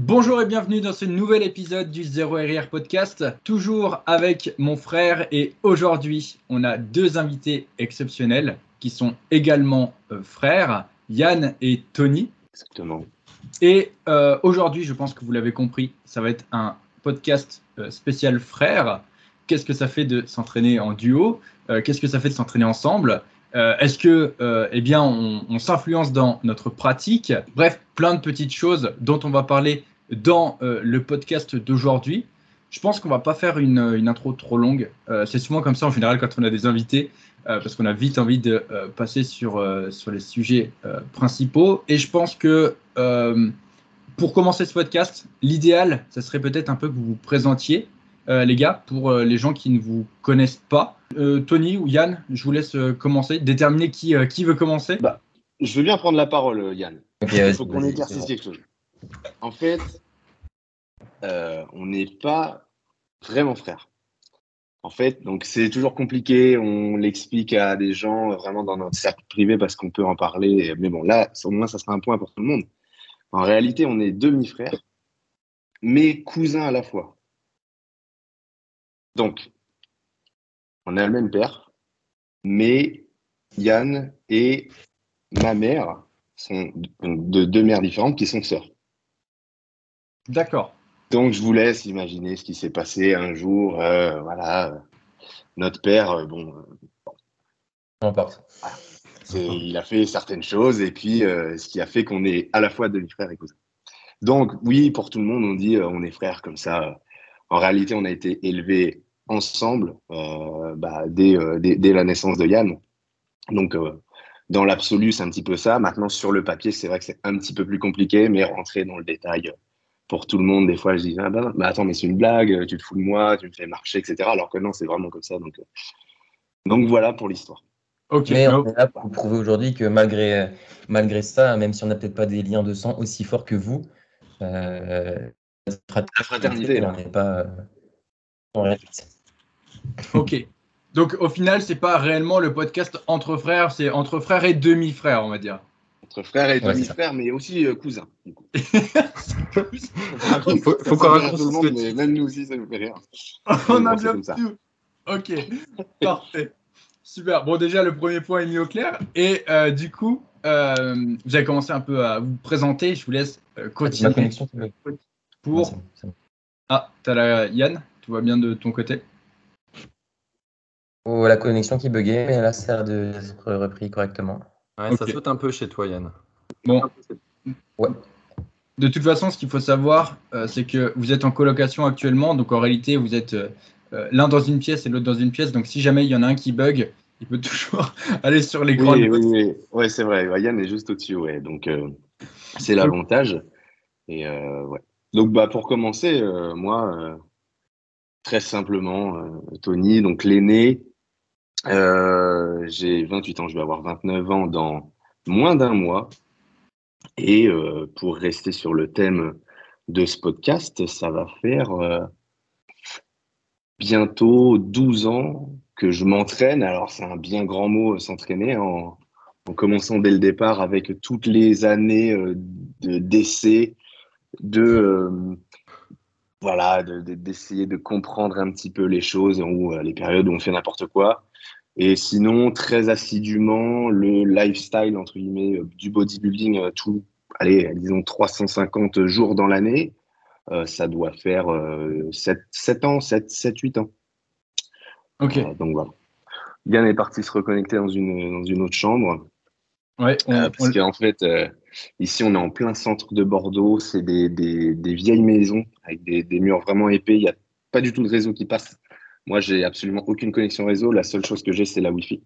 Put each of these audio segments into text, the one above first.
Bonjour et bienvenue dans ce nouvel épisode du Zéro RR Podcast, toujours avec mon frère et aujourd'hui on a deux invités exceptionnels qui sont également euh, frères, Yann et Tony. Exactement. Et euh, aujourd'hui, je pense que vous l'avez compris, ça va être un podcast euh, spécial frère. Qu'est-ce que ça fait de s'entraîner en duo? Qu'est-ce que ça fait de s'entraîner ensemble? Euh, Est-ce que, euh, eh bien, on, on s'influence dans notre pratique? Bref, plein de petites choses dont on va parler dans euh, le podcast d'aujourd'hui. Je pense qu'on va pas faire une, une intro trop longue. Euh, C'est souvent comme ça en général quand on a des invités, euh, parce qu'on a vite envie de euh, passer sur, euh, sur les sujets euh, principaux. Et je pense que euh, pour commencer ce podcast, l'idéal, ça serait peut-être un peu que vous vous présentiez, euh, les gars, pour euh, les gens qui ne vous connaissent pas. Euh, Tony ou Yann, je vous laisse euh, commencer. Déterminer qui, euh, qui veut commencer. Je veux bien prendre la parole, euh, Yann. Il faut qu'on éclaircisse quelque chose. En fait, euh, on n'est pas vraiment frères. En fait, donc c'est toujours compliqué. On l'explique à des gens vraiment dans notre cercle privé parce qu'on peut en parler. Mais bon, là, au moins, ça sera un point pour tout le monde. En réalité, on est demi-frères, mais cousins à la fois. Donc, on a le même père, mais Yann et ma mère sont de deux mères différentes qui sont sœurs. D'accord. Donc, je vous laisse imaginer ce qui s'est passé un jour. euh, voilà, notre père, euh, bon, Peu importe. c'est- il a fait certaines choses et puis euh, ce qui a fait qu'on est à la fois demi-frères et cousins. Donc, oui, pour tout le monde, on dit euh, on est frères comme ça. En réalité, on a été élevés ensemble euh, bah, dès, euh, dès, dès la naissance de Yann. Donc, euh, dans l'absolu, c'est un petit peu ça. Maintenant, sur le papier, c'est vrai que c'est un petit peu plus compliqué, mais rentrer dans le détail euh, pour tout le monde, des fois, je dis ah ben, mais attends, mais c'est une blague, tu te fous de moi, tu me fais marcher, etc. Alors que non, c'est vraiment comme ça. Donc, euh, donc voilà pour l'histoire. Ok. Mais on est là pour prouver aujourd'hui que malgré, malgré ça, même si on n'a peut-être pas des liens de sang aussi forts que vous, euh, La fraternité, on n'est pas. euh, en réalité. Ok. Donc au final, c'est pas réellement le podcast entre frères, c'est entre frères et demi-frères, on va dire. Entre frères et Ouais, demi-frères, mais aussi euh, cousins. du coup. Faut- qu'on raconte tout le monde, mais même nous aussi, ça nous fait rire. on a bien tout. Ok. Parfait. Super. Bon, déjà, le premier point est mis au clair. Et euh, du coup, euh, vous avez commencé un peu à vous présenter. Je vous laisse euh, Ma continuer pour. Ouais, c'est bon, bon. Ah, t'as la Yann. Tout va bien de ton côté? Oh, la connexion qui buguait, mais là, ça a l'air d'être repris correctement. Ouais, Ça saute un peu chez toi, Yann. Bon. Ouais. De toute façon, ce qu'il faut savoir, euh, c'est que vous êtes en colocation actuellement. Donc en réalité, vous êtes euh, euh, l'un dans une pièce et l'autre dans une pièce. Donc si jamais il y en a un qui bug, il peut toujours aller sur. Oui, de oui, votre- oui. Ouais, c'est vrai. Ouais, Yann est juste au-dessus, ouais. Donc, euh, c'est l'avantage. Et euh, ouais. Donc, bah, pour commencer, euh, moi, euh, très simplement, euh, Tony, donc l'aîné, euh, j'ai 28 ans, je vais avoir 29 ans dans moins d'un mois. Et euh, pour rester sur le thème de ce podcast, ça va faire euh, bientôt 12 ans que je m'entraîne. Alors, c'est un bien grand mot, s'entraîner, en, en commençant dès le départ avec toutes les années de- d'essais, de, voilà, de- de- d'essayer de, comprendre un petit peu les choses ou euh, les périodes où on fait n'importe quoi. Et sinon, très assidûment, le lifestyle, entre guillemets, euh, du bodybuilding, euh, tout, allez, disons 350 jours dans l'année. Euh, ça doit faire euh, 7, 7 ans, 7, 7, 8 ans. Ok. Euh, donc voilà. Yann est parti se reconnecter dans une, dans une autre chambre. Ouais. on- parce on- qu'en fait, ici, on est en plein centre de Bordeaux. C'est des, des, des vieilles maisons avec des, des murs vraiment épais. Il n'y a pas du tout de réseau qui passe. Moi, j'ai absolument aucune connexion réseau. La seule chose que j'ai, c'est la Wi-Fi.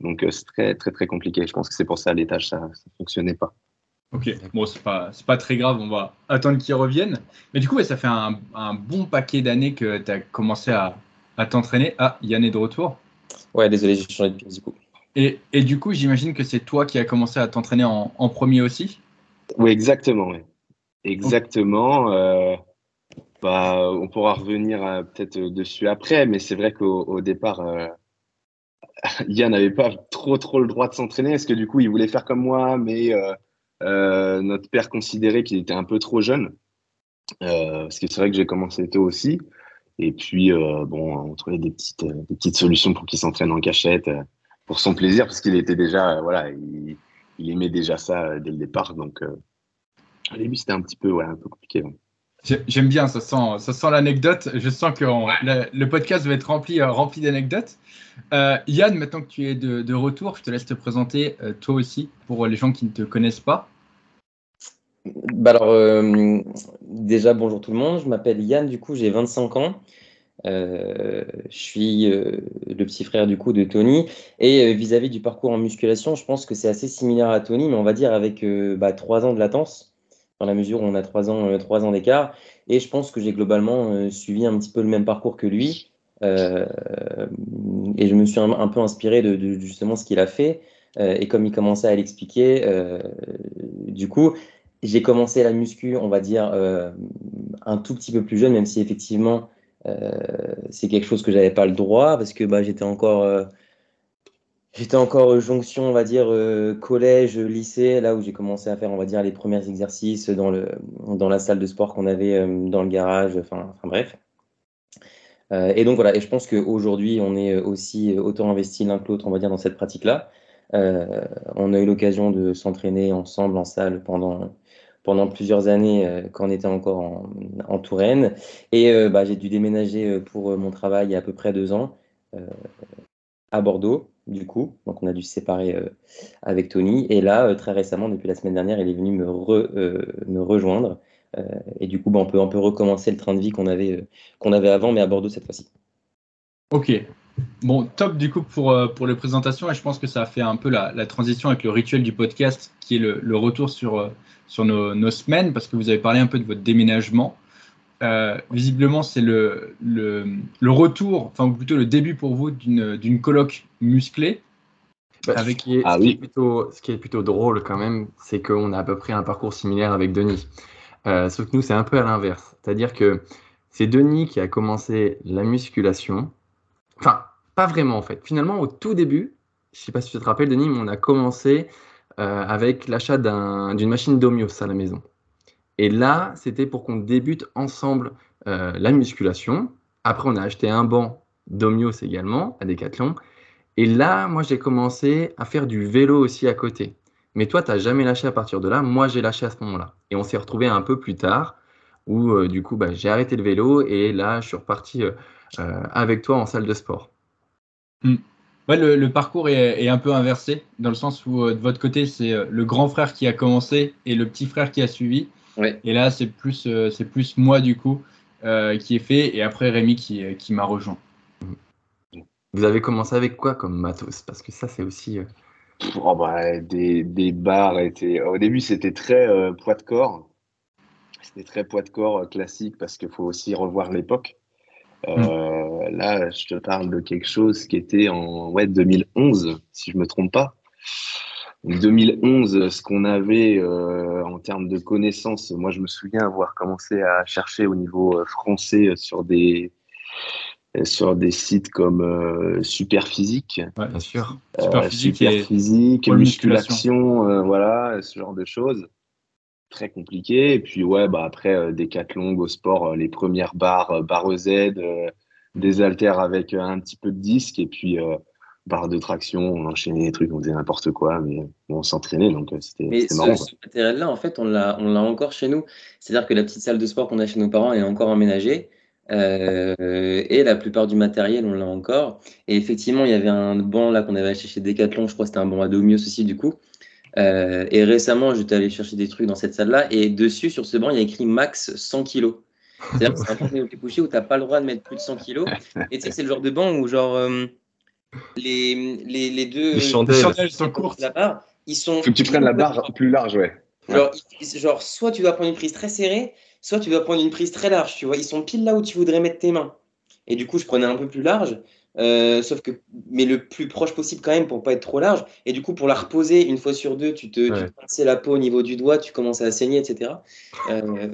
Donc, euh, c'est très, très, très compliqué. Je pense que c'est pour ça à l'étage, ça ne fonctionnait pas. Ok, bon, c'est pas, c'est pas très grave, on va attendre qu'ils reviennent. Mais du coup, ouais, ça fait un, un bon paquet d'années que tu as commencé à, à t'entraîner. Ah, Yann est de retour. Ouais, désolé, j'ai changé de pièce du coup. Et, du coup, j'imagine que c'est toi qui as commencé à t'entraîner en, premier aussi. Oui, exactement. ouais. Exactement. euh, bah, on pourra revenir euh, peut-être dessus après, mais c'est vrai qu'au au départ, euh, Yann n'avait pas trop trop le droit de s'entraîner, parce que du coup, il voulait faire comme moi, mais euh, euh, notre père considérait qu'il était un peu trop jeune. Euh, parce que c'est vrai que j'ai commencé tôt aussi. Et puis, euh, bon, on trouvait des petites, euh, des petites solutions pour qu'il s'entraîne en cachette, euh, pour son plaisir, parce qu'il était déjà, euh, voilà, il, il aimait déjà ça euh, dès le départ. Donc, euh, au début, c'était un petit peu, ouais, un peu compliqué. J'aime bien, ça sent, ça sent l'anecdote. Je sens que on- le podcast va être rempli, rempli d'anecdotes. Euh, Yann, maintenant que tu es de, de retour, je te laisse te présenter euh, toi aussi pour les gens qui ne te connaissent pas. Bah alors, euh, déjà, bonjour tout le monde. Je m'appelle Yann, du coup, j'ai 25 ans. Euh, je suis euh, le petit frère du coup de Tony. Et euh, vis-à-vis du parcours en musculation, je pense que c'est assez similaire à Tony, mais on va dire avec bah, trois ans de latence, dans la mesure où on a trois ans, trois ans d'écart. Et je pense que j'ai globalement suivi un petit peu le même parcours que lui. Et je me suis un, peu inspiré de, de justement ce qu'il a fait. Et comme il commençait à l'expliquer, du coup, j'ai commencé la muscu, on va dire, un tout petit peu plus jeune, même si effectivement, c'est quelque chose que j'avais pas le droit, parce que bah, j'étais encore, euh, j'étais encore euh, jonction, on va dire, euh, collège, lycée, là où j'ai commencé à faire, on va dire, les premiers exercices dans, le, dans la salle de sport qu'on avait euh, dans le garage, enfin, bref. Euh, et donc voilà, et je pense qu'aujourd'hui, on est aussi autant investi l'un que l'autre, on va dire, dans cette pratique-là. Euh, on a eu l'occasion de s'entraîner ensemble en salle pendant, pendant plusieurs années euh, quand on était encore en, Touraine. Et euh, bah, j'ai dû déménager euh, pour euh, mon travail il y a à peu près deux ans à Bordeaux, du coup. Donc on a dû se séparer avec Tony. Et là, très récemment, depuis la semaine dernière, il est venu me, re- me rejoindre. Et du coup, bah, on, peut, on peut recommencer le train de vie qu'on avait avant, mais à Bordeaux cette fois-ci. Ok. Bon, top du coup pour, euh, pour les présentations et je pense que ça a fait un peu la, la transition avec le rituel du podcast qui est le, le retour sur, euh, sur nos, nos semaines parce que vous avez parlé un peu de votre déménagement. Euh, visiblement, c'est le, le, le retour, enfin ou plutôt le début pour vous d'une coloc musclée. Bah, Avec- ce, qui est, Ah ce qui oui. est plutôt, ce qui est plutôt drôle quand même, c'est qu'on a à peu près un parcours similaire avec Denis. Euh, sauf que nous, c'est un peu à l'inverse. C'est-à-dire que c'est Denis qui a commencé la musculation. Enfin, pas vraiment en fait. Finalement, au tout début, je sais pas si tu te rappelles, Denis, mais on a commencé euh, avec l'achat d'un- d'une machine d'Omios à la maison. Et là, c'était pour qu'on débute ensemble euh, la musculation. Après, on a acheté un banc d'Omios également à Decathlon. Et là, moi, j'ai commencé à faire du vélo aussi à côté. Mais toi, tu n'as jamais lâché à partir de là. Moi, j'ai lâché à ce moment-là. Et on s'est retrouvés un peu plus tard, où euh, du coup, bah, j'ai arrêté le vélo et là, je suis reparti avec toi en salle de sport. Ouais, le, le parcours est, est un peu inversé dans le sens où euh, de votre côté, c'est euh, le grand frère qui a commencé et le petit frère qui a suivi. Ouais. Et là, c'est plus, euh, c'est plus moi du coup euh, qui ai fait et après Rémi qui, qui m'a rejoint. Vous avez commencé avec quoi comme matos? Parce que ça, c'est aussi. euh, Oh, bah, des, des barres étaient. Au début, c'était très euh, poids de corps. C'était très poids de corps classique parce qu'il faut aussi revoir l'époque. Euh, Là, je te parle de quelque chose qui était en ouais, 2011, si je me trompe pas. Donc, 2011, ce qu'on avait euh, en termes de connaissances, moi, je me souviens avoir commencé à chercher au niveau euh, français sur des sur des sites comme euh, Superphysique. Ouais. Bien sûr. Super physique super et physique, pour le musculation, euh, voilà, ce genre de choses. Très compliqué. Et puis, ouais, bah, après, Decathlon, Go Sport, les premières barres, euh, barre Z, euh, des haltères avec euh, un petit peu de disque, et puis barre de traction, on enchaînait les trucs, on faisait n'importe quoi, mais on s'entraînait, donc c'était ce, marrant. quoi. ce matériel-là, en fait, on l'a, encore chez nous. C'est-à-dire que la petite salle de sport qu'on a chez nos parents est encore emménagée. euh, et la plupart du matériel, on l'a encore. Et effectivement, il y avait un banc là qu'on avait acheté chez Decathlon. Je crois que c'était un banc à Domios aussi, du coup. Euh, et récemment, j'étais allé chercher des trucs dans cette salle-là. Et dessus, sur ce banc, il y a écrit max 100 kilos. C'est-à-dire que c'est un banc couché où tu n'as pas le droit de mettre plus de 100 kilos. Et tu sais, c'est le genre de banc où, genre, euh, les, les, les deux. Les chandelles. les chandelles sont courtes. La barre, ils sont. Faut que tu prennes la barre plus large, ouais. Genre, il- genre, soit tu dois prendre une prise très serrée, soit tu dois prendre une prise très large, tu vois. Ils sont pile là où tu voudrais mettre tes mains. Et du coup, je prenais un peu plus large, euh, sauf que, mais le plus proche possible quand même pour pas être trop large. Et du coup, pour la reposer une fois sur deux, tu te, Ouais. la peau au niveau du doigt, tu commençais à saigner, etc. Euh,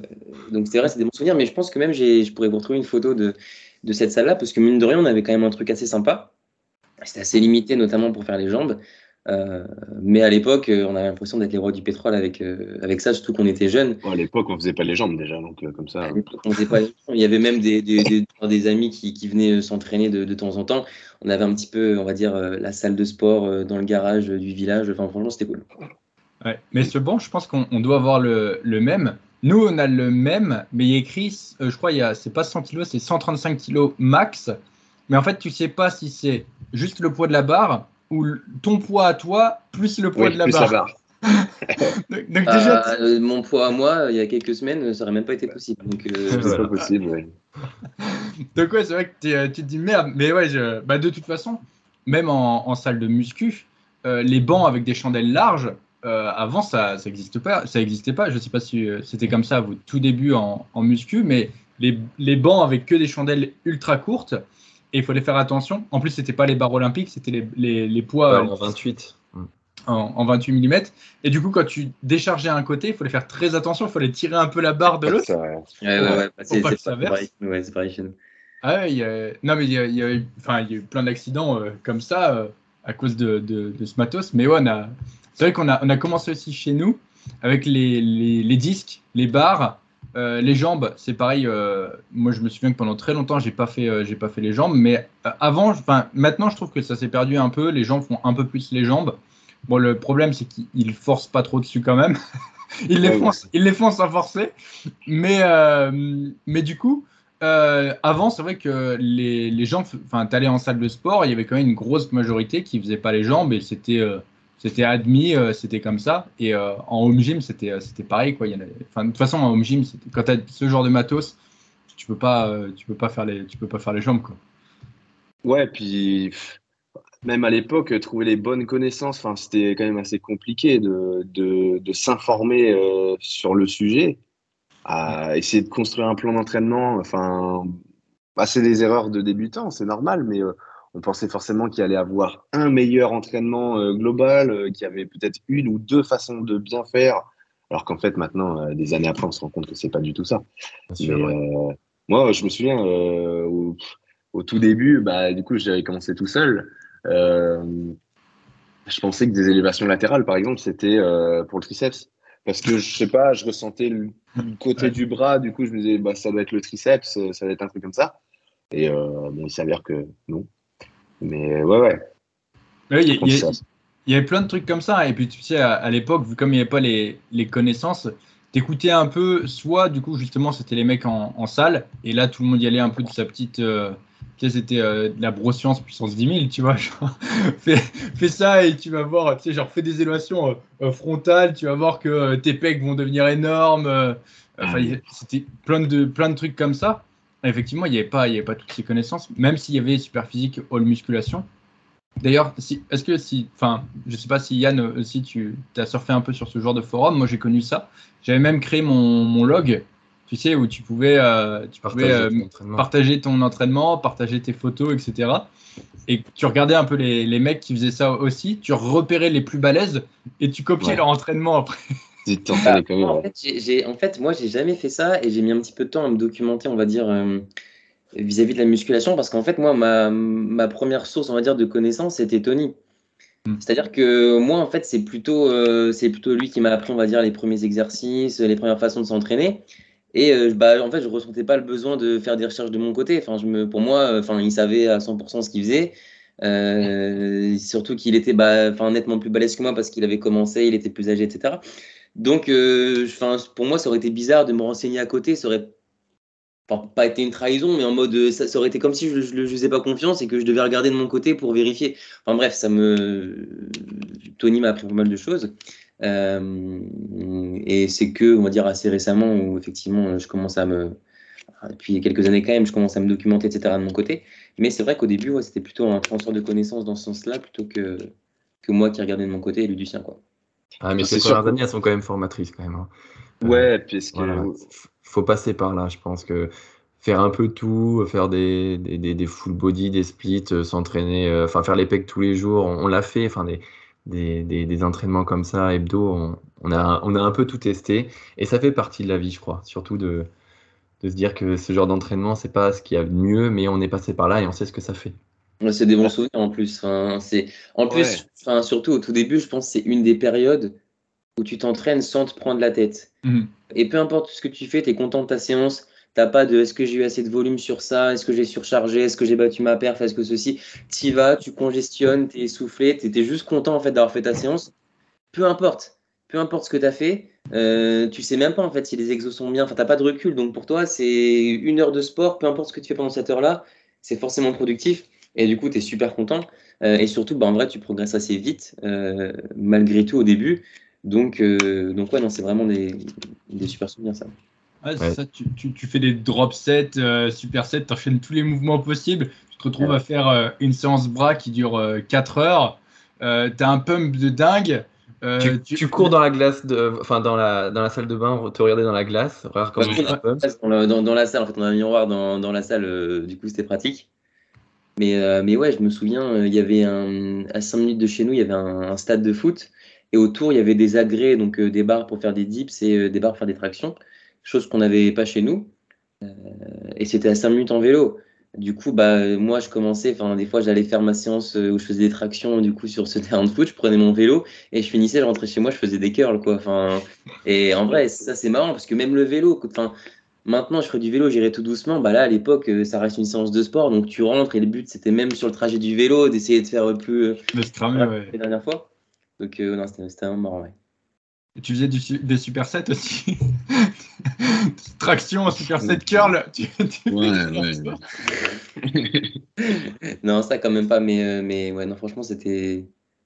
donc c'est vrai, c'est des bons souvenirs, mais je pense que même j'ai, je pourrais vous retrouver une photo de, de cette salle-là, parce que mine de rien, on avait quand même un truc assez sympa. C'était assez limité, notamment pour faire les jambes. Euh, mais à l'époque, euh, on avait l'impression d'être les rois du pétrole avec, euh, avec ça, surtout qu'on était jeunes. à l'époque, on faisait pas les jambes déjà, donc comme ça. On faisait pas Il y avait même des, des, des, des amis qui, qui venaient s'entraîner de, de, temps en temps. On avait un petit peu, on va dire, la salle de sport dans le garage du village. Enfin, franchement, c'était cool. Ouais. Mais ce banc, je pense qu'on doit avoir le, le, même. Nous, on a le même, mais il y a écrit, je crois, c'est pas 100 kg, c'est 135 kg max. Mais en fait, tu sais pas si c'est juste le poids de la barre ou ton poids à toi plus le poids oui, de la plus barre. La barre. donc, donc déjà, euh, mon poids à moi, il y a quelques semaines, ça aurait même pas été possible. Donc, euh, c'est voilà. pas possible, oui. donc ouais, c'est vrai que tu te dis merde, mais ouais, je, bah, de toute façon, même en, en salle de muscu, euh, les bancs avec des chandelles larges, euh, avant ça, ça n'existait pas, ça existait pas. Je sais pas si c'était comme ça à vos tout début en, en muscu, mais les, les bancs avec que des chandelles ultra courtes. Et il fallait faire attention. En plus, c'était pas les barres olympiques, c'était les, les, les, poids ouais, en 28. En, en, 28 mm. Et du coup, quand tu déchargeais un côté, il fallait faire très attention. Il fallait tirer un peu la barre de l'autre. Ouais, ouais, ouais. C'est pas pareil. Ouais, c'est pareil chez nous. Ah ouais, il y a... Non, mais il y a, il y a, eu... enfin, il y a eu plein d'accidents euh, comme ça euh, à cause de, de, de, ce matos. Mais ouais, on a... c'est vrai qu'on a, on a commencé aussi chez nous avec les, les, les disques, les barres. Euh, les jambes, c'est pareil. Euh, moi, je me souviens que pendant très longtemps, j'ai pas fait, euh, j'ai pas fait les jambes. Mais avant, enfin, maintenant, je trouve que ça s'est perdu un peu. Les gens font un peu plus les jambes. Bon, le problème, c'est qu'ils forcent pas trop dessus quand même. ils les font, ils les font sans forcer. Mais, mais du coup, avant, c'est vrai que les, les gens, enfin, t'allais en salle de sport, il y avait quand même une grosse majorité qui faisait pas les jambes et c'était c'était admis, euh, c'était comme ça. Et euh, en home gym, c'était euh, c'était pareil. Quoi. Il y en avait... enfin, de toute façon, en home gym, quand tu as ce genre de matos, tu peux pas, tu peux pas faire les, peux pas faire les jambes. Quoi. Ouais, puis même à l'époque, trouver les bonnes connaissances, enfin, c'était quand même assez compliqué de, de, s'informer sur le sujet, à essayer de construire un plan d'entraînement. Enfin, bah, c'est des erreurs de débutants, c'est normal, mais euh, on pensait forcément qu'il allait avoir un meilleur entraînement euh, global, euh, qu'il y avait peut-être une ou deux façons de bien faire, alors qu'en fait maintenant, euh, des années après, on se rend compte que c'est pas du tout ça. Sûr, Mais, ouais. moi, je me souviens au, au, tout début, bah, du coup, j'avais commencé tout seul. je pensais que des élévations latérales, par exemple, c'était pour le triceps. Parce que je sais pas, je ressentais le côté du bras, du coup, je me disais, bah, ça doit être le triceps, ça doit être un truc comme ça. Et bon, il s'avère que non. Mais ouais, ouais. Ouais, il, y avait plein de trucs comme ça. Et puis, tu sais, à, à l'époque, vu comme il n'y avait pas les, les connaissances, t'écoutais un peu, soit du coup, justement, c'était les mecs en, en, salle. Et là, tout le monde y allait un peu de sa petite. Euh, tu sais, c'était euh, de la broscience puissance 10 000, tu vois. Genre, fais, fais, ça et tu vas voir, tu sais, genre, fais des élévations euh, frontales, tu vas voir que tes pecs vont devenir énormes. Enfin, c'était plein de, plein de trucs comme ça effectivement, il n'y avait, pas, il y avait pas toutes ces connaissances, même s'il y avait super physique, all musculation. D'ailleurs, si, est-ce que si, enfin, je sais pas si Yann, si tu as surfé un peu sur ce genre de forum, moi j'ai connu ça. J'avais même créé mon, mon, log, tu sais, où tu pouvais, euh, tu partager, pouvais ton euh, partager ton entraînement, partager tes photos, etc. Et tu regardais un peu les, les mecs qui faisaient ça aussi, tu repérais les plus balèzes et tu copiais ouais. leur entraînement après. Bah, en, fait, j'ai, en fait, moi, j'ai jamais fait ça et j'ai mis un petit peu de temps à me documenter, on va dire, euh, vis-à-vis de la musculation, parce qu'en fait, moi, ma, ma, première source, on va dire, de connaissances, c'était Tony. Mm. C'est-à-dire que moi, en fait, c'est plutôt, euh, c'est plutôt lui qui m'a appris, on va dire, les premiers exercices, les premières façons de s'entraîner. Et euh, bah, en fait, je ressentais pas le besoin de faire des recherches de mon côté. Enfin, je me, pour moi, enfin, il savait à 100% ce qu'il faisait. Euh, surtout qu'il était bah, nettement plus balèze que moi parce qu'il avait commencé, il était plus âgé, etc. Donc, euh, pour moi, ça aurait été bizarre de me renseigner à côté. Ça aurait pas été une trahison, mais en mode, ça, ça aurait été comme si je ne faisais pas confiance et que je devais regarder de mon côté pour vérifier. Enfin bref. Tony m'a appris pas mal de choses. Euh, et c'est que, on va dire, assez récemment où effectivement, je commence à me. Depuis quelques années, quand même, je commence à me documenter, etc. de mon côté. Mais c'est vrai qu'au début, c'était plutôt un transfert de connaissances dans ce sens-là plutôt que, que moi qui regardais de mon côté et lui du sien, quoi. Ah, mais ces premières années, elles sont quand même formatrices, quand même. Hein. Ouais, puisque. Voilà. Faut passer par là, je pense que faire un peu tout, faire des, des, des, des full body, des splits, euh, s'entraîner, euh, enfin faire les pecs tous les jours, on, on l'a fait, enfin des, des, des, des, entraînements comme ça, hebdo, on, on, a, on a un peu tout testé et ça fait partie de la vie, je crois, surtout de, de se dire que ce genre d'entraînement, c'est pas ce qu'il y a de mieux, mais on est passé par là et on sait ce que ça fait. C'est des bons souvenirs en plus. Enfin, c'est... En plus, Ouais. enfin, surtout au tout début, je pense que c'est une des périodes où tu t'entraînes sans te prendre la tête. Mhm. Et peu importe ce que tu fais, tu es content de ta séance. T'as pas de est-ce que j'ai eu assez de volume sur ça, est-ce que j'ai surchargé, est-ce que j'ai battu ma perf, est-ce que ceci? Tu vas, tu congestionnes, tu es essoufflé, tu étais juste content en fait d'avoir fait ta séance. Peu importe, peu importe ce que tu as fait, euh, tu sais même pas en fait si les exos sont bien, enfin t'as pas de recul. Donc pour toi, c'est une heure de sport, peu importe ce que tu fais pendant cette heure-là, c'est forcément productif. Et du coup, tu es super content. Euh, et surtout, bah, en vrai, tu progresses assez vite, euh, malgré tout au début. Donc, euh, donc ouais, non, c'est vraiment des, des super souvenirs ça. Ouais, c'est Ouais. ça, tu, tu- tu fais des drop sets, euh, super sets, tu enchaînes tous les mouvements possibles. Tu te retrouves à faire euh, une séance bras qui dure 4 heures. Euh, tu as un pump de dingue. Euh, tu, tu cours dans la glace, de, enfin dans la, dans la salle de bain, te regarder dans la glace, pump. Dans, la- dans- dans la salle, en fait, on a un miroir dans, dans la salle, euh, du coup, c'était pratique. Mais, euh, mais ouais, je me souviens, euh, il y avait un, à 5 minutes de chez nous, il y avait un, stade de foot. Et autour, il y avait des agrès, donc euh, des barres pour faire des dips et des barres pour faire des tractions. Chose qu'on n'avait pas chez nous. Et c'était à 5 minutes en vélo. Du coup, bah, moi, je commençais, enfin, des fois, j'allais faire ma séance où je faisais des tractions, du coup, sur ce terrain de foot, je prenais mon vélo et je finissais, je rentrais chez moi, je faisais des curls, quoi. Enfin, et en vrai, ça, c'est marrant parce que même le vélo, Maintenant, je ferais du vélo, j'irais tout doucement. Bah là, à l'époque, euh, ça reste une séance de sport, donc tu rentres et le but, c'était même sur le trajet du vélo d'essayer de faire plus euh, de se cramer, voilà, ouais. la dernière fois. Donc euh, non, c'était vraiment marrant. Ouais. Et Tu faisais du, des supersets aussi? Traction, superset curl. Tu, tu- Ouais, ouais. non, ça quand même pas, mais, euh, mais ouais, non, franchement, c'était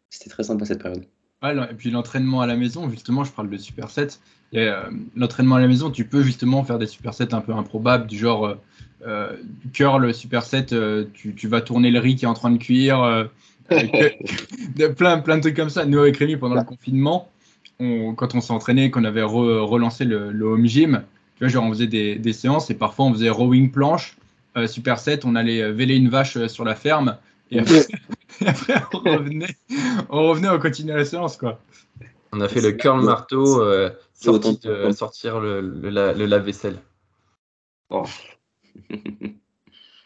c'était très sympa cette période. Ouais, et puis l'entraînement à la maison, justement, je parle de supersets. Et, euh, l'entraînement à la maison, tu peux justement faire des supersets un peu improbables, du genre euh, euh, curl, superset, tu, tu vas tourner le riz qui est en train de cuire, plein, plein de trucs comme ça. Nous, avec Rémi, pendant le confinement, on- quand on s'est entraîné, qu'on avait re- relancé le, home gym, tu vois, genre on faisait des, des séances et parfois on faisait rowing planche, superset, on allait véler une vache sur la ferme. Et après, et après, on revenait, on revenait, on continuait la séance, quoi. On a fait le curl marteau, euh, sorti de- sortir le, le, la- le lave-vaisselle. Oh.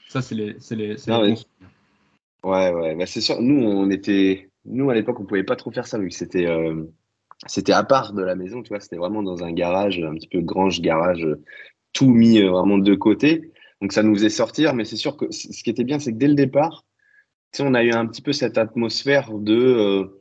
Ça, c'est les, c'est les, c'est les ouais. Ouais, ouais, bah c'est sûr. Nous, on était, nous à l'époque, on pouvait pas trop faire ça vu que c'était, euh, c'était à part de la maison, tu vois. C'était vraiment dans un garage, un petit peu grange garage, tout mis euh, vraiment de côté. Donc ça nous faisait sortir, mais c'est sûr que c- ce qui était bien, c'est que dès le départ, sais, on a eu un petit peu cette atmosphère de euh,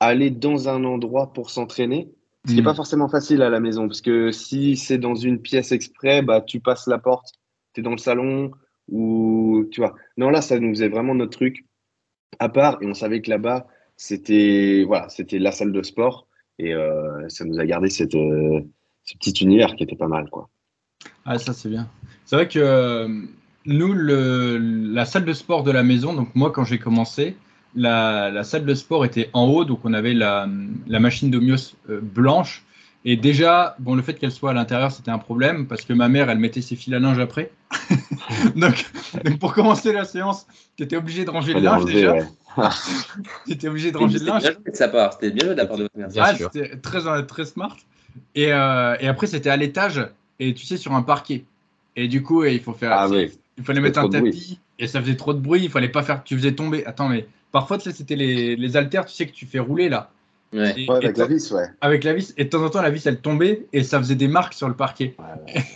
aller dans un endroit pour s'entraîner. Ce qui n'est Mm. pas forcément facile à la maison, parce que si c'est dans une pièce exprès, bah, tu passes la porte, tu es dans le salon, ou tu vois. Non, là, ça nous faisait vraiment notre truc à part, et on savait que là-bas, c'était voilà, c'était la salle de sport, et euh, ça nous a gardé cette, euh, ce petit univers qui était pas mal, quoi. Ah, ça, c'est bien. C'est vrai que nous, le, la salle de sport de la maison, donc moi, quand j'ai commencé, la, la salle de sport était en haut, donc on avait la, la machine d'Omios euh, blanche. Et déjà, bon, le fait qu'elle soit à l'intérieur, c'était un problème parce que ma mère, elle mettait ses fils à linge après. donc, donc, pour commencer la séance, tu étais obligé de ranger le linge déjà. ouais. Tu étais obligé de ranger le C'était linge. bien joué de sa part, c'était bien joué de la part de votre mère. Ah, c'était très, euh, très smart. Et, euh, et après, c'était à l'étage, et tu sais, sur un parquet. Et du coup, il faut faire. Ah oui. Il fallait mettre un tapis, et ça faisait trop de bruit. Il fallait pas faire. Tu faisais tomber. Attends, mais parfois, tu sais, c'était les, les haltères, tu sais, que tu fais rouler là. Ouais. Et- Ouais, et avec la vis, ouais. avec la vis. Et de temps en temps, la vis, elle tombait, et ça faisait des marques sur le parquet.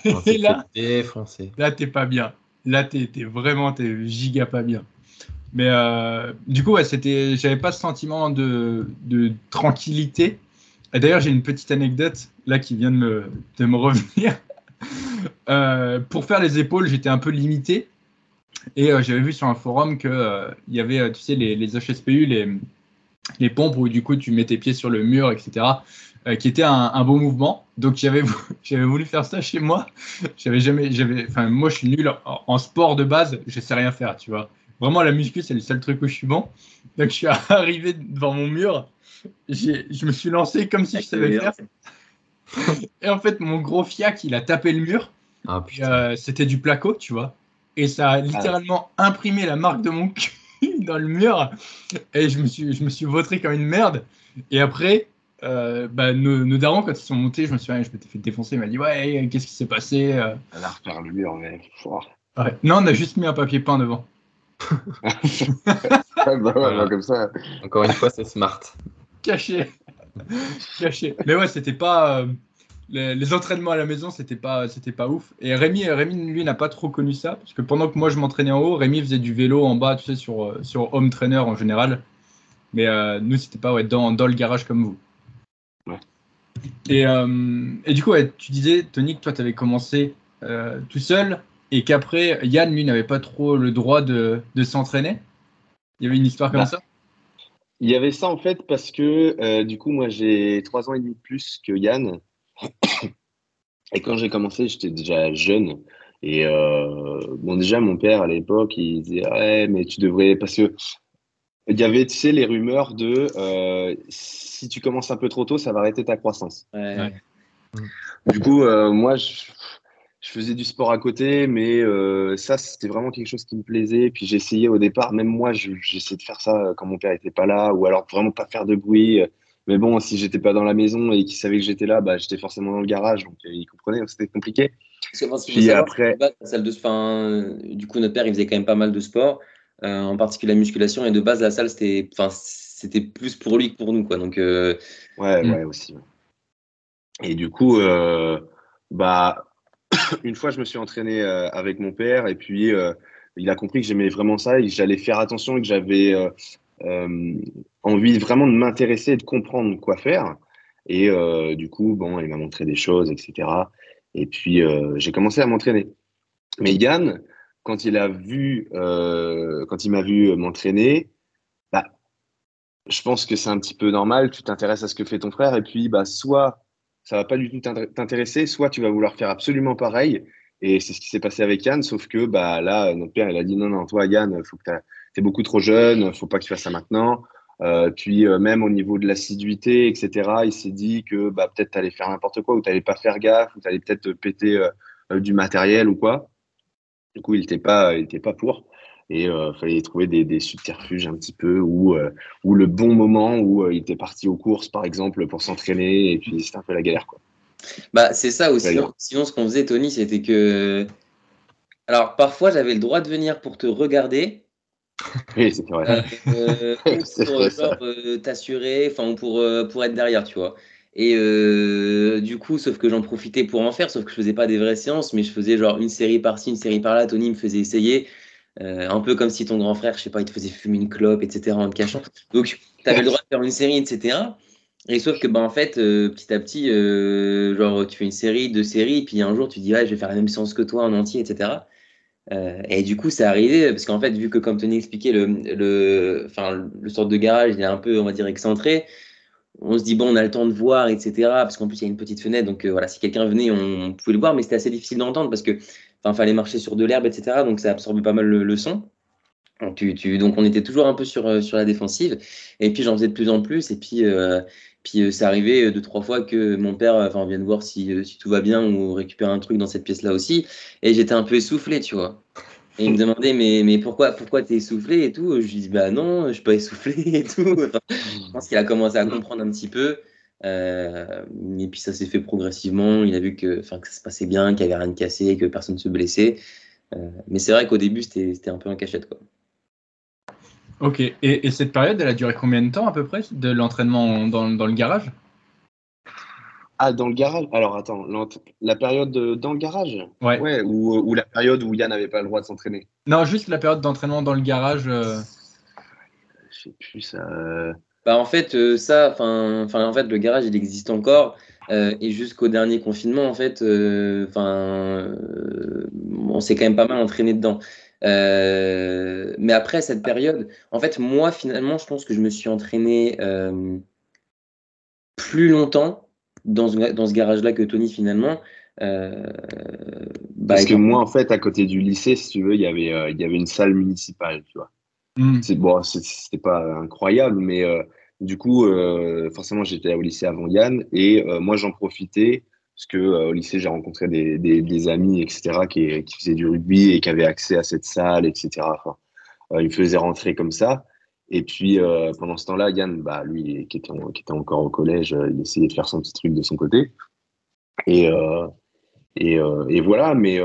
On et là, fait défoncer. là, t'es pas bien. Là, t'es t'es vraiment, t'es giga pas bien. Mais euh, du coup, ouais, c'était, j'avais pas ce sentiment de, de tranquillité. Et d'ailleurs, j'ai une petite anecdote là qui vient de me, de me revenir. Euh, pour faire les épaules, j'étais un peu limité. Et euh, j'avais vu sur un forum qu'il il y avait, euh, tu sais, les, les HSPU, les, les pompes où du coup tu mets tes pieds sur le mur, etc., euh, qui était un, un beau mouvement. Donc j'avais vou- j'avais voulu faire ça chez moi. J'avais jamais, j'avais, enfin moi je suis nul en, en sport de base, je sais rien faire, tu vois. Vraiment la muscu c'est le seul truc où je suis bon. Donc je suis arrivé devant mon mur, je me suis lancé comme si je savais faire. Et en fait mon gros fiac il a tapé le mur. Ah euh, c'était du placo, tu vois. Et ça a littéralement imprimé la marque de mon cul dans le mur. Et je me suis, je me suis vautré comme une merde. Et après, euh, bah, nos, nos darons, quand ils sont montés, je me suis je m'étais fait défoncer. Il m'a dit Ouais, qu'est-ce qui s'est passé euh? Elle a refaire le mur, mais. Pouah. Ouais. Non, on a juste mis un papier peint devant. Bah, ouais, bah, comme ça. Encore une fois, c'est smart. Caché. Caché. Mais ouais, c'était pas. euh, les, les entraînements à la maison, c'était pas, c'était pas ouf. Et Rémi, Rémi lui, n'a pas trop connu ça. Parce que pendant que moi, je m'entraînais en haut, Rémi faisait du vélo en bas, tu sais, sur, euh, sur home trainer en général. Mais euh, nous, c'était pas ouais, dans, dans le garage comme vous. Ouais. Et, euh, et du coup, ouais, tu disais, Tony, que toi, tu avais commencé tout seul et qu'après, Yann, lui, n'avait pas trop le droit de, de s'entraîner. Il y avait une histoire comme Bah, ça? Il y avait ça en fait parce que euh, du coup, moi j'ai trois ans et demi de plus que Yann. Et quand j'ai commencé, j'étais déjà jeune. Et euh, bon, déjà, mon père à l'époque, il disait Ouais, mais tu devrais. Parce que il y avait, tu sais, les rumeurs de euh, si tu commences un peu trop tôt, ça va arrêter ta croissance. Ouais. Ouais. Du coup, euh, moi, je, je faisais du sport à côté, mais euh, ça, c'était vraiment quelque chose qui me plaisait. Puis j'essayais au départ, même moi, je- j'essayais de faire ça quand mon père était pas là, ou alors vraiment pas faire de bruit. Mais bon, si j'étais pas dans la maison et qu'il savait que j'étais là, bah, j'étais forcément dans le garage, donc euh, il comprenait, c'était compliqué. Parce que, enfin, ce qu'il faut Puis savoir, après- que base, la salle de enfin, du coup, notre père, il faisait quand même pas mal de sport, euh, en particulier la musculation. Et de base, la salle, c'était, plus pour lui que pour nous, quoi. Donc, euh, Ouais, Mm. ouais, aussi. Et du coup, euh, bah, une fois, je me suis entraîné euh, avec mon père et puis euh, il a compris que j'aimais vraiment ça et que j'allais faire attention et que j'avais euh, envie vraiment de m'intéresser et de comprendre quoi faire. Et du coup, bon, il m'a montré des choses, etc. Et puis, j'ai commencé à m'entraîner. Mais Yann, quand il a vu, quand il m'a vu m'entraîner, bah, je pense que c'est un petit peu normal. Tu t'intéresses à ce que fait ton frère et puis, bah, soit ça va pas du tout t'intér- t'intéresser, soit tu vas vouloir faire absolument pareil. Et c'est ce qui s'est passé avec Yann, sauf que bah là, notre père, il a dit non, non, toi, Yann, faut que t'as- t'es beaucoup trop jeune, faut pas que tu fasses ça maintenant. Euh, puis euh, même au niveau de l'assiduité, etc., il s'est dit que bah, peut-être tu allais faire n'importe quoi, ou tu n'allais pas faire gaffe, ou tu allais peut-être péter euh, du matériel ou quoi. Du coup, il n'était pas, pas pour. Et il fallait trouver des, des subterfuges un petit peu, ou, euh, ou le bon moment où euh, il était parti aux courses, par exemple, pour s'entraîner, et puis c'était un peu la galère. Quoi. bah, c'est ça aussi. Sinon, ce qu'on faisait, Tony, c'était que. Alors, parfois, j'avais le droit de venir pour te regarder, Oui, c'est vrai. euh, pour euh, genre, euh, t'assurer, enfin, ou pour, euh, pour être derrière, tu vois. Et euh, du coup, sauf que j'en profitais pour en faire, sauf que je faisais pas des vraies séances, mais je faisais genre une série par-ci, une série par-là. Tony me faisait essayer, euh, un peu comme si ton grand frère, je sais pas, il te faisait fumer une clope, etc. en te cachant. Donc, tu avais le droit de faire une série, etc. Et sauf que, bah, en fait, euh, petit à petit, euh, genre, tu fais une série, deux séries, puis un jour, tu dis, ouais, je vais faire la même séance que toi en entier, etc. Et du coup, c'est arrivé, parce qu'en fait, vu que, comme Tony expliquait, le, le, le sort de garage, il est un peu, on va dire, excentré, on se dit, bon, on a le temps de voir, etc. Parce qu'en plus, il y a une petite fenêtre, donc euh, voilà, si quelqu'un venait, on, pouvait le voir, mais c'était assez difficile d'entendre parce que, enfin, fallait marcher sur de l'herbe, etc. Donc, ça absorbait pas mal le, son. Donc, tu, tu- donc, on était toujours un peu sur, euh, sur la défensive. Et puis, j'en faisais de plus en plus. Et puis, euh, puis euh, c'est arrivé euh, deux, trois fois que mon père enfin, vienne voir si, si tout va bien ou récupère un truc dans cette pièce-là aussi. Et j'étais un peu essoufflé, tu vois. Et il me demandait, mais, mais pourquoi, pourquoi t'es essoufflé et tout Je lui dis, bah non, je suis pas essoufflé et tout. Pense qu'il a commencé à comprendre un petit peu. Euh, et puis ça s'est fait progressivement. Il a vu que, enfin, que ça se passait bien, qu'il n'y avait rien de cassé, que personne ne se blessait. Euh, mais c'est vrai qu'au début, c'était un peu en cachette. Quoi. Ok, et, et cette période, elle a duré combien de temps à peu près de l'entraînement dans, dans le garage? Ah, dans le garage? Alors attends, la période de- dans le garage? Ouais. Ouais, ou, ou la période où Yann n'avait pas le droit de s'entraîner? Non, juste la période d'entraînement dans le garage. euh, Je sais plus ça. Bah, en fait, euh, ça, enfin, enfin, en fait, le garage, il existe encore. euh, et jusqu'au dernier confinement, en fait, euh, enfin, euh, on s'est quand même pas mal entraîné dedans. Euh, mais après cette période, en fait, moi, finalement, je pense que je me suis entraîné euh, plus longtemps dans ce, dans ce garage-là que Tony, finalement. Euh, bah, Parce que moi, en fait, à côté du lycée, si tu veux, il y avait, euh, il y avait une salle municipale, tu vois. hmm, C'est bon, c'était pas incroyable, mais euh, du coup, euh, forcément, j'étais au lycée avant Yann et euh, moi, j'en profitais parce que euh, au lycée, j'ai rencontré des, amis, etc., qui, faisaient du rugby et qui avaient accès à cette salle, etc. Ils me faisaient rentrer comme ça. Et puis, pendant ce temps-là, Yann, bah, lui, qui était, encore au collège, il essayait de faire son petit truc de son côté. Et, voilà, mais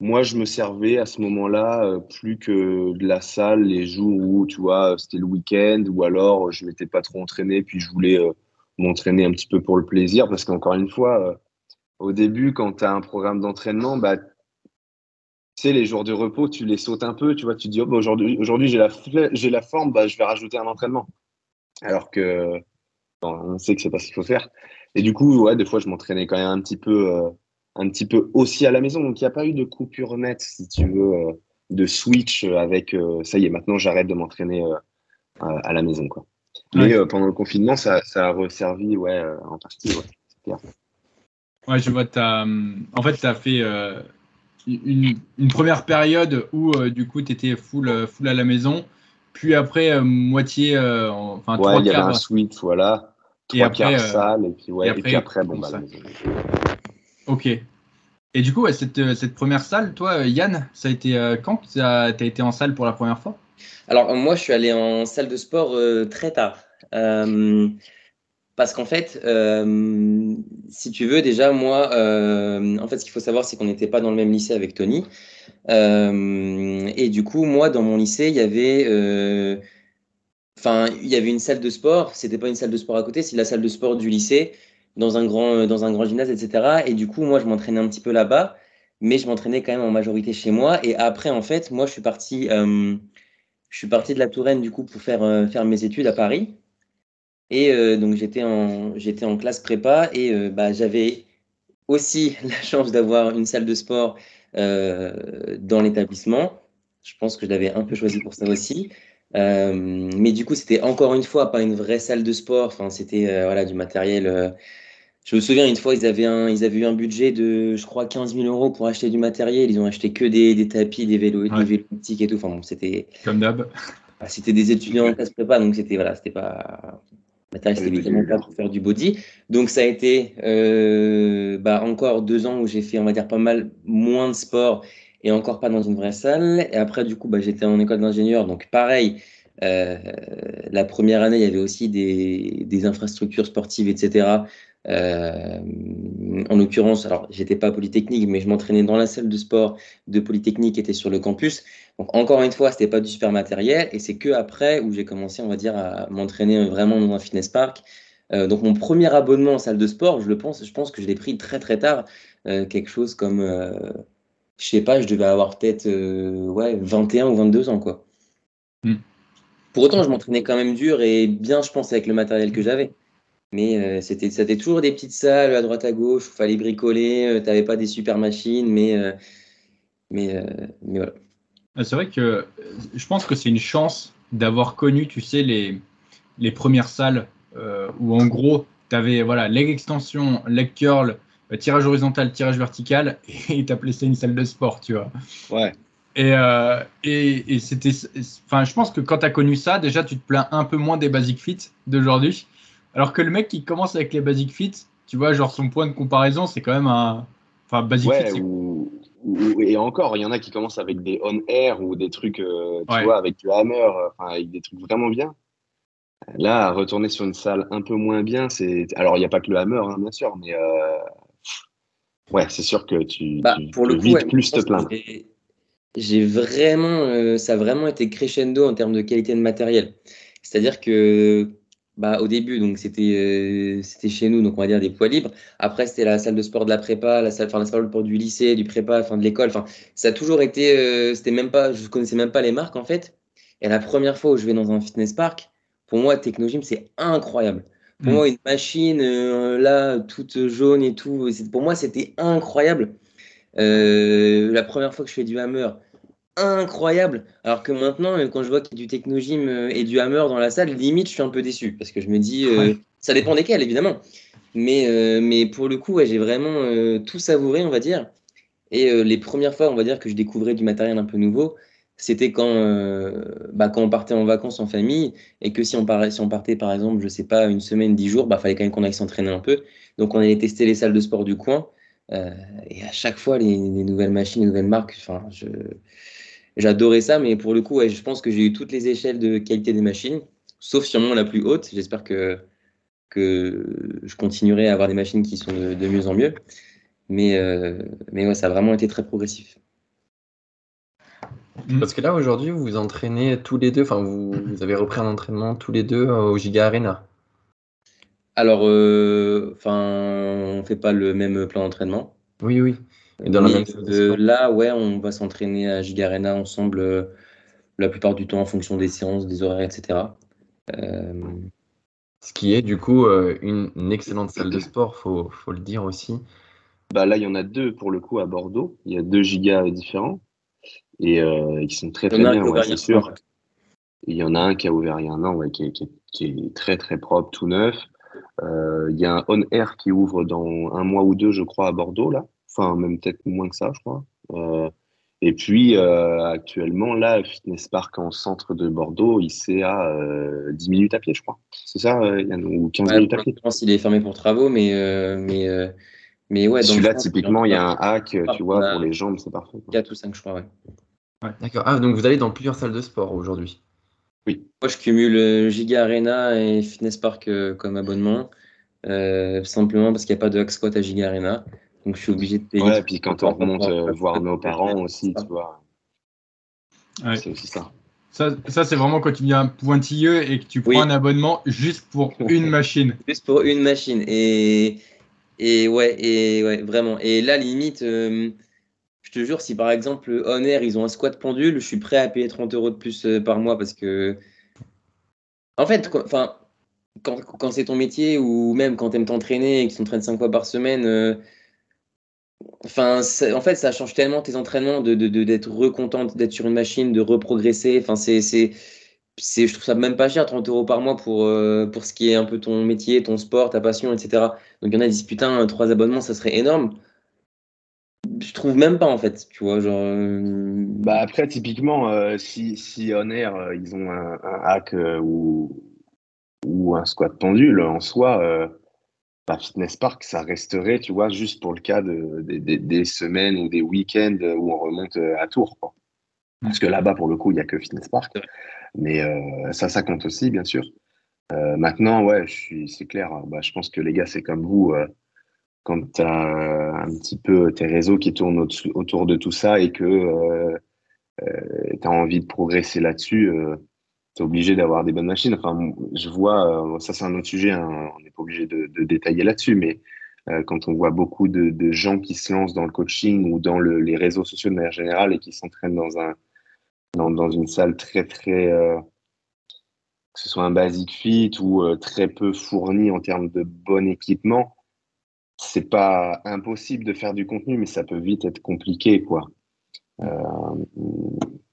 moi, je me servais à ce moment-là euh, plus que de la salle les jours où, tu vois, c'était le week-end ou alors je m'étais pas trop entraîné puis je voulais euh, m'entraîner un petit peu pour le plaisir parce qu'encore une fois, euh, au début, quand tu as un programme d'entraînement, bah, tu sais, les jours de repos, tu les sautes un peu, tu vois, tu dis, oh, bah, aujourd'hui, aujourd'hui j'ai la, j'ai la forme, bah, je vais rajouter un entraînement. Alors que, on sait que c'est pas ce qu'il faut faire. Et du coup, ouais, des fois, je m'entraînais quand même un petit peu un petit peu aussi à la maison. Donc, il n'y a pas eu de coupure nette, si tu veux, euh, de switch avec euh, ça y est, maintenant j'arrête de m'entraîner euh, à la maison. Quoi. Mais pendant le confinement, ça, ça a resservi ouais, en partie. Ouais, ouais je vois, as, en fait, tu as fait une, une, première période où du coup tu étais full, full à la maison, puis après moitié, enfin ouais, il y avait un switch, voilà. Trois et après, quarts salle, et puis, ouais, et, puis après, bon, bah, Ok. Et du coup, cette, euh, cette, première salle, toi, euh, Yann, ça a été euh, quand tu as, été en salle pour la première fois? Alors, moi, je suis allé en salle de sport très tard. parce qu'en fait, si tu veux, déjà, moi, en fait, ce qu'il faut savoir, c'est qu'on n'était pas dans le même lycée avec Tony. et du coup, moi, dans mon lycée, il y avait. Enfin, il y avait une salle de sport. C'était pas une salle de sport à côté, c'est la salle de sport du lycée dans un grand, euh, dans un grand gymnase, etc. Et du coup, moi, je m'entraînais un petit peu là-bas, mais je m'entraînais quand même en majorité chez moi. Et après, en fait, moi, je suis parti, euh, je suis parti de la Touraine, du coup, pour faire, euh, faire mes études à Paris. Et donc, j'étais en, j'étais en classe prépa et bah, j'avais aussi la chance d'avoir une salle de sport dans l'établissement. Je pense que je l'avais un peu choisi pour ça aussi. mais du coup, c'était encore une fois pas une vraie salle de sport. Enfin, c'était voilà du matériel je me souviens, une fois, ils avaient, un, ils avaient eu un budget de, je crois, 15 000 euros pour acheter du matériel. Ils ont acheté que des, des tapis, des vélos, des vélos et tout. Enfin, bon, c'était. Comme d'hab. Bah, c'était des étudiants en classe prépa, donc c'était voilà, c'était pas. Matériel, c'était évidemment pas pour faire du body. Donc, ça a été euh, bah, encore deux ans où j'ai fait, on va dire, pas mal moins de sport et encore pas dans une vraie salle. Et après, du coup, bah, j'étais en école d'ingénieur. Donc, pareil, euh, la première année, il y avait aussi des, des infrastructures sportives, etc. Euh, en l'occurrence, alors j'étais pas polytechnique, mais je m'entraînais dans la salle de sport de polytechnique qui était sur le campus. Donc encore une fois, c'était pas du super matériel, et c'est que après où j'ai commencé, on va dire, à m'entraîner vraiment dans un fitness park. Euh, donc mon premier abonnement en salle de sport, je le pense, je pense que je l'ai pris très très tard, euh, quelque chose comme, je sais pas, je devais avoir peut-être ouais 21 ou 22 ans quoi. Hmm. Pour autant, je m'entraînais quand même dur et bien, je pense, avec le matériel que j'avais. Mais euh, c'était, c'était toujours des petites salles à droite à gauche où il fallait bricoler. Euh, tu n'avais pas des super machines, mais, euh, mais, mais voilà. Ah, c'est vrai que je pense que c'est une chance d'avoir connu, tu sais, les, les premières salles où en gros, tu avais voilà, leg extension, leg curl, tirage horizontal, tirage vertical, et tu appelais ça une salle de sport, tu vois. Ouais. Et, et, et c'était. Enfin, je pense que quand tu as connu ça, déjà, tu te plains un peu moins des basic fit d'aujourd'hui. Alors que le mec qui commence avec les basic fit, tu vois, genre son point de comparaison, c'est quand même un. Enfin, basic fit. Ou, et encore, il y en a qui commencent avec des on-air ou des trucs, euh, tu vois, avec du hammer, enfin, avec des trucs vraiment bien. Là, retourner sur une salle un peu moins bien, c'est. Alors, il n'y a pas que le hammer, hein, bien sûr, mais. Euh... Ouais, c'est sûr que tu, bah, pour le coup, plus te plaindre. J'ai vraiment. Euh, ça a vraiment été crescendo en termes de qualité de matériel. C'est-à-dire que bah, au début, donc c'était euh, c'était chez nous, donc on va dire des poids libres. Après, c'était la salle de sport de la prépa, la salle, enfin, la salle de sport du lycée, du prépa, enfin de l'école. Enfin, ça a toujours été, euh, c'était même pas, je connaissais même pas les marques en fait. Et la première fois où je vais dans un fitness park, pour moi, Technogym, c'est incroyable. Pour mm. moi, une machine euh, là, toute jaune et tout, pour moi, c'était incroyable. la première fois que je fais du hammer, incroyable. Alors que maintenant, euh, quand je vois qu'il y a du technogym euh, et du hammer dans la salle, limite, je suis un peu déçu parce que je me dis, euh, ça dépend desquels, évidemment. Mais, mais pour le coup, j'ai vraiment tout savouré, on va dire. Et les premières fois, on va dire, que je découvrais du matériel un peu nouveau, c'était quand, bah, quand on partait en vacances en famille et que si on, parlait, si on partait, par exemple, je sais pas, une semaine, dix jours, bah, fallait quand même qu'on aille s'entraîner un peu. Donc, on allait tester les salles de sport du coin. et à chaque fois, les, les nouvelles machines, les nouvelles marques, enfin, je J'adorais ça, mais pour le coup, je pense que j'ai eu toutes les échelles de qualité des machines, sauf sûrement la plus haute. J'espère que, que je continuerai à avoir des machines qui sont de, mieux en mieux. Mais, euh, mais ouais, ça a vraiment été très progressif. Mm. Parce que là, aujourd'hui, vous vous entraînez tous les deux, enfin, vous, vous avez repris un entraînement tous les deux euh, au Giga Arena. Alors, euh, enfin, on fait pas le même plan d'entraînement. Oui, oui. Et dans la même de là, ouais, on va s'entraîner à Giga Arena ensemble euh, la plupart du temps en fonction des séances, des horaires, etc. Euh, Ce qui est du coup euh, une, une excellente salle de sport, faut, faut le dire aussi. Bah là, il y en a deux pour le coup à Bordeaux. Il y a deux gigas différents et euh, qui sont très très bien, ouais, c'est il y a sûr. Il y en a un qui a ouvert il y a un an, ouais, qui, est, qui est- qui est très très propre, tout neuf. Euh, il y a un On Air qui ouvre dans un mois ou deux, je crois, à Bordeaux là. Enfin, même peut-être moins que ça, je crois. Euh, et puis euh, actuellement, là, Fitness Park en centre de Bordeaux, il c'est à euh, 10 minutes à pied, je crois. C'est ça, euh, Yann, ou 15 Ouais, minutes à pied? l'instant, il est fermé pour travaux, mais, euh, mais, euh, mais ouais. Celui-là, typiquement, il y a un hack, tu vois, pour les jambes, c'est parfait. quoi. 4 ou 5, je crois, ouais. D'accord. Ah, donc vous allez dans plusieurs salles de sport aujourd'hui? Moi, je cumule euh, Giga Arena et Fitness Park euh, comme abonnement, euh, simplement parce qu'il n'y a pas de hack squat à Giga Arena. Donc, je suis obligé de payer. Ouais, et puis quand on remonte euh, voir nos parents aussi, tu vois, Ouais. c'est aussi ça. Ça, ça c'est vraiment quand tu viens pointilleux et que tu prends Oui. un abonnement juste pour une machine. Juste pour une machine. Et, et ouais, et ouais, vraiment. Et là, limite, euh, je te jure, si par exemple, On Air, ils ont un squat pendule, je suis prêt à payer 30 euros de plus euh, par mois parce que. En fait, quoi- enfin, quand, quand c'est ton métier ou même quand tu aimes t'entraîner et que tu t'entraînes 5 fois par semaine, euh, enfin, en fait, ça change tellement tes entraînements de, d'être recontent d'être sur une machine, de reprogresser. Enfin, c'est, je trouve ça même pas cher, 30 euros par mois pour, euh, pour ce qui est un peu ton métier, ton sport, ta passion, etc. Donc il y en a qui disent putain, trois abonnements, ça serait énorme. Je trouve même pas en fait, tu vois, genre. euh, Bah après, typiquement, euh, si, si On Air, euh, ils ont un, un hack euh, ou, ou un squat pendule, en soi, bah, Fitness Park, ça resterait, tu vois, juste pour le cas de, des- semaines ou des week-ends où on remonte euh, à Tours. quoi. Parce que là-bas, pour le coup, il n'y a que Fitness Park. Mais euh, ça, ça compte aussi, bien sûr. Euh, maintenant, ouais, c'est clair. hein, Bah, je pense que les gars, c'est comme vous. euh, quand tu as un petit peu tes réseaux qui tournent au- autour de tout ça et que tu as envie de progresser là-dessus, obligé d'avoir des bonnes machines. Enfin, je vois, euh, ça c'est un autre sujet, hein, on n'est pas obligé de, détailler là-dessus, mais euh, quand on voit beaucoup de, gens qui se lancent dans le coaching ou dans le- les réseaux sociaux de manière générale et qui s'entraînent dans, un, dans, dans une salle très, très, euh, que ce soit un basic fit ou très peu fourni en termes de bon équipement, c'est pas impossible de faire du contenu, mais ça peut vite être compliqué, quoi.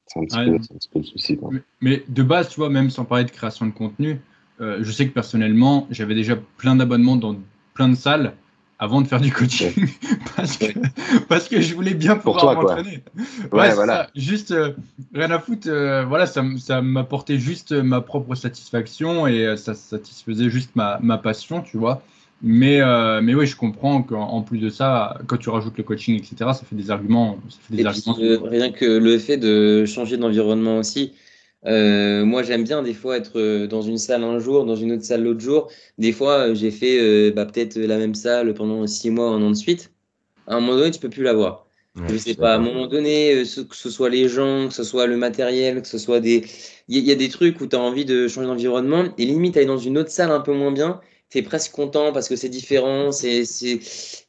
C'est un, petit Ouais. peu- c'est un petit peu le souci, quoi. Mais- Mais de base, tu vois, même sans parler de création de contenu, euh, je sais que personnellement, j'avais déjà plein d'abonnements dans plein de salles avant de faire du coaching parce, que, parce que je voulais bien pouvoir m'entraîner. Ouais, c'est voilà. ça. Juste euh, rien à foutre. euh, voilà, ça, ça m'apportait juste ma propre satisfaction et ça satisfaisait juste ma, ma passion, tu vois. Mais, euh, mais oui, je comprends qu'en en plus de ça, quand tu rajoutes le coaching, etc., ça fait des arguments. Ça fait des Et puis, arguments. euh, rien que le fait de changer d'environnement aussi. Euh, moi, j'aime bien des fois être euh, dans une salle un jour, dans une autre salle l'autre jour. Des fois, j'ai fait euh, bah, peut-être la même salle pendant six mois, un an de suite. À un moment donné, tu peux plus la voir. Ouais, Je sais pas, à un moment donné, ce- que ce soit les gens, que ce soit le matériel, que ce soit des. Il y, a des trucs où tu as envie de changer d'environnement et limite, aller dans une autre salle un peu moins bien, tu es presque content parce que c'est différent, c'est c'est-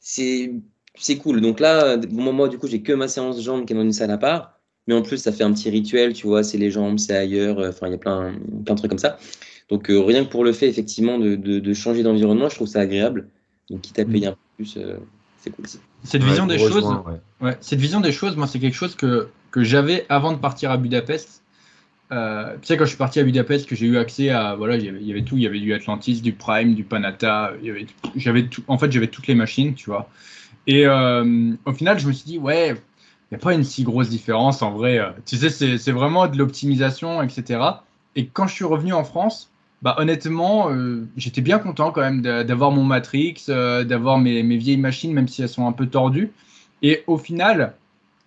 c'est c'est cool. Donc là, bon, moi, du coup, j'ai que ma séance jambes qui est dans une salle à part. Mais en plus, ça fait un petit rituel, tu vois, c'est les jambes, c'est ailleurs, euh, enfin, il y a plein, plein de trucs comme ça. Donc, euh, rien que pour le fait, effectivement, de, de, de changer d'environnement, je trouve ça agréable. Donc, quitte à payer un peu plus, euh, c'est cool. ça. Cette Ouais, vision des choses. Ouais, cette vision des choses, moi, c'est quelque chose que, que j'avais avant de partir à Budapest. Euh, tu sais, quand je suis parti à Budapest, que j'ai eu accès à. Voilà, il y avait- tout. Il y avait du Atlantis, du Prime, du Panata. J'avais. En fait, j'avais toutes les machines, tu vois. Et euh, au final, je me suis dit, ouais, il n'y a pas une si grosse différence en vrai. euh, Tu sais, c'est vraiment de l'optimisation, etc. Et quand je suis revenu en France, bah, honnêtement, j'étais bien content quand même d'a- d'avoir mon Matrix, d'avoir mes, mes vieilles machines, même si elles sont un peu tordues. Et au final,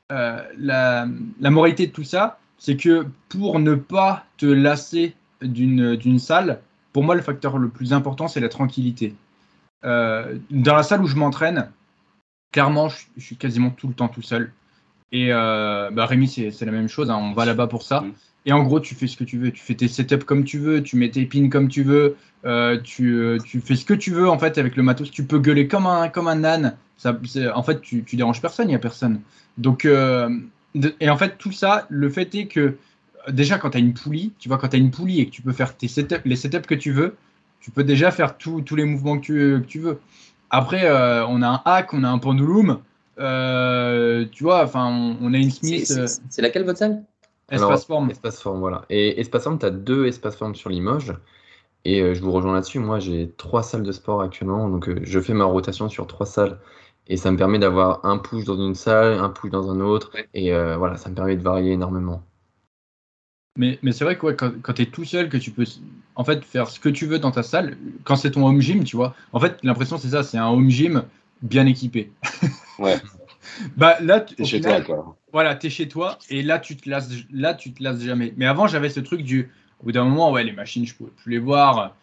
la moralité de tout ça, c'est que pour ne pas te lasser d'une salle, pour moi, le facteur le plus important, c'est la tranquillité. Euh, dans la salle où je m'entraîne, clairement, je, je suis quasiment tout le temps tout seul. Et euh, bah, Rémi, c'est la même chose. Hein. On va là-bas pour ça. Et en gros, tu fais ce que tu veux. Tu fais tes setups comme tu veux. Tu mets tes pins comme tu veux. Euh, tu, tu, fais ce que tu veux en fait avec le matos. Tu peux gueuler comme un, comme un âne. Ça, en fait, tu, tu déranges personne. Il n'y a personne. Donc, et en fait, tout ça, le fait est que déjà, quand tu as une poulie, tu vois, quand tu as une poulie et que tu peux faire tes les setups que tu veux, tu peux déjà faire tous les mouvements que tu, que tu veux. Après, euh, on a un hack, on a un pendulum. Euh, tu vois, enfin, on, on, a une Smith. C'est euh, laquelle votre salle? Espace Forme. Espace Forme, voilà. Et Espace Forme, tu as deux Espace Forme sur Limoges. Et euh, je vous rejoins là-dessus. Moi, j'ai trois salles de sport actuellement. Donc, euh, je fais ma rotation sur trois salles. Et ça me permet d'avoir un push dans une salle, un push dans un autre. Ouais. Et euh, voilà, ça me permet de varier énormément. Mais, mais c'est vrai que ouais, quand, quand tu es tout seul, que tu peux en fait faire ce que tu veux dans ta salle, quand c'est ton home gym, tu vois. En fait, l'impression, c'est ça, c'est un home gym bien équipé. Ouais. bah là, T'es chez final, toi, quoi. Voilà, t'es chez toi et là, tu te lasses, là, tu te lasses jamais. Mais avant, j'avais ce truc du, au bout d'un moment, ouais, les machines, je pouvais plus les voir.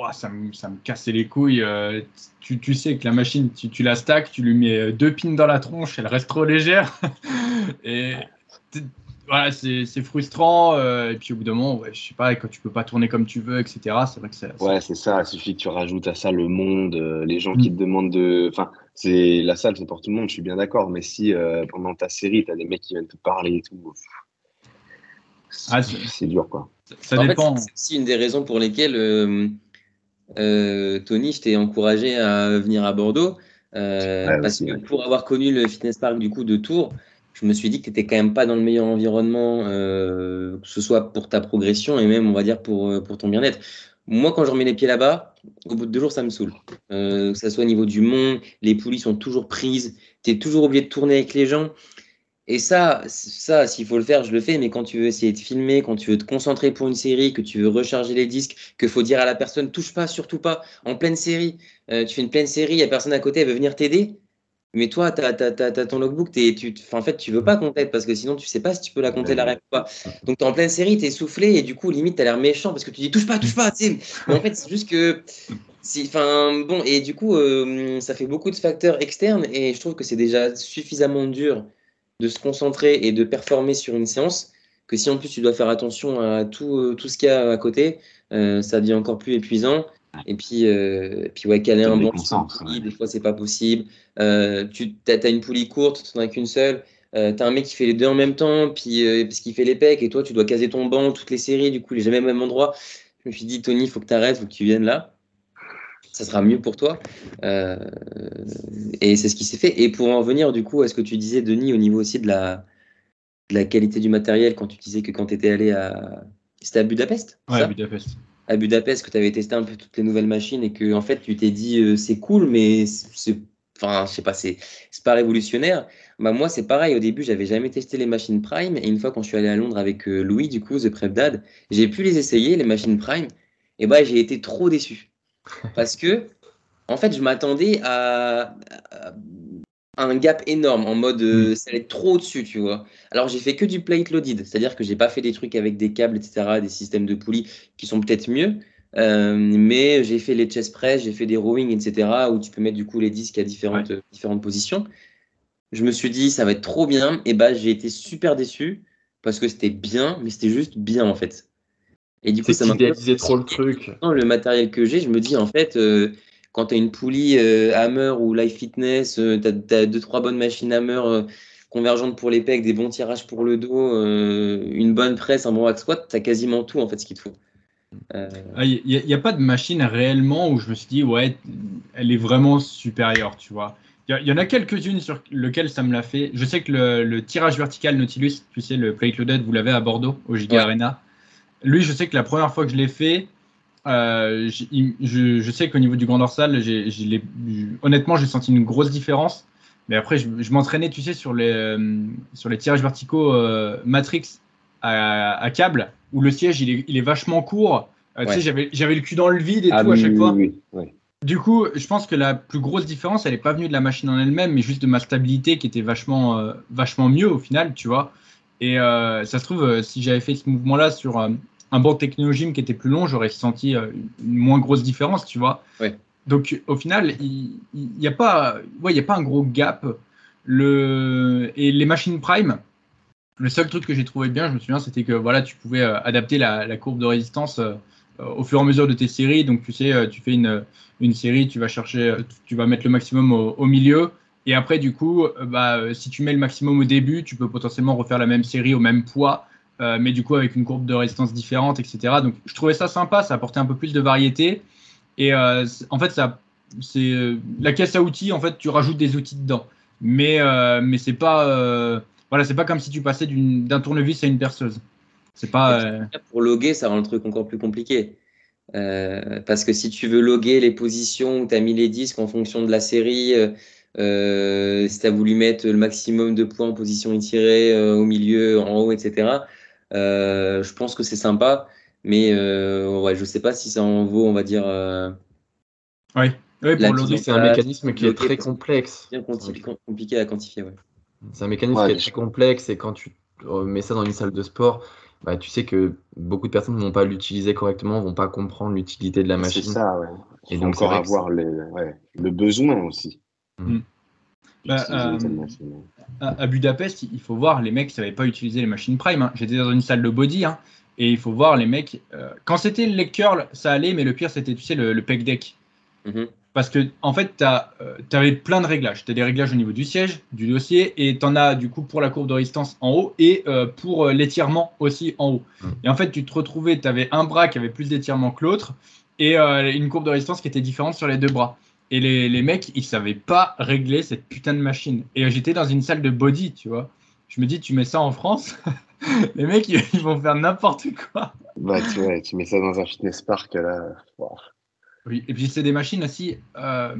Oh, ça, me, ça me cassait les couilles. Euh, tu, tu, sais que la machine, tu, tu la stacks, tu lui mets deux pins dans la tronche, elle reste trop légère. et voilà, c'est frustrant. Euh, et puis au bout d'un moment, ouais, je sais pas, quand tu peux pas tourner comme tu veux, etc. C'est vrai que c'est. Ouais, c'est ça. Il suffit que tu rajoutes à ça le monde, euh, les gens mmh. qui te demandent de. Enfin, c'est la salle, c'est pour tout le monde. Je suis bien d'accord. Mais si euh, pendant ta série, tu as des mecs qui viennent te parler et tout, ah, c'est dur, quoi. Ça, ça en dépend. C'est aussi une des raisons pour lesquelles Tony, je t'ai encouragé à venir à Bordeaux. Ouais, parce que pour avoir connu le fitness park du coup de Tours, je me suis dit que tu n'étais quand même pas dans le meilleur environnement, euh, que ce soit pour ta progression et même, on va dire, pour, euh, pour ton bien-être. Moi, quand je remets les pieds là-bas, au bout de deux jours, ça me saoule. Euh, que ce soit au niveau du monde, les poulies sont toujours prises, tu es toujours obligé de tourner avec les gens. Et ça, ça s'il faut le faire, je le fais, mais quand tu veux essayer de filmer, quand tu veux te concentrer pour une série, que tu veux recharger les disques, qu'il faut dire à la personne, touche pas, surtout pas, en pleine série, euh, tu fais une pleine série, il n'y a personne à côté, elle veut venir t'aider, mais toi, tu as, ton logbook, tu, en fait, tu veux pas qu'on t'aide parce que sinon, tu sais pas si tu peux la compter la règle ou pas. Donc, tu es en pleine série, tu es soufflé et du coup, limite, tu as l'air méchant parce que tu dis touche pas, touche pas. Mais en fait, c'est juste que. Enfin, bon, et du coup, euh, ça fait beaucoup de facteurs externes et je trouve que c'est déjà suffisamment dur de se concentrer et de performer sur une séance que si en plus tu dois faire attention à tout, euh, tout ce qu'il y a à côté, euh, ça devient encore plus épuisant. Et puis, euh, et puis ouais, caler un une poulie, des fois, c'est pas possible. Euh, tu as, une poulie courte, tu n'en as qu'une seule. Euh, tu as un mec qui fait les deux en même temps, puis euh, parce qu'il fait les pecs, et toi, tu dois caser ton banc, toutes les séries, du coup, il est jamais au même endroit. Je me suis dit, Tony, il faut que tu arrêtes, il faut que tu viennes là. Ça sera mieux pour toi. Euh, et c'est ce qui s'est fait. Et pour en venir, du coup, à ce que tu disais, Denis, au niveau aussi de la, de la qualité du matériel, quand tu disais que quand tu étais allé à. C'était à Budapest Ouais, à Budapest à Budapest que tu avais testé un peu toutes les nouvelles machines et que en fait tu t'es dit euh, c'est cool mais c'est enfin je sais pas c'est c'est pas révolutionnaire bah moi c'est pareil au début j'avais jamais testé les machines Prime et une fois quand je suis allé à Londres avec euh, Louis du coup The Prep Dad j'ai pu les essayer les machines Prime et bah j'ai été trop déçu parce que en fait je m'attendais à, à un gap énorme en mode euh, ça allait être trop au-dessus, tu vois. Alors j'ai fait que du plate loaded, c'est-à-dire que j'ai pas fait des trucs avec des câbles, etc., des systèmes de poulies qui sont peut-être mieux, euh, mais j'ai fait les chest press, j'ai fait des rowing, etc., où tu peux mettre du coup les disques à différentes, Ouais. différentes positions. Je me suis dit ça va être trop bien, et bah j'ai été super déçu parce que c'était bien, mais c'était juste bien en fait. Et du coup ça m'a idéalisé trop le truc. le matériel que j'ai, je me dis en fait, euh, quand tu as une poulie euh, Hammer ou Life Fitness, tu as, deux, trois bonnes machines Hammer euh, convergentes pour les pecs, des bons tirages pour le dos, euh, une bonne presse, un bon back squat, tu as quasiment tout en fait ce qu'il te faut. Euh, Il n'y a, a, pas de machine réellement où je me suis dit, ouais, elle est vraiment supérieure, tu vois. Il y, y, en a quelques-unes sur lesquelles ça me l'a fait. Je sais que le, le, tirage vertical Nautilus, tu sais, le plate loaded, vous l'avez à Bordeaux, au Giga ouais. Arena. Lui, je sais que la première fois que je l'ai fait, euh, je, je, je, sais qu'au niveau du grand dorsal, j ai, j ai, honnêtement, j'ai senti une grosse différence. Mais après, je, je m'entraînais, tu sais, sur les, euh, sur les tirages verticaux euh, Matrix à, à, câble, où le siège, il est, il est vachement court. Ouais. Tu sais, j'avais le cul dans le vide et ah, tout oui, à chaque fois. Oui, oui. Du coup, je pense que la plus grosse différence, elle n'est pas venue de la machine en elle-même, mais juste de ma stabilité qui était vachement, vachement mieux au final, tu vois. Et euh, ça se trouve, si j'avais fait ce mouvement-là sur un banc technologime qui était plus long, j'aurais senti euh, une moins grosse différence, tu vois. Ouais. Donc au final, il n'y a, pas, ouais, y a pas un gros gap. le et les machines prime. Le seul truc que j'ai trouvé bien, je me souviens, c'était que voilà, tu pouvais euh, adapter la, la courbe de résistance euh, au fur et à mesure de tes séries. Donc tu sais, euh, tu fais une, une série, tu vas chercher, tu vas mettre le maximum au, au milieu. Et après, du coup, euh, bah, euh, si tu mets le maximum au début, tu peux potentiellement refaire la même série au même poids, euh, mais du coup avec une courbe de résistance différente, etc. Donc je trouvais ça sympa, ça apportait un peu plus de variété. Et euh, en fait, ça, c'est la caisse à outils. En fait, tu rajoutes des outils dedans, mais euh, mais c'est pas, voilà, c'est pas comme si tu passais d'un tournevis à une perceuse. C'est pas. Pour loguer, ça rend le truc encore plus compliqué. Parce que si tu veux loguer les positions où tu as mis les disques en fonction de la série, si tu as voulu mettre le maximum de points en position étirée, euh, au milieu, en haut, etc., euh, je pense que c'est sympa. Mais euh, ouais, je sais pas si ça en vaut, on va dire, euh, oui, oui, pour. C'est un mécanisme qui est très complexe. bien compliqué à quantifier. Ouais. C'est un mécanisme Ouais, qui est très complexe et quand tu euh, mets ça dans une salle de sport, bah, tu sais que beaucoup de personnes ne vont pas l'utiliser correctement, vont pas comprendre l'utilité de la C'est machine. ça, ouais. Et Il faut donc, c'est encore avoir les, ouais, le besoin aussi. Mm. Bah, une telle euh, machine. à, Budapest, il faut voir, les mecs ne savaient pas utiliser les machines Prime. hein. J'étais dans une salle de body hein, et il faut voir les mecs. euh, quand c'était le leg curl, ça allait, mais le pire, c'était, tu sais, le, le pec deck. Mhm. Parce que, en fait, tu avais plein de réglages. Tu as des réglages au niveau du siège, du dossier, et tu en as du coup pour la courbe de résistance en haut et euh, pour euh, l'étirement aussi en haut. Mm. Et en fait, tu te retrouvais, tu avais un bras qui avait plus d'étirement que l'autre et euh, une courbe de résistance qui était différente sur les deux bras. Et les, les mecs, ils savaient pas régler cette putain de machine. Et j'étais dans une salle de body, tu vois. Je me dis, tu mets ça en France, les mecs, ils, ils vont faire n'importe quoi. Bah, tu, ouais, tu mets ça dans un fitness park, là. wow. Oui, et puis c'est des machines aussi, euh,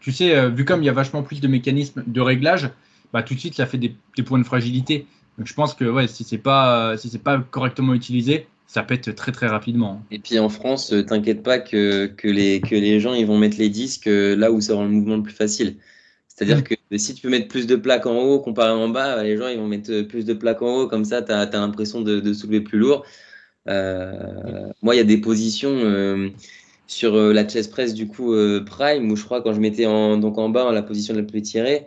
tu sais, euh, vu comme il y a vachement plus de mécanismes de réglage, bah, tout de suite ça fait des, des points de fragilité. Donc je pense que ouais, si c'est pas, si c'est pas correctement utilisé, ça pète très très rapidement. Et puis en France, euh, t'inquiète pas que, que, les, que les gens ils vont mettre les disques euh, là où ça rend le mouvement le plus facile. C'est-à-dire Mm. que si tu peux mettre plus de plaques en haut comparé en bas, les gens ils vont mettre euh, plus de plaques en haut, comme ça tu as, l'impression de, de soulever plus lourd. Euh, moi, il y a des positions euh, sur euh, la chest press du coup euh, prime où je crois quand je mettais en, donc en bas en la position la plus étirée,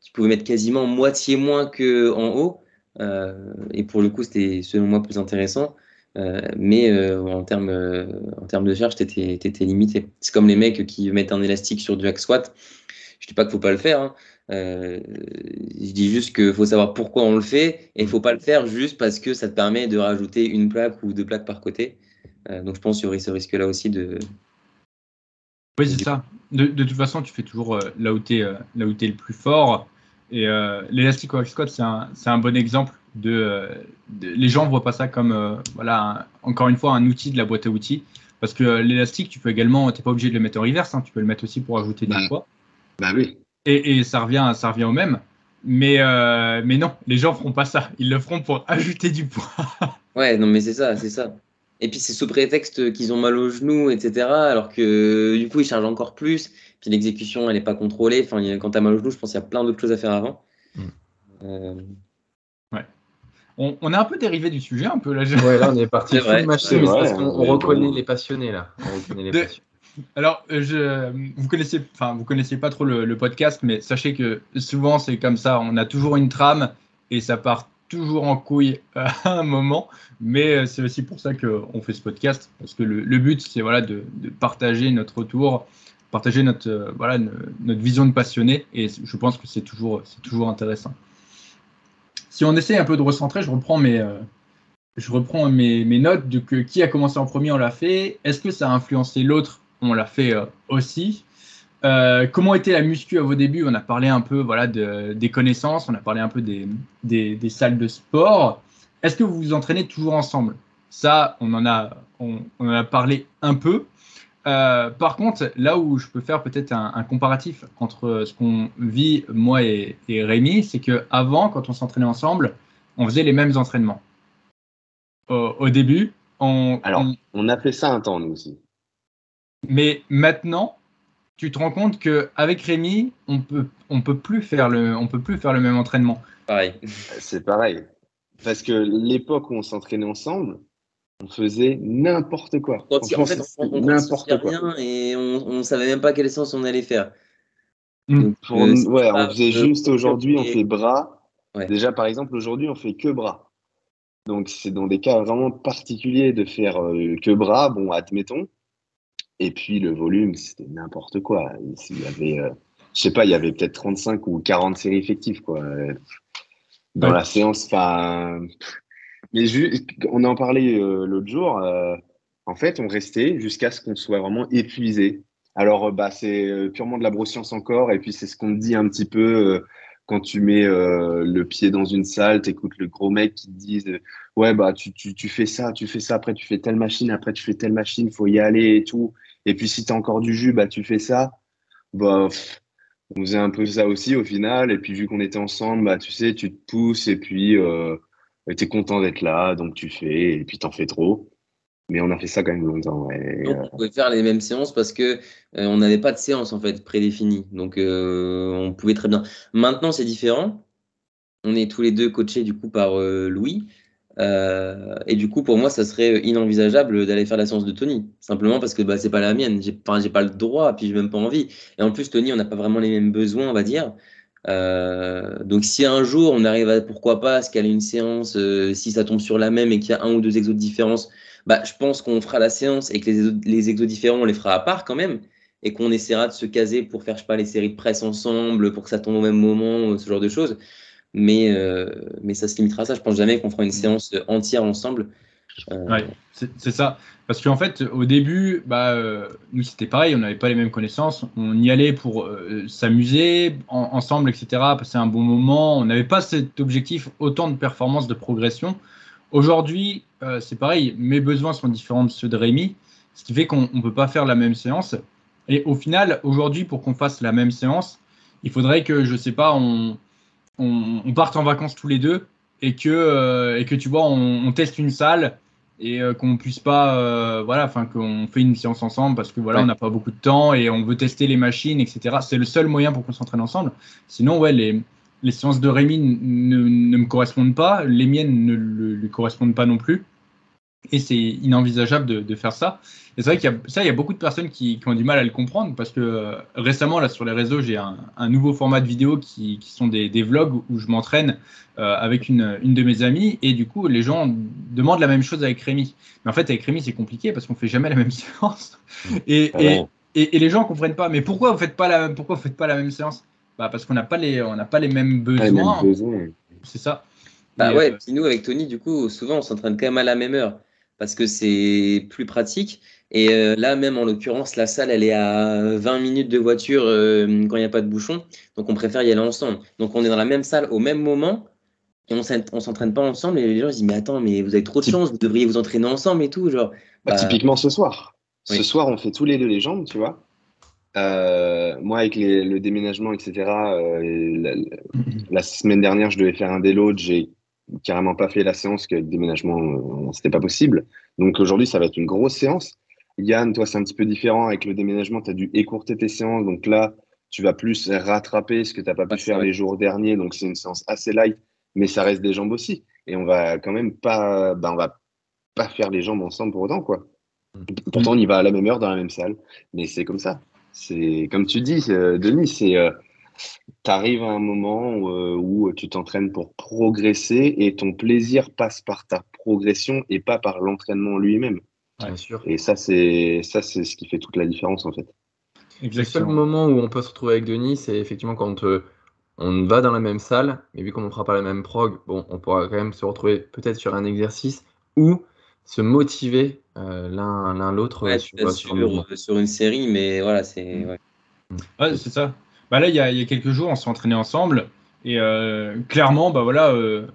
tu pouvais mettre quasiment moitié moins que en haut. Euh, et pour le coup, c'était selon moi plus intéressant. Euh, mais euh, en termes euh, en termes de charge, t'étais étais limité. C'est comme les mecs qui mettent un élastique sur du hack squat. Je dis pas qu'il faut pas le faire. Hein. Je dis juste qu'il faut savoir pourquoi on le fait et il faut pas le faire juste parce que ça te permet de rajouter une plaque ou deux plaques par côté. Donc je pense qu'il y aurait ce risque-là aussi de. Oui, c'est ça. De, toute façon, tu fais toujours là où tu es, t'es le plus fort. Et euh, l'élastique squat, c'est un bon exemple de, euh, de- Les gens ne voient pas ça comme, euh, voilà, un- encore une fois, un outil de la boîte à outils. Parce que euh, l'élastique, tu peux également, tu n'es pas obligé de le mettre en reverse, hein, tu peux le mettre aussi pour ajouter du Ouais. poids. Bah oui. Et, et ça, revient, ça revient au même. Mais, euh, mais non, les gens feront pas ça. Ils le feront pour ajouter du poids. Ouais, non, mais c'est ça, c'est ça. Et puis c'est sous prétexte qu'ils ont mal au genou, etc. Alors que du coup, ils chargent encore plus. Puis l'exécution, elle n'est pas contrôlée. Enfin, quand tu as mal au genou, je pense qu'il y a plein d'autres choses à faire avant. Mm. On, on a un peu dérivé du sujet, un peu là. je- Ouais, là on est parti full vrai, parce qu'on on reconnaît bon. les passionnés là. On reconnaît les De- passionnés. Alors, euh, je, vous connaissez, enfin, vous connaissez pas trop le, le podcast, mais sachez que souvent c'est comme ça. On a toujours une trame et ça part toujours en couille à un moment. Mais euh, c'est aussi pour ça qu'on fait ce podcast, parce que le, le but c'est voilà de, de partager notre retour, partager notre euh, voilà no- notre vision de passionné. Et je pense que c'est toujours c'est toujours intéressant. Si on essaie un peu de recentrer, je reprends mes euh, je reprends mes, mes notes de que, qui a commencé en premier, on l'a fait. Est-ce que ça a influencé l'autre? On l'a fait euh, aussi. Euh, comment était la muscu à vos débuts? On a parlé un peu voilà, de- des connaissances, on a parlé un peu des, des- salles de sport. Est-ce que vous vous entraînez toujours ensemble? Ça, on en, a, on en a parlé un peu. Euh, par contre, là où je peux faire peut-être un, un comparatif entre ce qu'on vit, moi et, et Rémi, c'est qu'avant, quand on s'entraînait ensemble, on faisait les mêmes entraînements. Au, au début, on, Alors. on- On a fait ça un temps, nous aussi. mais maintenant, tu te rends compte que avec Rémi, on peut, on peut plus faire le, on peut plus faire le même entraînement. pareil. C'est pareil. Parce que l'époque où on s'entraînait ensemble, on faisait n'importe quoi. Quand- en fait, on, n'importe quoi. rien et on ne savait même pas quel sens on allait faire. Mm. Donc, Pour- euh, ouais, on faisait juste aujourd'hui, on fait bras. Ouais. Déjà, par exemple, aujourd'hui, on fait que bras. Donc, c'est dans des cas vraiment particuliers de faire euh, que bras, bon, admettons. Et puis, le volume, c'était n'importe quoi. Il y avait, euh, je sais pas, il y avait peut-être 35 ou 40 séries effectives, quoi. Dans Ouais. la séance, enfin. On en parlait euh, l'autre jour. euh, en fait, on restait jusqu'à ce qu'on soit vraiment épuisé. Alors, euh, bah, c'est euh, purement de la broscience encore. Et puis, c'est ce qu'on dit un petit peu quand tu mets le pied dans une salle, t'écoutes le gros mec qui te dit Ouais, bah, tu, tu, tu fais ça, tu fais ça, après, tu fais telle machine, après, tu fais telle machine, faut y aller et tout. Et puis, si t'as encore du jus, bah, tu fais ça. Bah, on faisait un peu ça aussi au final. Et puis, vu qu'on était ensemble, bah, tu sais, tu te pousses et puis t'es content d'être là, donc tu fais, et puis t'en fais trop. Mais on a fait ça quand même longtemps. Et, Donc, euh, on pouvait faire les mêmes séances parce que euh, on n'avait pas de séance en fait prédéfinie. Donc, euh, on pouvait très bien. Maintenant, c'est différent. On est tous les deux coachés du coup par euh, Louis. Et du coup, pour moi, ça serait inenvisageable d'aller faire la séance de Tony. Simplement parce que bah, c'est pas la mienne. J'ai enfin, j'ai pas le droit, puis j'ai même pas envie. Et en plus, Tony, on n'a pas vraiment les mêmes besoins, on va dire. Euh, donc, si un jour on arrive à pourquoi pas à se caler une séance, euh, si ça tombe sur la même et qu'il y a un ou deux exos de différence, bah, je pense qu'on fera la séance et que les, exos- les exos différents, on les fera à part quand même. Et qu'on essaiera de se caser pour faire, je sais pas, les séries de presse ensemble, pour que ça tombe au même moment, euh, ce genre de choses. Mais, euh, mais ça se limitera à ça. Je pense jamais qu'on fera une séance entière ensemble. Ouais, c'est ça. Parce qu'en fait, au début, bah, euh, nous, c'était pareil, on n'avait pas les mêmes connaissances. On y allait pour euh, s'amuser en- ensemble, etc., passer un bon moment. On n'avait pas cet objectif, autant de performance, de progression. Aujourd'hui, euh, c'est pareil, mes besoins sont différents de ceux de Rémi, ce qui fait qu'on ne peut pas faire la même séance. Et au final, aujourd'hui, pour qu'on fasse la même séance, il faudrait que, je sais pas, on, parte en vacances tous les deux et que, et que tu vois, on teste une salle et euh, qu'on puisse pas, euh, voilà, enfin qu'on fait une séance ensemble parce que voilà, Ouais. on n'a pas beaucoup de temps et on veut tester les machines, etc. C'est le seul moyen pour qu'on s'entraîne ensemble. Sinon, ouais, les, les séances de Rémi ne, ne me correspondent pas, les miennes ne lui correspondent pas non plus. Et c'est inenvisageable de, de faire ça. Et c'est vrai qu'il y a ça, il y a beaucoup de personnes qui, qui ont du mal à le comprendre parce que euh, récemment, là, sur les réseaux, j'ai un, un nouveau format de vidéo qui, qui sont des, des vlogs où je m'entraîne euh, avec une, une de mes amies et du coup, les gens demandent la même chose avec Rémi. Mais en fait, avec Rémi, c'est compliqué parce qu'on fait jamais la même séance. Et, Ah et, et, et les gens comprennent pas. Mais pourquoi vous faites pas la, pourquoi vous faites pas la même séance? Bah, Parce qu'on n'a pas, les- on n'a pas les mêmes les mêmes besoins. besoins. C'est ça. Bah Et, ouais, euh, puis nous avec Tony, du coup, souvent on s'entraîne quand même à la même heure parce que c'est plus pratique. Et euh, là, même en l'occurrence, la salle, elle est à 20 minutes de voiture euh, quand il n'y a pas de bouchon. Donc on préfère y aller ensemble. Donc on est dans la même salle au même moment et on s'en- on s'entraîne pas ensemble. Et les gens ils disent, mais attends, mais vous avez trop de chance, vous devriez vous entraîner ensemble et tout. Genre, Bah, Bah, typiquement ce soir. oui. Ce soir, on fait tous les deux les jambes, tu vois. Euh, moi, avec les- le déménagement, etc., et la, la semaine dernière, je devais faire un déload. J'ai carrément pas fait la séance, que le déménagement, euh, c'était pas possible. Donc aujourd'hui, ça va être une grosse séance. Yann, toi, c'est un petit peu différent. Avec le déménagement, tu as dû écourter tes séances. Donc là, tu vas plus rattraper ce que tu n'as pas pu faire vrai. les jours derniers. Donc c'est une séance assez light, mais ça reste des jambes aussi. Et on va quand même pas, bah, on va pas faire les jambes ensemble pour autant, quoi. Pourtant, on y va à la même heure dans la même salle, mais c'est comme ça. C'est comme tu dis, euh, Denis, c'est euh, t'arrives à un moment où, euh, où tu t'entraînes pour progresser et ton plaisir passe par ta progression et pas par l'entraînement lui-même. Bien sûr. Et ça, c'est ça, c'est ce qui fait toute la différence en fait. Le seul moment où on peut se retrouver avec Denis, c'est effectivement quand euh, on va dans la même salle, mais vu qu'on ne fera pas la même prog, bon, on pourra quand même se retrouver peut-être sur un exercice ou se motiver euh, l'un l'autre ouais, sur, une série, mais voilà, c'est. ouais. Ouais, c'est ça. Bah là, il y a, il y a quelques jours, on s'est entraîné ensemble. Et euh, clairement, bah voilà, euh,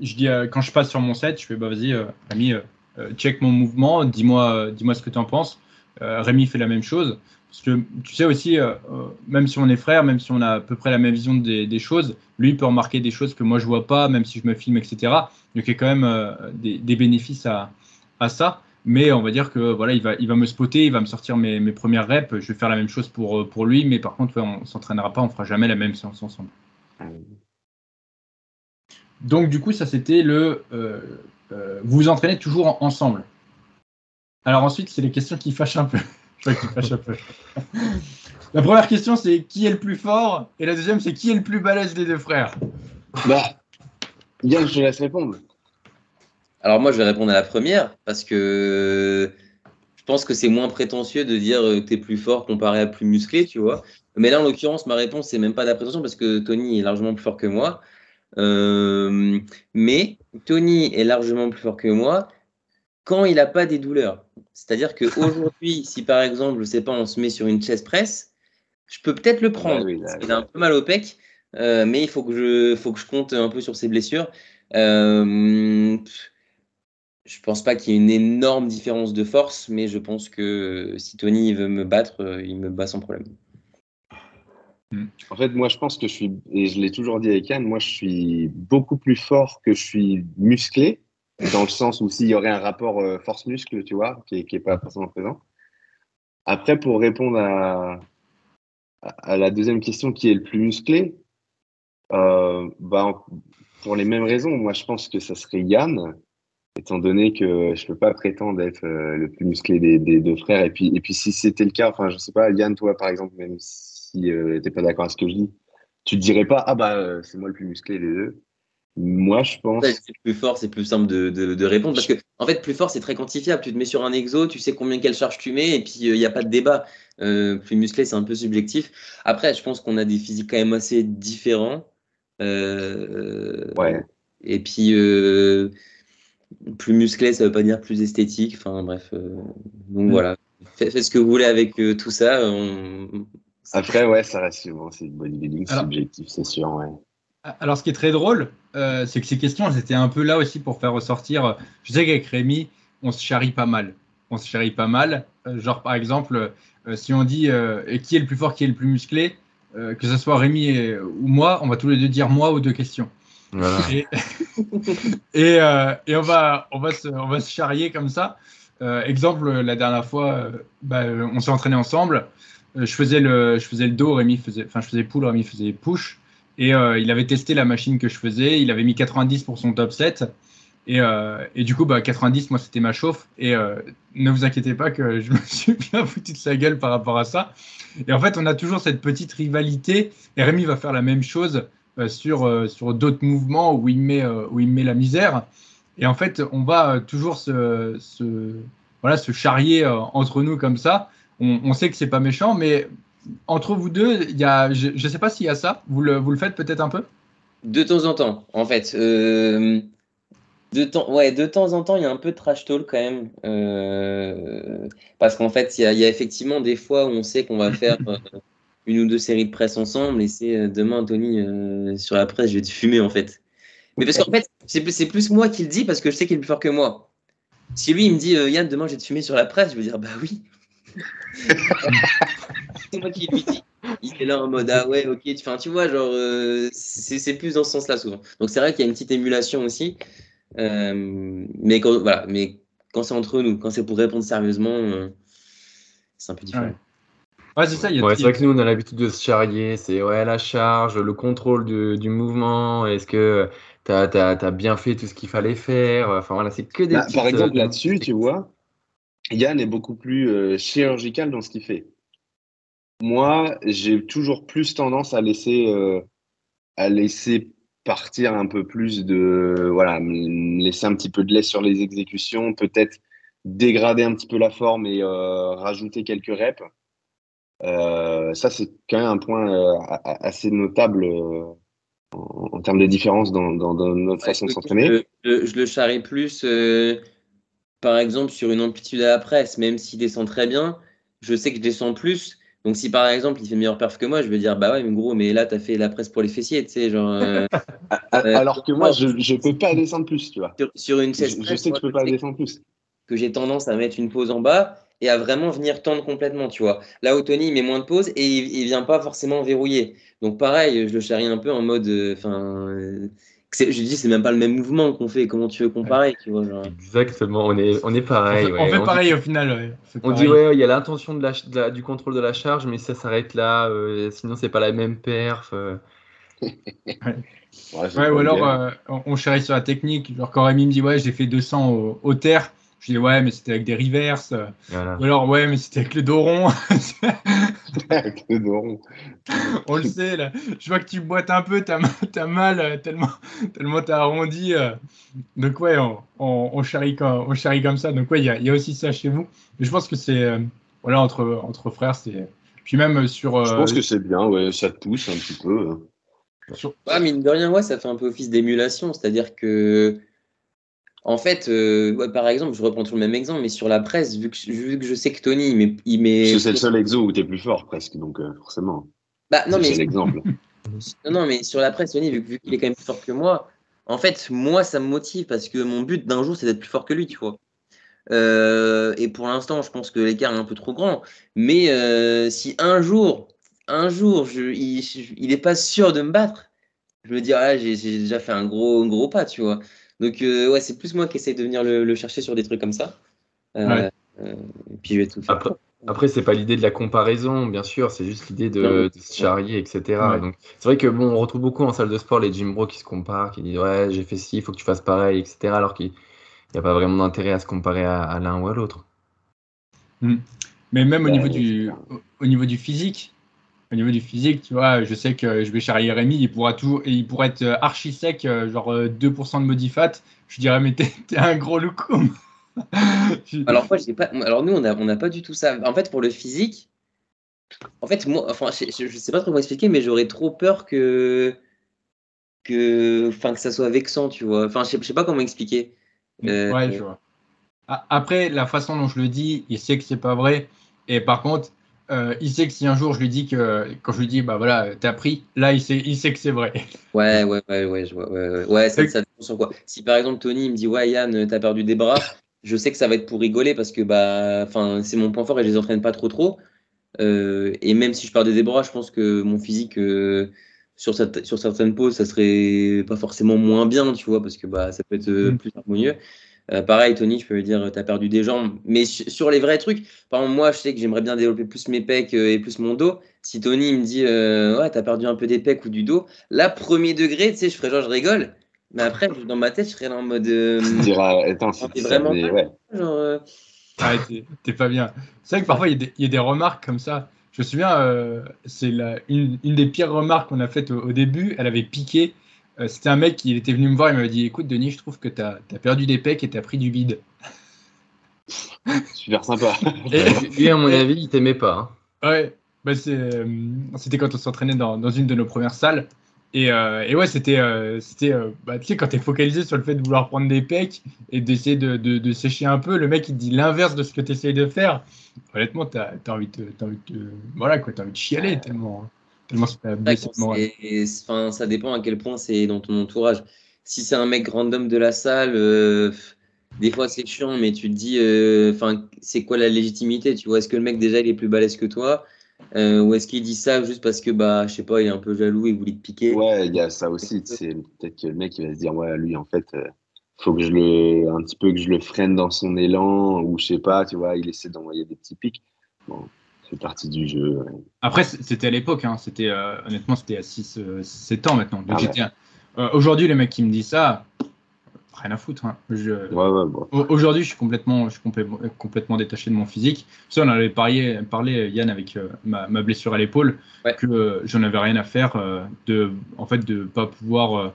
je dis, quand je passe sur mon set, je fais, bah vas-y, Rémi, euh, check mon mouvement, dis-moi dis-moi ce que tu en penses. Rémi fait la même chose. Parce que tu sais aussi, même si on est frères, même si on a à peu près la même vision des, choses, lui peut remarquer des choses que moi je vois pas, même si je me filme, etc. Donc il y a quand même des, des bénéfices à, à ça. Mais on va dire que voilà, il va, il va me spotter, il va me sortir mes, mes premières reps. Je vais faire la même chose pour, euh, pour lui, mais par contre, ouais, on s'entraînera pas, on fera jamais la même séance ensemble. Donc du coup, ça c'était le euh, euh, vous vous entraînez toujours en- ensemble. Alors ensuite, c'est les questions qui fâchent un peu. Je un. La première question, c'est qui est le plus fort? Et la deuxième, c'est qui est le plus balèze des deux frères? Bah, Yann, je te laisse répondre. Alors moi, je vais répondre à la première parce que je pense que c'est moins prétentieux de dire que tu es plus fort comparé à plus musclé, tu vois. Mais là, en l'occurrence, ma réponse, c'est même pas de la prétention parce que Tony est largement plus fort que moi. Euh, mais Tony est largement plus fort que moi quand il n'a pas des douleurs. C'est-à-dire qu'aujourd'hui, si par exemple, je sais pas, on se met sur une chest press, je peux peut-être le prendre. Ouais, oui, là, il a un peu mal au pec, euh, mais il faut que, je, faut que je compte un peu sur ses blessures. Euh, je pense pas qu'il y ait une énorme différence de force, mais je pense que si Tony veut me battre, euh, il me bat sans problème. En fait, moi, je pense que je suis, et je l'ai toujours dit avec Yann, moi, je suis beaucoup plus fort que je suis musclé, dans le sens où s'il y aurait un rapport euh, force-muscle, tu vois, qui n'est pas forcément présent. Après, pour répondre à, à la deuxième question, qui est le plus musclé euh, bah, Pour les mêmes raisons, moi, je pense que ça serait Yann, étant donné que je ne peux pas prétendre être euh, le plus musclé des, des, deux frères. Et puis, et puis si c'était le cas, enfin, je sais pas, Yann, toi, par exemple, même si euh, tu n'es pas d'accord avec ce que je dis, tu ne dirais pas, ah bah, euh, c'est moi le plus musclé des deux. Moi, je pense. Ouais, c'est plus fort, c'est plus simple de, de, de répondre parce que, en fait, plus fort, c'est très quantifiable. Tu te mets sur un exo, tu sais combien, quelle charge tu mets, et puis il n'y a pas de débat. plus musclé, c'est un peu subjectif. Après, je pense qu'on a des physiques quand même assez différents. ouais. Et puis, plus musclé, ça veut pas dire plus esthétique. Enfin, bref. euh, donc Mm. voilà. Faites, faites ce que vous voulez avec euh, tout ça. on- Après, ouais, ça reste souvent, c'est bodybuilding Alors- subjectif, c'est sûr, ouais. Alors, ce qui est très drôle, euh, c'est que ces questions, elles étaient un peu là aussi pour faire ressortir. Je sais qu'avec Rémi, on se charrie pas mal. On se charrie pas mal. Euh, genre, par exemple, euh, si on dit euh, qui est le plus fort, qui est le plus musclé, euh, que ce soit Rémi et- ou moi, on va tous les deux dire moi aux deux questions. Euh, et on, va, on, va se, charrier comme ça. Euh, exemple, la dernière fois, euh, bah, on s'est entraîné ensemble. Je, faisais le, je dos, Rémi faisait, enfin, je faisais pull, Rémi faisait push. Et il avait testé la machine que je faisais. Il avait mis 90 pour son top 7. Et, du coup, bah, 90, moi, c'était ma chauffe. Et ne vous inquiétez pas que je me suis bien foutu de sa gueule par rapport à ça. Et en fait, on a toujours cette petite rivalité. Et Rémi va faire la même chose sur, euh, sur d'autres mouvements où il, met, euh, où il met la misère. Et en fait, on va euh, toujours se, se, voilà, se charrier euh, entre nous comme ça. On, on sait que c'est pas méchant, mais entre vous deux, il y a, je ne sais pas s'il y a ça. Vous le, vous le faites peut-être un peu? De temps en temps, en fait. Euh, de, temps, ouais, de temps en temps, il y a un peu de trash talk quand même. Euh, parce qu'en fait, il y, y a effectivement des fois où on sait qu'on va faire euh, une ou deux séries de presse ensemble et c'est euh, demain, Tony, euh, sur la presse, je vais te fumer en fait. Mais parce qu'en fait, c'est plus, moi qui le dis parce que je sais qu'il est plus fort que moi. Si lui, il me dit euh, Yann, demain, je vais te fumer sur la presse, je vais dire bah oui. c'est moi qui lui dis. Il est là en mode ah ouais, ok. Enfin, tu vois, genre, c'est plus dans ce sens-là souvent. Donc c'est vrai qu'il y a une petite émulation aussi. Mais quand, c'est entre nous, quand c'est pour répondre sérieusement, c'est un peu différent. Ouais, c'est ça. Il y a, Ouais, c'est vrai que nous, on a l'habitude de se charrier. C'est ouais, la charge, le contrôle du, du mouvement. Est-ce que tu as, bien fait tout ce qu'il fallait faire Enfin voilà, c'est que des Bah, petites, par exemple, euh, là-dessus, tu vois, Yann est beaucoup plus euh, chirurgical dans ce qu'il fait. Moi, j'ai toujours plus tendance à laisser, euh, à laisser partir un peu plus de, voilà, me laisser un petit peu de laisse sur les exécutions, peut-être dégrader un petit peu la forme et euh, rajouter quelques reps. Euh, ça, c'est quand même un point euh, assez notable euh, en, en termes de différence dans, dans, dans notre façon de s'entraîner. Je, je- je le charrie plus, par exemple, sur une amplitude à la presse, même s'il descend très bien, je sais que je descends plus. Donc, si par exemple, il fait meilleure perf que moi, je vais dire, bah ouais, mais gros, mais là, t'as fait la presse pour les fessiers, tu sais, genre, euh, Euh, Alors que moi, je ne peux pas descendre plus, tu vois. sur, sur une Je, chest je press, sais que je peux je pas descendre plus. que j'ai tendance à mettre une pause en bas et à vraiment venir tendre complètement, tu vois. Là où Tony, il met moins de pause et il, il vient pas forcément verrouiller. Donc, pareil, je le charrie un peu en mode, euh, enfin, euh, je dis, c'est même pas le même mouvement qu'on fait. Comment tu veux comparer, tu vois, genre? Exactement, on est, on est on pareil. fait, ouais. on fait pareil au final. ouais. On dit ouais, il y a l'intention de la, ch- de la- du contrôle de la charge, mais ça s'arrête là. euh, sinon, c'est pas la même perf. euh. Ouais, Ouais, ou alors euh, on, on charrie sur la technique. Genre quand Rémi me dit ouais j'ai fait 200 au, au terre, Je dis ouais, mais c'était avec des reverses. Voilà. Ou alors ouais, mais c'était avec le dos rond. Avec le dos rond. On le sait là. Je vois que tu boites un peu, t'as as mal euh, tellement tellement t'as arrondi. euh. Donc ouais, on, on, on charrie comme, on charrie comme ça. Donc ouais, il y a, il y a aussi ça chez vous. Mais je pense que c'est euh, voilà entre entre frères, c'est. Puis même sur. Je euh, pense que c'est bien, ouais, ça te pousse un petit peu. hein. sur- Ouais, mine de rien, ouais, ça fait un peu office d'émulation. C'est-à-dire que, en fait, euh, par exemple, je reprends toujours le même exemple, mais sur la presse, vu que, je- vu que je sais que Tony, il met. Il met... C'est le seul exo où t'es plus fort presque, donc euh, forcément. Bah, non, c'est mais, l'exemple. non, non, mais sur la presse, Tony, vu, vu qu'il est quand même plus fort que moi, en fait, moi, ça me motive parce que mon but d'un jour, c'est d'être plus fort que lui, tu vois. Euh, et pour l'instant, je pense que l'écart est un peu trop grand. Mais si un jour, un jour, je, il, je- il est pas sûr de me battre, je me dis, ah, j'ai j'ai déjà fait un gros, un gros pas, tu vois. Donc, euh, ouais, c'est plus moi qui essaye de venir le, le chercher sur des trucs comme ça. Euh, Ouais. euh, et puis, je vais tout faire. Après, après c'est pas l'idée de la comparaison, bien sûr, c'est juste l'idée de, se charrier, etc. Ouais. Donc, c'est vrai que bon, on retrouve beaucoup en salle de sport les gym bros qui se comparent, qui disent ouais, j'ai fait ci, il faut que tu fasses pareil, etc. Alors qu'il n'y a pas vraiment d'intérêt à se comparer à, à l'un ou à l'autre. Mais même au Ouais, niveau ouais, du au niveau du physique, au niveau du physique, tu vois, je sais que je vais charrier Rémi, il pourra tout, il pourra être euh, archi sec, euh, genre euh, 2% de modifat. Je dirais mais t'es un gros loukoum. Alors moi, pas. Alors nous, on a, on n'a pas du tout ça. En fait, pour le physique, en fait, moi, enfin, je, je sais pas trop comment expliquer, mais j'aurais trop peur que que, enfin, que ça soit vexant, tu vois. Enfin, je sais, je sais pas comment expliquer. Euh, ouais, je vois. A- Après, la façon dont je le dis, il sait que c'est pas vrai. Et par contre, euh, il sait que si un jour je lui dis que, quand je lui dis, bah voilà, t'as pris, là, il sait, il sait que c'est vrai. Ouais, ouais, ouais, ouais, je vois. Ouais, ouais, ouais, ça, ça dépend sur quoi. Si par exemple Tony il me dit ouais Yann, t'as perdu des bras, je sais que ça va être pour rigoler parce que bah, enfin, c'est mon point fort et je les entraîne pas trop trop. Euh, et même si je perdais des bras, je pense que mon physique euh, sur, cette- sur certaines poses, ça serait pas forcément moins bien, tu vois, parce que bah, ça peut être euh, Mm. plus harmonieux. Euh, pareil, Tony, je peux lui dire, t'as perdu des jambes. Mais su- sur les vrais trucs, par exemple, moi, je sais que j'aimerais bien développer plus mes pecs euh, et plus mon dos. Si Tony il me dit, euh, ouais, t'as perdu un peu des pecs ou du dos, là, premier degré, tu sais, je ferais genre, je rigole. Mais après, dans ma tête, je serais là en mode. euh, Tu diras, attends, Ah, c'est vraiment mal. ouais. genre, euh, Ouais, t'es- pas bien. C'est vrai que parfois, il y, a des- il y a des remarques comme ça. Je me souviens, euh, c'est la- une, une des pires remarques qu'on a faites au, au début. Elle avait piqué. Euh, C'était un mec qui était venu me voir. Il m'avait dit Écoute, Denis, je trouve que tu as, perdu des pecs et tu as pris du bide. Super sympa. Et- Lui, à mon avis, il t'aimait pas. hein. Ouais, bah euh, c'était quand on s'entraînait dans, dans une de nos premières salles. Et, euh, et ouais, c'était, euh, c'était euh, bah, tu sais, quand tu es focalisé sur le fait de vouloir prendre des pecs et d'essayer de, de, de sécher un peu, le mec il te dit l'inverse de ce que tu essayes de faire. Honnêtement, tu as, envie de, t'as envie de, voilà, quoi, as envie de chialer tellement, tellement enfin, ça dépend à quel point c'est dans ton entourage. Si c'est un mec random de la salle, euh, des fois c'est chiant, mais tu te dis, euh, enfin, c'est quoi la légitimité? Tu vois, est-ce que le mec déjà il est plus balèze que toi? Euh, ou est-ce qu'il dit ça juste parce que bah, je sais pas, il est un peu jaloux et voulait te piquer? Ouais, il y a ça aussi. C'est peut-être que le mec il va se dire, ouais, lui en fait, euh, faut que je le, un petit peu que je le freine dans son élan ou je sais pas, tu vois, il essaie d'envoyer des petits pics. Bon, c'est partie du jeu. Après, c'était à l'époque, hein, c'était, euh, honnêtement, c'était à 6, 7 ans maintenant. Ah ouais. euh, aujourd'hui, les mecs qui me disent ça, rien à foutre. hein. Je, Ouais, ouais, bon. Au- Aujourd'hui, je suis complètement, je suis complètement, complètement détaché de mon physique. Ça, on avait parlé, parlé Yann, avec euh, ma, ma blessure à l'épaule, Ouais. que euh, j'en avais rien à faire euh, de, en fait, de pas pouvoir, euh,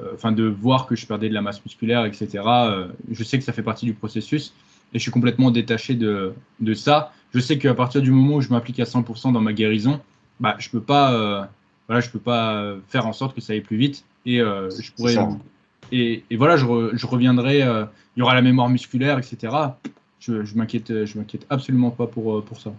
euh, enfin, de voir que je perdais de la masse musculaire, etc. Euh, je sais que ça fait partie du processus et je suis complètement détaché de, de ça. Je sais qu'à partir du moment où je m'applique à 100% dans ma guérison, bah, je peux pas, euh, voilà, je peux pas faire en sorte que ça aille plus vite et euh, je pourrais. Et, et voilà, je, re- je reviendrai. euh, il y aura la mémoire musculaire, etc. Je, je m'inquiète, je m'inquiète absolument pas pour, pour ça.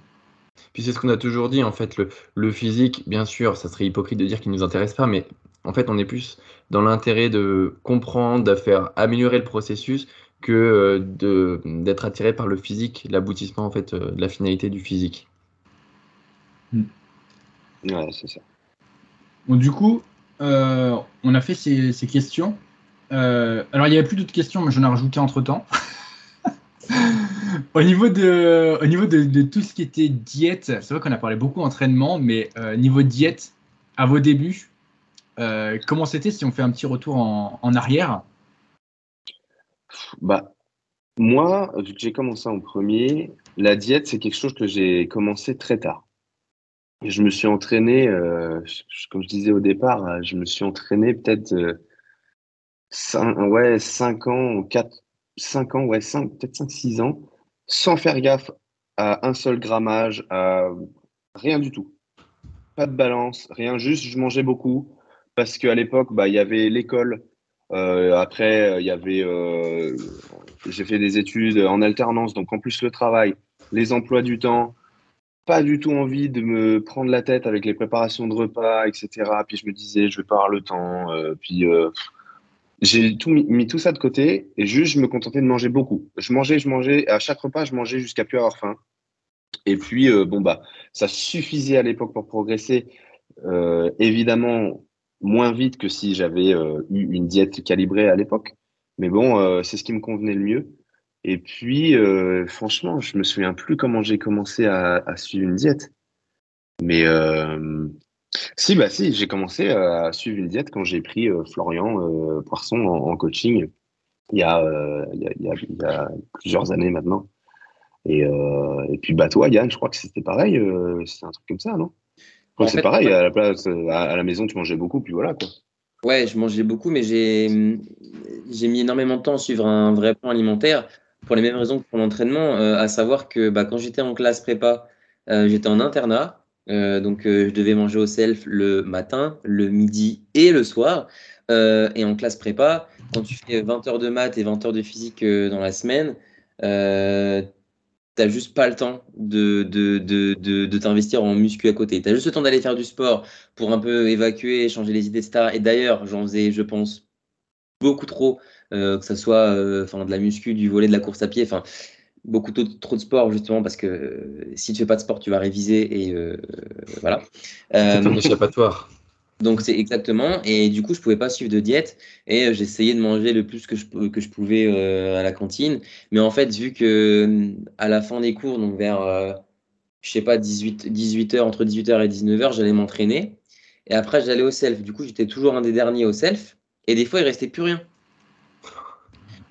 Puis c'est ce qu'on a toujours dit, en fait, le, le physique, bien sûr, ça serait hypocrite de dire qu'il ne nous intéresse pas, mais en fait, on est plus dans l'intérêt de comprendre, de faire améliorer le processus que euh, d'être attiré par le physique, l'aboutissement, en fait, euh, de la finalité du physique. Ouais, c'est ça. Bon, du coup, euh, on a fait ces, ces questions. Euh, alors, il n'y avait plus d'autres questions, mais j'en ai rajouté entre temps. au niveau, de, au niveau de, de tout ce qui était diète, c'est vrai qu'on a parlé beaucoup entraînement, mais euh, niveau diète, à vos débuts, euh, comment c'était si on fait un petit retour en, en arrière? Bah, moi, vu que j'ai commencé en premier, la diète, c'est quelque chose que j'ai commencé très tard. Je me suis entraîné, euh, comme je disais au départ, euh, je me suis entraîné peut-être 5, ouais, 5 ans, 4, 5 ans, ouais, 5, peut-être 5, 6 ans, sans faire gaffe à un seul grammage, à rien du tout. Pas de balance, rien, juste je mangeais beaucoup parce qu'à l'époque, bah, il y avait l'école. Euh, après, il y avait, euh, j'ai fait des études en alternance, donc en plus le travail, les emplois du temps, pas du tout envie de me prendre la tête avec les préparations de repas, etc. Puis je me disais, je vais pas avoir le temps. Euh, puis j'ai mis, tout ça de côté et juste je me contentais de manger beaucoup. Je mangeais, je mangeais. À chaque repas, je mangeais jusqu'à plus avoir faim. Et puis bon bah, ça suffisait à l'époque pour progresser. évidemment, moins vite que si j'avais euh, eu une diète calibrée à l'époque. Mais bon, euh, c'est ce qui me convenait le mieux. Et puis, euh, franchement, je me souviens plus comment j'ai commencé à, suivre une diète. Mais si, bah si, j'ai commencé à suivre une diète quand j'ai pris Florian Poisson en, coaching il y, a, plusieurs années maintenant. Et, et puis, bah toi, Yann, je crois que c'était pareil. c'est un truc comme ça, non? C'est pareil, à la, place, à la maison, tu mangeais beaucoup, puis voilà. Quoi. Ouais, je mangeais beaucoup, mais j'ai mis énormément de temps à suivre un vrai plan alimentaire pour les mêmes raisons que pour l'entraînement, euh, à savoir que bah, quand j'étais en classe prépa, euh, j'étais en internat, euh, donc je devais manger au self le matin, le midi et le soir. et en classe prépa, quand tu fais 20 heures de maths et 20 heures de physique dans la semaine, t'as juste pas le temps de, de, de, de, t'investir en muscu à côté. Tu as juste le temps d'aller faire du sport pour un peu évacuer, changer les idées, etc. Et d'ailleurs, j'en faisais, je pense, beaucoup trop, euh, que ce soit euh, de la muscu, du volet, de la course à pied, enfin beaucoup trop, trop, de sport justement parce que euh, si tu fais pas de sport, tu vas réviser et voilà. C'est un échappatoire. Donc c'est exactement. Et du coup, je pouvais pas suivre de diète et euh, j'essayais de manger le plus que je, pouvais euh, à la cantine. Mais en fait, vu que à la fin des cours, donc vers, euh, je sais pas, 18, 18h, entre 18h et 19h, j'allais m'entraîner. Et après, j'allais au self. Du coup, j'étais toujours un des derniers au self. Et des fois, il restait plus rien.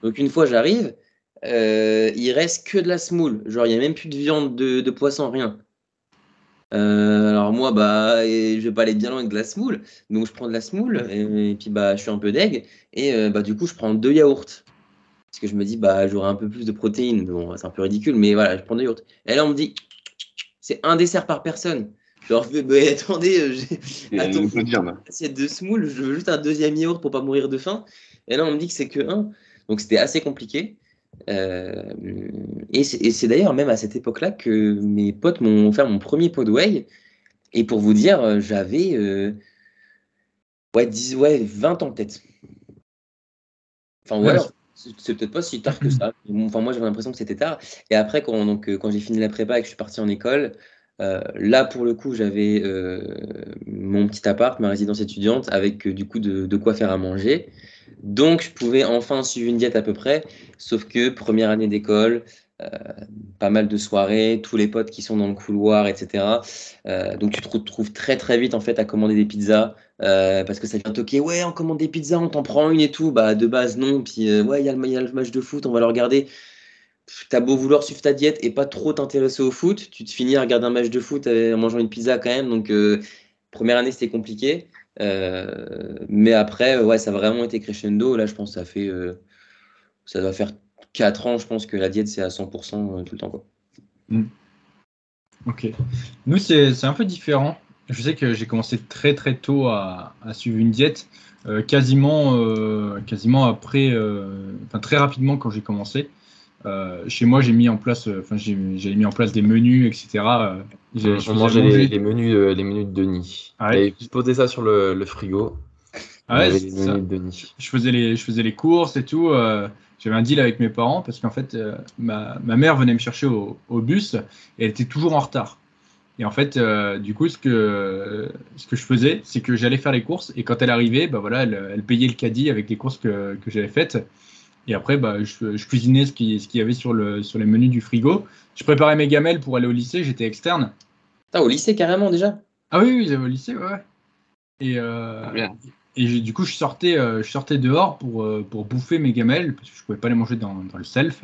Donc une fois, j'arrive, il reste que de la semoule. Genre, il n'y a même plus de viande, de, de poisson, rien. Euh, alors moi, bah, je vais pas aller bien loin avec de la semoule, donc je prends de la semoule et, puis bah, je suis un peu deg et euh, bah, du coup je prends deux yaourts parce que je me dis bah j'aurai un peu plus de protéines. Bon, c'est un peu ridicule, mais voilà, je prends deux yaourts. Et là on me dit c'est un dessert par personne. Genre, mais attendez, euh, j'ai une assiette de semoule, je veux juste un deuxième yaourt pour pas mourir de faim. Et là on me dit que c'est que un, donc c'était assez compliqué. Euh, et c'est d'ailleurs même à cette époque-là que mes potes m'ont offert mon premier whey. Et pour vous dire, euh, j'avais euh, ouais, 10, ouais, 20 ans peut-être. Enfin, ouais, c'est peut-être pas si tard que ça. Enfin, moi, j'avais l'impression que c'était tard. Et après, quand, donc, quand j'ai fini la prépa et que je suis parti en école, là, pour le coup, j'avais mon petit appart, ma résidence étudiante, avec du coup de, de, quoi faire à manger. Donc, je pouvais enfin suivre une diète à peu près, sauf que première année d'école, euh, pas mal de soirées, tous les potes qui sont dans le couloir, etc. Euh, donc, tu te retrouves très très vite en fait à commander des pizzas euh, parce que ça vient toquer. Ouais, on commande des pizzas, on t'en prend une et tout. Bah, de base, non. Puis, ouais, il y, a le match de foot, on va le regarder. T'as beau vouloir suivre ta diète et pas trop t'intéresser au foot, tu te finis à regarder un match de foot en mangeant une pizza quand même. Donc, première année, c'était compliqué. Euh, mais après, ouais, ça a vraiment été crescendo. Là, je pense que ça fait. Euh, ça doit faire 4 ans, je pense que la diète, c'est à 100% euh, tout le temps. Mm. Ok. Nous, c'est un peu différent. Je sais que j'ai commencé très très tôt à, à suivre une diète, quasiment, quasiment après, enfin très rapidement quand j'ai commencé. Euh, chez moi, j'ai mis en place, euh, enfin, j'ai mis en place des menus, etc. Euh, je mangeais les, menus, les menus de Denis. Ah je posais ça sur le, frigo. Ah ouais, les menus de Denis. Je faisais les, je faisais les courses et tout. J'avais un deal avec mes parents parce qu'en fait, ma, ma, mère venait me chercher au, au, bus et elle était toujours en retard. Et en fait, du coup, ce que, ce que je faisais, c'est que j'allais faire les courses et quand elle arrivait, bah voilà, elle, elle payait le caddie avec les courses que, que j'avais faites. Et après, bah, je, cuisinais ce qu'il y avait sur, le, sur les menus du frigo. Je préparais mes gamelles pour aller au lycée, j'étais externe. Ah, au lycée carrément déjà? Ah oui, oui, au lycée, ouais. Et, euh, et du coup, je sortais, je sortais dehors pour, pour bouffer mes gamelles, parce que je pouvais pas les manger dans, dans le self.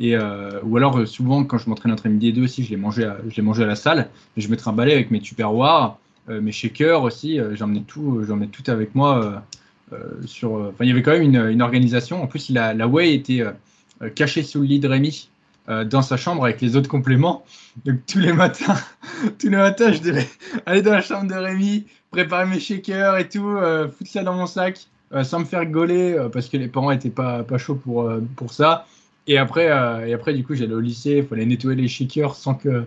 Et, ou alors, souvent, quand je m'entraîne entre midi et deux aussi, je les mangeais à, je les mangeais à la salle. Et je me trimballais avec mes tupperwares, mes shakers aussi. j'emmenais tout, j'emmenais tout avec moi. Sur, il y avait quand même une, organisation. En plus, la, Way était cachée sous le lit de Rémi. Euh, dans sa chambre avec les autres compléments. Donc tous les matins, tous les matins, je devais aller dans la chambre de Rémi, préparer mes shakers et tout, euh, foutre ça dans mon sac, euh, sans me faire gauler parce que les parents étaient pas pas chauds pour pour ça. Et après, et après du coup, j'allais au lycée, il fallait nettoyer les shakers sans que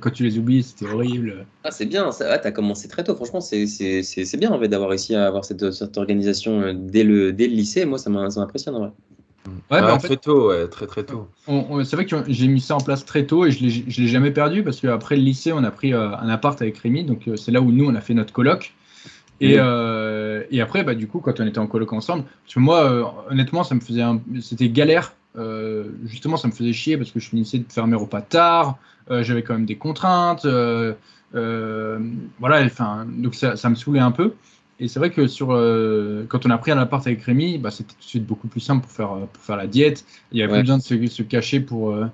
quand tu les oublies, c'était horrible. Ah, c'est bien, tu as commencé très tôt. Franchement, c'est bien en fait, d'avoir réussi à avoir cette, cette organisation dès le, dès le lycée. Moi, ça m'impressionne en vrai. Ouais, ah, très tôt, ouais, très très tôt. c'est vrai que j'ai mis ça en place très tôt et je ne l'ai jamais perdu parce qu'après le lycée, on a pris euh, un appart avec Rémi, donc euh, c'est là où nous on a fait notre coloc. Et, euh, et, après, bah, du coup, quand on était en coloc ensemble, parce que moi, honnêtement, ça me faisait, c'était galère. Justement, ça me faisait chier parce que je finissais de faire mes repas tard. J'avais quand même des contraintes. voilà, enfin, donc ça, ça me saoulait un peu. Et c'est vrai que sur, euh, quand on a pris un appart avec Rémi, bah, c'était tout de suite beaucoup plus simple pour faire, pour faire la diète. Il n'y avait plus besoin de se, se cacher pour, euh,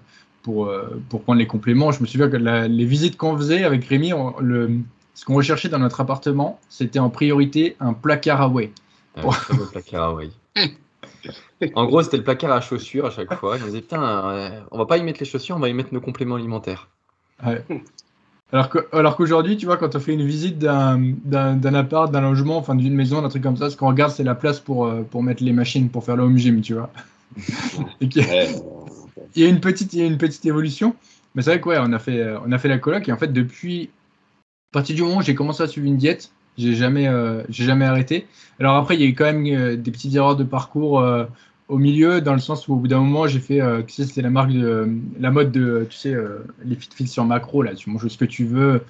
pour, euh, pour prendre les compléments. Je me souviens que les visites qu'on faisait avec Rémi, le, ce qu'on recherchait dans notre appartement, c'était en priorité un placard Away. placard en gros, c'était le placard à chaussures à chaque fois. Je me disais, putain, on va pas y mettre les chaussures, on va y mettre nos compléments alimentaires. Ouais. Alors qu'aujourd'hui, tu vois, quand on fait une visite d'un appart, d'un logement, enfin d'une maison, d'un truc comme ça, ce qu'on regarde, c'est la place pour, euh, pour mettre les machines pour faire le home gym, tu vois. il, y a une petite, il y a une petite évolution. Mais c'est vrai quoi, on, a fait, euh, on a fait la coloc et en fait, depuis, à partir du moment où j'ai commencé à suivre une diète, j'ai jamais, euh, j'ai jamais arrêté. Alors après, il y a eu quand même des petites erreurs de parcours au milieu, dans le sens où au bout d'un moment, j'ai fait, euh, tu sais, c'était la marque de la mode de, tu sais, euh, les fit sur macro, là, tu manges ce que tu veux.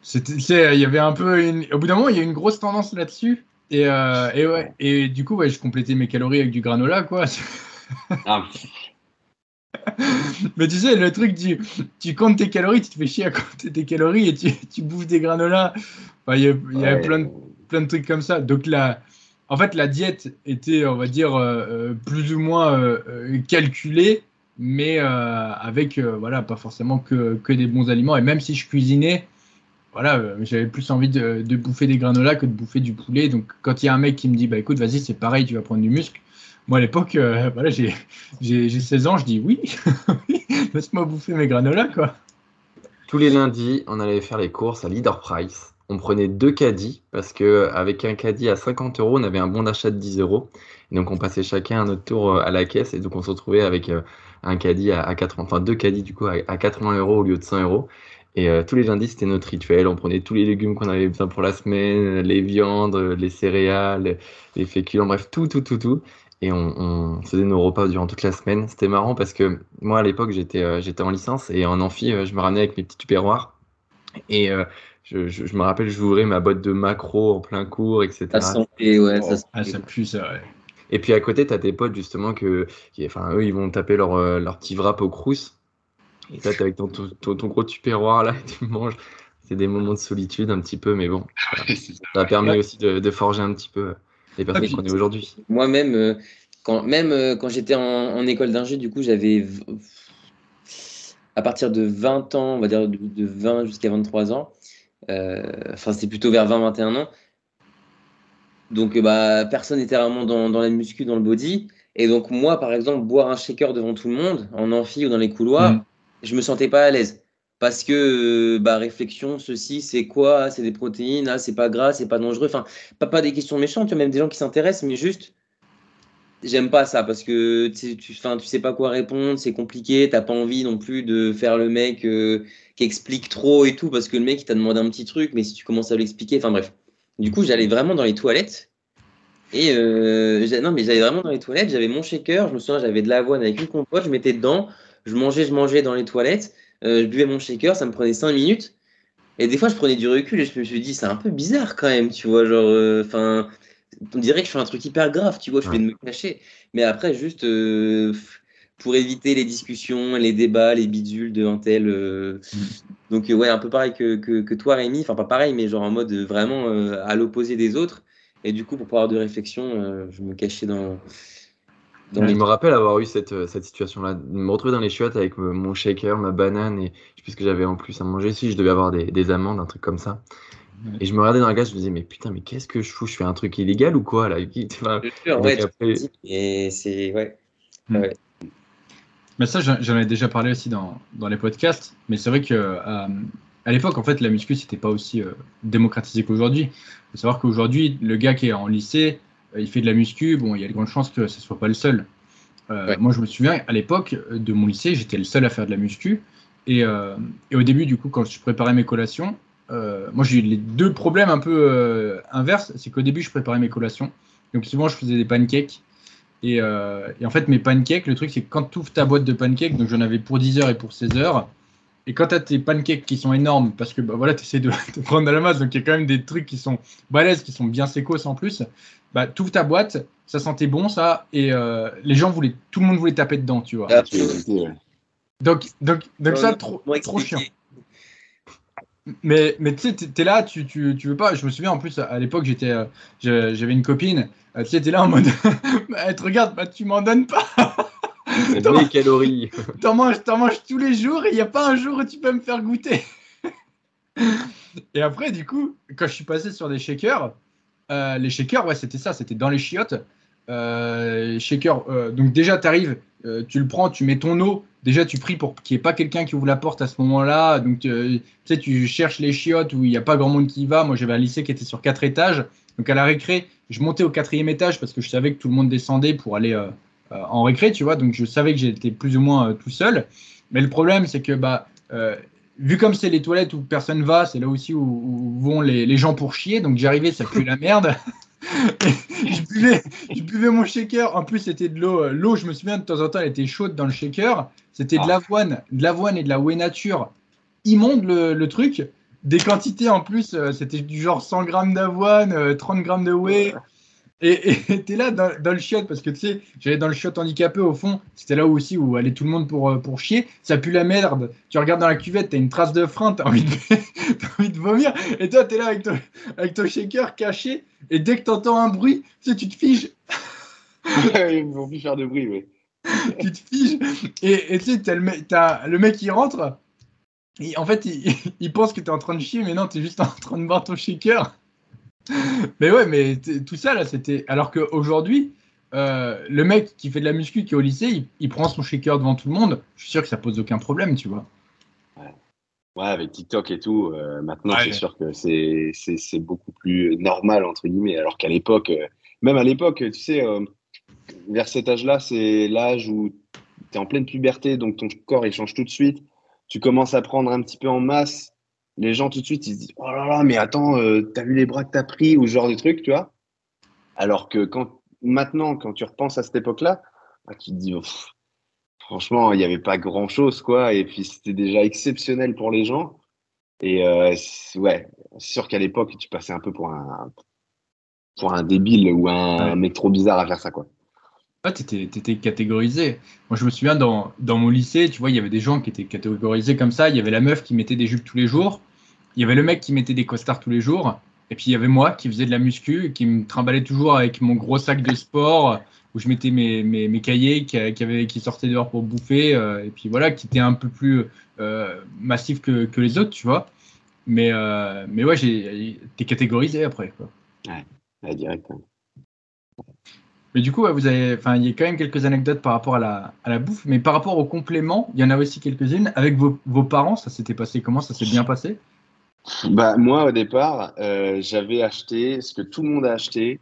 C'était, il y avait un peu, au bout d'un moment, il y a une grosse tendance là-dessus. Et, euh, et, ouais, et du coup, ouais, je complétais mes calories avec du granola, quoi. Ah. Mais tu sais, le truc, tu, tu comptes tes calories, tu te fais chier à compter tes calories et tu, tu bouffes des granolas. il y a, il y a plein, de, plein de trucs comme ça. Donc là, en fait, la diète était, on va dire, euh, euh, plus ou moins euh, calculée, mais avec, voilà, pas forcément que, des bons aliments. Et même si je cuisinais, voilà, j'avais plus envie de, bouffer des granolas que de bouffer du poulet. Donc, quand il y a un mec qui me dit, bah écoute, vas-y, c'est pareil, tu vas prendre du muscle. Moi, à l'époque, voilà, j'ai 16 ans, je dis oui, laisse-moi bouffer mes granolas, quoi. Tous les lundis, on allait faire les courses à Leader Price on prenait deux caddies parce qu'avec un caddie à 50 euros, on avait un bon d'achat de 10 euros. donc on passait chacun à notre tour euh, à la caisse et donc on se retrouvait avec euh, un caddie à, 80, enfin deux caddies du coup à, 80 euros au lieu de 100 euros. Et euh, tous les lundis, c'était notre rituel. On prenait tous les légumes qu'on avait besoin pour la semaine, les viandes, les céréales, les féculents, bref, tout, tout, tout, tout. Et on, faisait nos repas durant toute la semaine. C'était marrant parce que moi, à l'époque, j'étais j'étais en licence et en amphi, je me ramenais avec mes petits tupperwares. Et je, je, me rappelle, j'ouvrais ma boîte de macro en plein cours, etc. Ça sentait, ouais, ça, ah, ça pue, ça, ouais. Et puis à côté, tu as tes potes, justement, que, qui, enfin, eux, ils vont taper leur, euh, leur petit wrap au crous. Et toi, tu avec ton, ton, ton, gros tupperware, là, et tu manges. C'est des moments de solitude, un petit peu, mais bon. ça, a permis aussi de, de, forger un petit peu les personnes qu'on est aujourd'hui. Moi-même, euh, quand, même euh, quand j'étais en, en, école d'ingé, du coup, j'avais à partir de 20 ans, on va dire de, de 20 jusqu'à 23 ans, euh, enfin, c'était plutôt vers 20-21 ans. Donc, bah, personne n'était vraiment dans, dans la muscu, dans le body. Et donc, moi, par exemple, boire un shaker devant tout le monde, en amphi ou dans les couloirs, mm. je me sentais pas à l'aise. Parce que, bah, réflexion, ceci, c'est quoi? C'est des protéines, c'est pas gras, c'est pas dangereux. Enfin, pas, pas des questions méchantes, tu vois, même des gens qui s'intéressent, mais juste, j'aime pas ça parce que tu, tu, tu sais pas quoi répondre, c'est compliqué, t'as pas envie non plus de faire le mec euh, qui explique trop et tout parce que le mec il t'a demandé un petit truc, mais si tu commences à l'expliquer, enfin bref. Du coup, j'allais vraiment dans les toilettes et euh, non, mais j'allais vraiment dans les toilettes, j'avais mon shaker, je me souviens, j'avais de l'avoine avec une compote, je mettais dedans, je mangeais, je mangeais dans les toilettes, euh, je buvais mon shaker, ça me prenait 5 minutes. Et des fois, je prenais du recul et je me suis dit, c'est un peu bizarre quand même, tu vois, genre, enfin on dirait que je fais un truc hyper grave, tu vois, je vais me cacher. Mais après, juste euh, pour éviter les discussions, les débats, les bidules de un tel. Euh, mm. Donc, ouais, un peu pareil que, que, toi, Rémi. Enfin, pas pareil, mais genre en mode vraiment euh, à l'opposé des autres. Et du coup, pour pas avoir de réflexion, euh, je me cachais dans. Je me rappelle avoir eu cette, euh, cette situation-là, de me retrouver dans les chiottes avec mon shaker, ma banane et je sais plus ce que j'avais en plus à manger. Si, je devais avoir des, des amandes, un truc comme ça. Ouais. Et je me regardais dans la glace, je me disais, mais putain, mais qu'est-ce que je fous? Je fais un truc illégal ou quoi là? Enfin, donc ouais, tu après- Et c'est. Ouais. Mais ça, j'en ai déjà parlé aussi dans, dans les podcasts. Mais c'est vrai que euh, à l'époque, en fait, la muscu, c'était pas aussi euh, démocratisé qu'aujourd'hui. Il faut savoir qu'aujourd'hui, le gars qui est en lycée, il fait de la muscu. Bon, il y a de grandes chances que ce soit pas le seul. Euh, Ouais. Moi, je me souviens, à l'époque euh, de mon lycée, j'étais le seul à faire de la muscu. Et, euh, et au début, du coup, quand je préparais mes collations, euh, moi, j'ai eu les deux problèmes un peu euh, inverses. C'est qu'au début, je préparais mes collations. Donc, souvent, je faisais des pancakes. Et, euh, et en fait, mes pancakes, le truc, c'est que quand tu ouvres ta boîte de pancakes, donc j'en avais pour 10 heures et pour 16 heures, et quand tu as tes pancakes qui sont énormes, parce que bah, voilà, tu essaies de, de prendre de la masse, donc il y a quand même des trucs qui sont balèzes, qui sont bien sécos en plus, bah, tu ouvres ta boîte, ça sentait bon, ça, et euh, les gens voulaient, tout le monde voulait taper dedans, tu vois. Ah. Donc, donc, donc Ouais, ça, mais trop, trop chiant. Mais, mais tu sais, t'es là, tu, tu, tu veux pas. Je me souviens en plus, à l'époque, j'étais, euh, j'avais une copine. euh, Tu sais, t'es là en mode, bah, elle te regarde, bah, tu m'en donnes pas. des calories. T'en manges, tous les jours et il n'y a pas un jour où tu peux me faire goûter. et après, du coup, quand je suis passé sur des shakers, euh, les shakers, ouais, c'était ça, c'était dans les chiottes. Euh, shaker, euh, donc déjà, tu arrives, tu le prends, tu mets ton eau. Déjà, tu pries pour qu'il n'y ait pas quelqu'un qui ouvre la porte à ce moment-là. Donc, euh, tu sais, tu cherches les chiottes où il n'y a pas grand monde qui y va. Moi, j'avais un lycée qui était sur quatre étages. Donc, à la récré, je montais au quatrième étage parce que je savais que tout le monde descendait pour aller euh, euh, en récré, tu vois. Donc, je savais que j'étais plus ou moins euh, tout seul. Mais le problème, c'est que, bah, euh, vu comme c'est les toilettes où personne va, c'est là aussi où, où vont les, les gens pour chier. Donc, j'arrivais, ça pue la merde. je, buvais, je buvais mon shaker. En plus, c'était de l'eau. euh, L'eau, je me souviens, de temps en temps, elle était chaude dans le shaker. C'était de Ah. l'avoine, de l'avoine et de la whey nature. Immonde le, le truc. Des quantités en plus, euh, c'était du genre 100 grammes d'avoine, euh, 30 grammes de whey. Et t'es là dans, dans le chiotte parce que tu sais, j'allais dans le chiotte handicapé au fond. C'était là aussi où allait tout le monde pour, euh, pour chier. Ça pue la merde. Tu regardes dans la cuvette, t'as une trace de frein, t'as envie envie de vomir. Et toi, t'es là avec ton, avec ton shaker caché. Et dès que t'entends un bruit, tu sais, tu te figes. Ils vont plus faire de bruit, oui. tu te figes. Et tu sais, t'as le, le mec qui rentre. Et en fait, il, il pense que t'es en train de chier, mais non, t'es juste en train de boire ton shaker. Mais ouais, mais tout ça là, c'était. Alors qu'aujourd'hui, euh, le mec qui fait de la muscu, qui est au lycée, il, il prend son shaker devant tout le monde. Je suis sûr que ça pose aucun problème, tu vois. Ouais, avec TikTok et tout, euh, maintenant, Ouais. c'est sûr que c'est, c'est, c'est beaucoup plus normal, entre guillemets. Alors qu'à l'époque, euh, même à l'époque, tu sais, vers cet âge-là, c'est l'âge où tu es en pleine puberté, donc ton corps, il change tout de suite. Tu commences à prendre un petit peu en masse. Les gens, tout de suite, ils se disent Oh là là, mais attends, euh, t'as vu les bras que t'as pris? ou ce genre de truc, tu vois. Alors que quand, maintenant, quand tu repenses à cette époque-là, bah, tu te dis oh, Franchement, il n'y avait pas grand-chose, quoi. Et puis, c'était déjà exceptionnel pour les gens. Et euh, ouais, sûr qu'à l'époque, tu passais un peu pour un, pour un débile ou un, Ouais. mec trop bizarre à faire ça, quoi. Ah, t'étais, étais catégorisé. Moi, je me souviens dans, dans mon lycée, tu vois, il y avait des gens qui étaient catégorisés comme ça. Il y avait la meuf qui mettait des jupes tous les jours. Il y avait le mec qui mettait des costards tous les jours. Et puis, il y avait moi qui faisais de la muscu, qui me trimballait toujours avec mon gros sac de sport où je mettais mes, mes, mes cahiers qui, qui, sortaient dehors pour bouffer. euh, et puis voilà, qui était un peu plus euh, massif que, que les autres, tu vois. Mais, euh, mais ouais, t'es catégorisé après, quoi. Ouais, direct. Mais du coup, ouais, vous avez, enfin, il y a quand même quelques anecdotes par rapport à la, à la bouffe, mais par rapport aux compléments, il y en a aussi quelques-unes. Avec vos, vos parents, ça s'était passé comment? Ça s'est bien passé? Bah, moi, au départ, euh, j'avais acheté ce que tout le monde a acheté,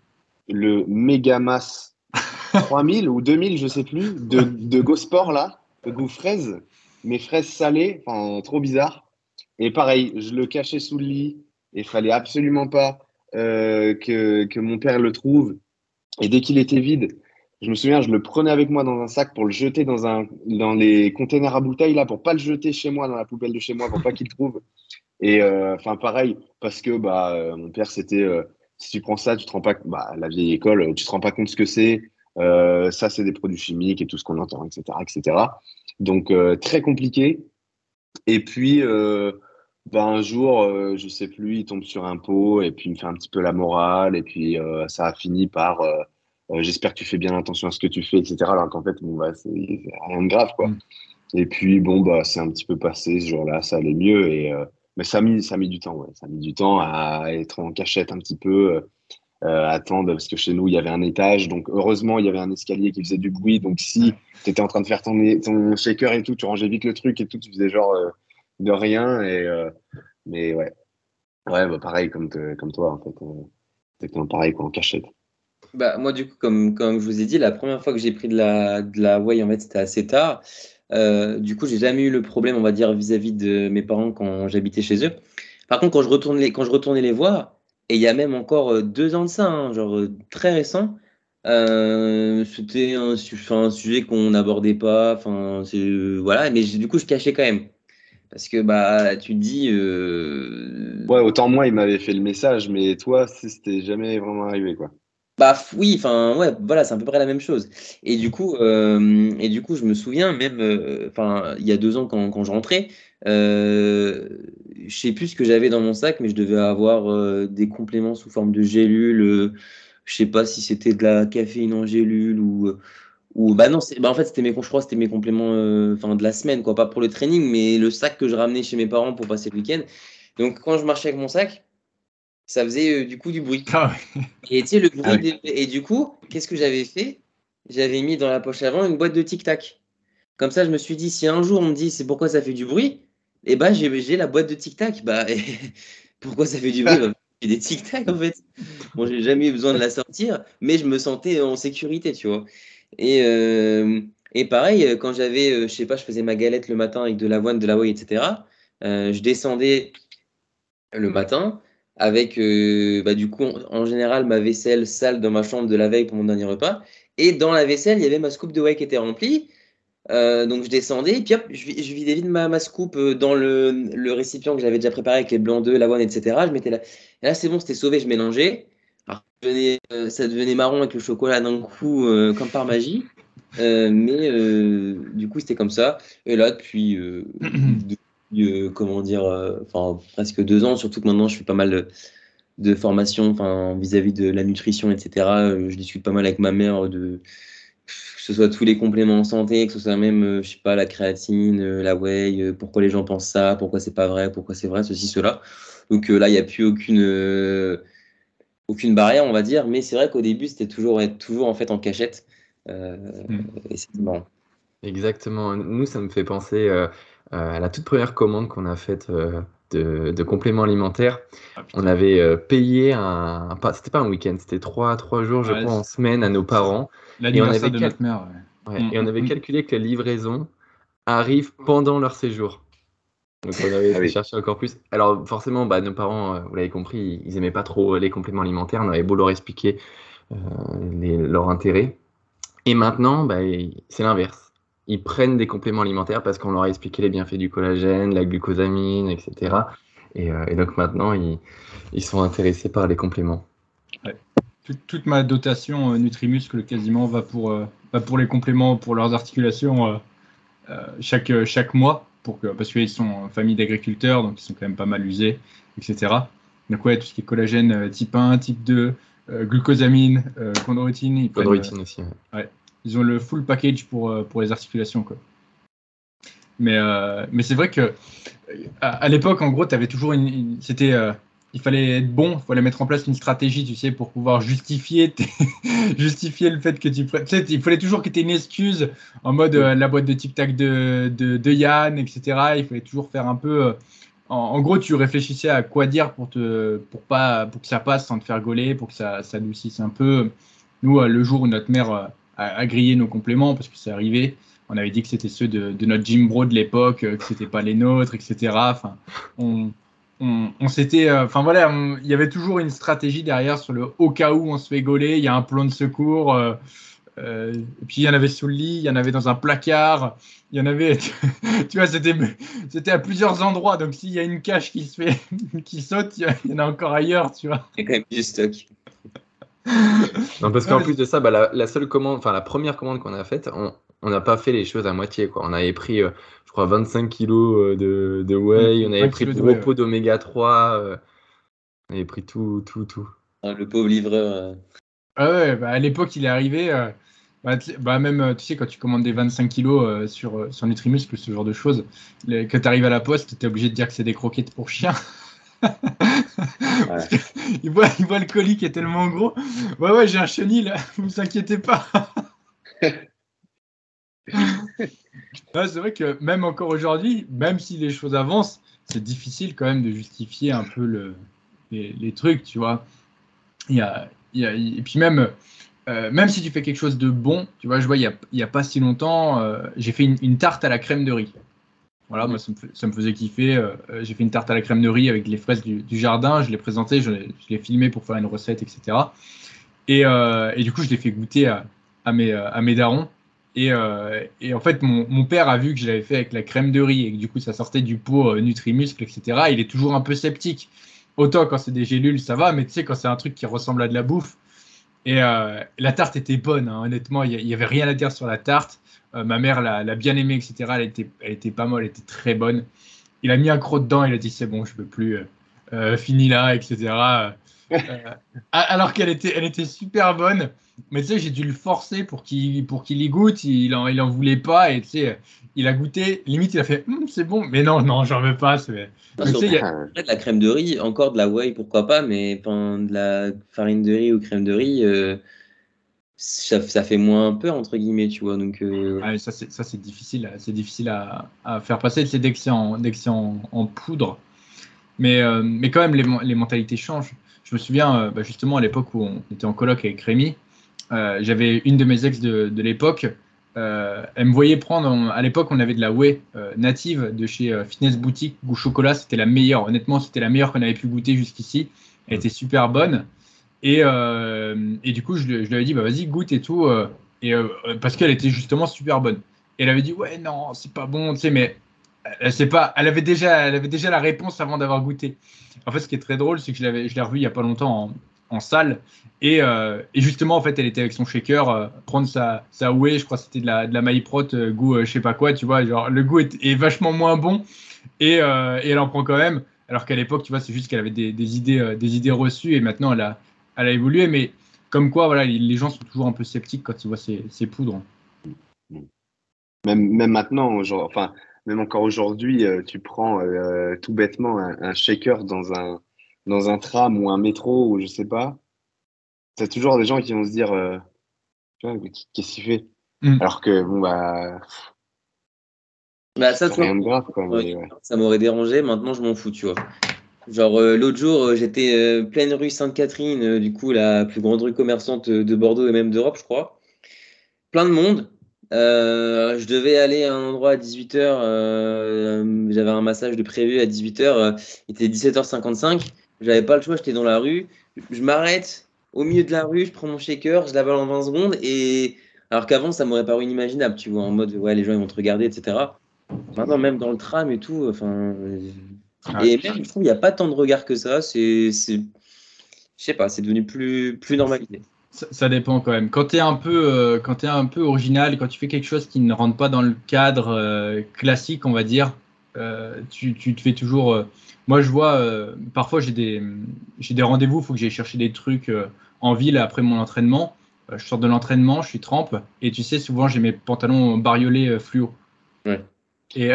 le Megamas 3000 ou 2000, je sais plus, de, de Gosport, là, de goût fraise, mais fraises salées, enfin, trop bizarre. Et pareil, je le cachais sous le lit, et il fallait absolument pas euh, que, que mon père le trouve. Et dès qu'il était vide, je me souviens, je le prenais avec moi dans un sac pour le jeter dans, un, dans les containers à bouteilles, là, pour pas le jeter chez moi, dans la poubelle de chez moi, pour pas qu'il le trouve. Et euh, enfin, pareil, parce que bah, euh, mon père, c'était euh, si tu prends ça, tu te rends pas, bah, la vieille école, tu te rends pas compte ce que c'est. Euh, ça, c'est des produits chimiques et tout ce qu'on entend, etc., etc. Donc euh, très compliqué. Et puis, euh, ben, un jour, je sais plus, il tombe sur un pot et puis il me fait un petit peu la morale et puis ça a fini par j'espère que tu fais bien attention à ce que tu fais, etc. Alors qu'en fait, bon, bah, c'est rien de grave, quoi. Mm. Et puis, bon, bah, c'est un petit peu passé ce jour-là, ça allait mieux. Et, mais ça a mis, ça du temps. Ça du temps à être en cachette un petit peu, euh, attendre, parce que chez nous, il y avait un étage. Donc, heureusement, il y avait un escalier qui faisait du bruit. Donc, si tu étais en train de faire ton, ton shaker et tout, tu rangeais vite le truc et tout, tu faisais genre euh, de rien. Et, euh, mais ouais. Ouais, bah, pareil comme, comme toi, en fait. euh, Exactement pareil, quoi, en cachette. Bah, moi, du coup, comme, comme je vous ai dit, la première fois que j'ai pris de la, de la whey, en fait, c'était assez tard. Euh, du coup, j'ai jamais eu le problème, on va dire, vis-à-vis de mes parents quand j'habitais chez eux. Par contre, quand je retournais les voir, et il y a même encore euh, deux ans de ça, hein, genre euh, très récent, c'était un, sujet qu'on n'abordait pas. Voilà, mais du coup, je cachais quand même. Parce que bah, tu te dis. Ouais, autant moi, il m'avait fait le message, mais toi, c'était jamais vraiment arrivé, quoi. Bah oui, enfin ouais, voilà, c'est à peu près la même chose. Et du coup, euh, et du coup, je me souviens même, euh, enfin, il y a deux ans quand, quand je rentrais, euh, je sais plus ce que j'avais dans mon sac, mais je devais avoir euh, des compléments sous forme de gélules. euh, je sais pas si c'était de la caféine en gélule ou ou bah non, c'est, bah en fait c'était mes, je crois c'était mes compléments, enfin de la semaine quoi, pas pour le training, mais le sac que je ramenais chez mes parents pour passer le week-end. Donc quand je marchais avec mon sac, ça faisait euh, du coup du bruit. Ah ouais. Et tu sais, le bruit Ah Et du coup, qu'est-ce que j'avais fait? J'avais mis dans la poche avant une boîte de tic-tac. Comme ça, je me suis dit, si un jour on me dit c'est pourquoi ça fait du bruit, eh ben j'ai la boîte de tic-tac. Bah, et pourquoi ça fait du bruit? Bah, j'ai des tic-tac en fait. Bon, j'ai jamais eu besoin de la sortir, mais je me sentais en sécurité, tu vois. Et, euh, et pareil, quand j'avais, euh, je sais pas, je faisais ma galette le matin avec de l'avoine, de la whey, etc. euh, je descendais le matin avec euh, bah, du coup en, en général ma vaisselle sale dans ma chambre de la veille pour mon dernier repas. Et dans la vaisselle il y avait ma scoop de whey qui était remplie. Euh, donc je descendais et puis hop je, vi- je vidais vite ma, ma scoop euh, dans le, le récipient que j'avais déjà préparé avec les blancs d'œufs l'avoine etc je mettais là et là c'est bon c'était sauvé je mélangeais. Alors, ça devenait, euh, ça devenait marron avec le chocolat d'un coup comme par magie. Mais du coup c'était comme ça. Et là depuis depuis, euh, comment dire, euh, enfin presque deux ans, surtout que maintenant je fais pas mal de, de formations, enfin vis-à-vis de la nutrition, etc. Euh, Je discute pas mal avec ma mère de que ce soit tous les compléments en santé, que ce soit même, je sais pas, la créatine, la whey, pourquoi les gens pensent ça, pourquoi c'est pas vrai, pourquoi c'est vrai, ceci, cela. Donc là, il n'y a plus aucune, euh, aucune barrière, on va dire, mais c'est vrai qu'au début, c'était toujours, toujours en fait en cachette. Euh, Mm. Et marrant. Exactement. Nous, ça me fait penser euh, à la toute première commande qu'on a faite euh, de, de compléments alimentaires. Ah. On avait euh, payé un, un- pas, c'était pas un week-end, c'était trois, trois jours, je Ouais, crois, en semaine à nos parents. L'anniversaire avait de quel- notre mère. ouais. Ouais, et on avait mm. calculé que la livraison arrive pendant leur séjour. Donc on avait Ah oui. chercher encore plus. Alors forcément, bah, nos parents, euh, vous l'avez compris, ils aimaient pas trop les compléments alimentaires. On avait beau leur expliquer euh, les- leur intérêt. Et maintenant, bah, c'est l'inverse. Ils prennent des compléments alimentaires parce qu'on leur a expliqué les bienfaits du collagène, la glucosamine, etc. Et, euh, et donc maintenant, ils, ils sont intéressés par les compléments. Toute, toute ma dotation euh, Nutrimuscle quasiment va pour, euh, va pour les compléments pour leurs articulations euh, chaque, chaque mois, pour que, parce qu'ils sont en famille d'agriculteurs, donc ils sont quand même pas mal usés, etc. Donc ouais, tout ce qui est collagène type 1, type 2, euh, glucosamine, chondroïtine, ils, prennent, Chondroïtine aussi. ouais. euh, ils ont le full package pour, euh, pour les articulations. Quoi. Mais, euh, mais c'est vrai que euh, à, l'époque, en gros, tu avais toujours c'était il fallait être bon, il fallait mettre en place une stratégie, tu sais, pour pouvoir justifier, justifier le fait que tu il fallait toujours que tu aies une excuse en mode la boîte de tic-tac de, de, Yann, etc. Il fallait toujours faire un peu. en, gros, tu réfléchissais à quoi dire pour, te, pour, pas, pour que ça passe sans te faire gauler, pour que ça, ça adoucisse un peu. Nous, le jour où notre mère a grillé nos compléments, parce que c'est arrivé, on avait dit que c'était ceux de, notre gym bro de l'époque, euh, que c'était pas les nôtres, etc. Enfin, on, s'était, euh, enfin voilà, il y avait toujours une stratégie derrière sur le au cas où on se fait gauler, il y a un plan de secours. euh, et puis il y en avait sous le lit, il y en avait dans un placard, il y en avait, tu vois, c'était, à plusieurs endroits. Donc s'il y a une cache qui se fait, qui saute, il y en a encore ailleurs, tu vois. Non, parce qu'en Ouais, plus de ça, bah, la, la seule commande, enfin la première commande qu'on a faite, on, n'a pas fait les choses à moitié. Quoi. On avait pris, euh, je crois, 25 kilos de, de whey, on avait pris le gros pot d'oméga 3, on avait pris tout, tout, tout. Ah, le pauvre livreur. Ah ouais, bah, à l'époque, il est arrivé. Bah, bah, même, tu sais, quand tu commandes des 25 kilos sur, sur Nutrimuscle, ce genre de choses, quand tu arrives à la poste, tu es obligé de dire que c'est des croquettes pour chiens. il, voit, il voit le colis qui est tellement gros. Ouais, ouais, j'ai un chenil, ne vous inquiétez pas. c'est vrai que même encore aujourd'hui, même si les choses avancent, c'est difficile quand même de justifier un peu le, les, trucs, tu vois. Il y a, il y a, et puis même, euh, même si tu fais quelque chose de bon, tu vois, je vois, il n'y a, a, pas si longtemps, euh, j'ai fait une, tarte à la crème de riz. Voilà, ça me, faisait kiffer. Euh, j'ai fait une tarte à la crème de riz avec les fraises du, jardin. Je l'ai présenté, je, l'ai filmé pour faire une recette, etc. Et, et du coup, je l'ai fait goûter à, mes, à mes darons. Et, en fait, mon, mon, père a vu que je l'avais fait avec la crème de riz et que du coup, ça sortait du pot Nutrimuscle, etc. Il est toujours un peu sceptique. Autant quand c'est des gélules, ça va, mais tu sais, quand c'est un truc qui ressemble à de la bouffe. Et la tarte était bonne, hein, honnêtement, il n'y avait rien à dire sur la tarte. Euh, ma mère l'a bien aimée, etc. Elle était, elle était pas mal, elle était très bonne. Il a mis un croc dedans, il a dit c'est bon, je peux plus, euh, euh, fini là, etc. alors qu'elle était, elle était super bonne. Mais tu sais, j'ai dû le forcer pour qu'il pour qu'il y goûte. Il en, il en voulait pas et tu sais, il a goûté. Limite, il a fait hum, c'est bon. Mais non, non, j'en veux pas. C'est de la crème de riz, encore de la whey, pourquoi pas, mais de la farine de riz ou crème de riz, ça, ça, fait moins peur entre guillemets tu vois donc euh... ah, ça c'est difficile c'est difficile à, à, faire passer c'est dès que c'est en, en, en, poudre. Mais euh, mais quand même les, les, mentalités changent. Je me souviens euh, bah, justement à l'époque où on était en colloque avec Rémi j'avais une de mes ex de, de l'époque elle me voyait prendre à l'époque on avait de la whey native de chez Fitness Boutique goût chocolat. C'était la meilleure honnêtement c'était la meilleure qu'on avait pu goûter jusqu'ici. Elle était super bonne et, euh, et du coup, je, lui avais dit, bah, vas-y, goûte et tout. Euh, euh, parce qu'elle était justement super bonne. Et elle avait dit, ouais, non, c'est pas bon, tu sais, mais elle, pas, elle, avait déjà, elle avait déjà la réponse avant d'avoir goûté. En fait, ce qui est très drôle, c'est que je l'ai revue il y a pas longtemps en, salle. Et, justement, en fait, elle était avec son shaker, prendre sa, sa whey, je crois que c'était de la, de la maïprot, goût je sais pas quoi, tu vois, genre le goût est, vachement moins bon et, elle en prend quand même. Alors qu'à l'époque, tu vois, c'est juste qu'elle avait des idées, des idées reçues et maintenant elle a, elle a évolué, mais comme quoi, voilà, les gens sont toujours un peu sceptiques quand ils voient ces, poudres. Même, même maintenant, genre, enfin, même encore aujourd'hui, euh, tu prends euh, tout bêtement un, shaker dans un, dans un tram ou un métro ou je sais pas. C'est toujours des gens qui vont se dire, euh, qu'est-ce qu'il fait mm. Alors que, bon, bah. bah ça, rien de grave, quoi, Ça m'aurait dérangé, maintenant je m'en fous, tu vois. Genre euh, l'autre jour, euh, j'étais euh, pleine rue Sainte-Catherine, du coup la plus grande rue commerçante de Bordeaux et même d'Europe, je crois. Plein de monde. je devais aller à un endroit à 18h. J'avais un massage de prévu à 18h. il était 17h55. J'avais pas le choix, j'étais dans la rue. Je m'arrête au milieu de la rue, je prends mon shaker, je l'avale en 20 secondes. Et alors qu'avant, ça m'aurait paru inimaginable, tu vois, en mode ouais, les gens ils vont te regarder, etc. Maintenant, même dans le tram et tout, enfin, ah, et même, je trouve, il n'y a pas tant de regards que ça. C'est, je sais pas, c'est devenu plus, plus normalisé. Ça, dépend quand même. Quand tu es un peu, euh, quand es un peu original, quand tu fais quelque chose qui ne rentre pas dans le cadre euh, classique, on va dire, euh, tu, tu, te fais toujours. moi, je vois, parfois j'ai des, j'ai des rendez-vous, il faut que j'aille chercher des trucs en ville après mon entraînement. je sors de l'entraînement, je suis trempe, et tu sais, souvent j'ai mes pantalons bariolés fluo. Ouais. Et,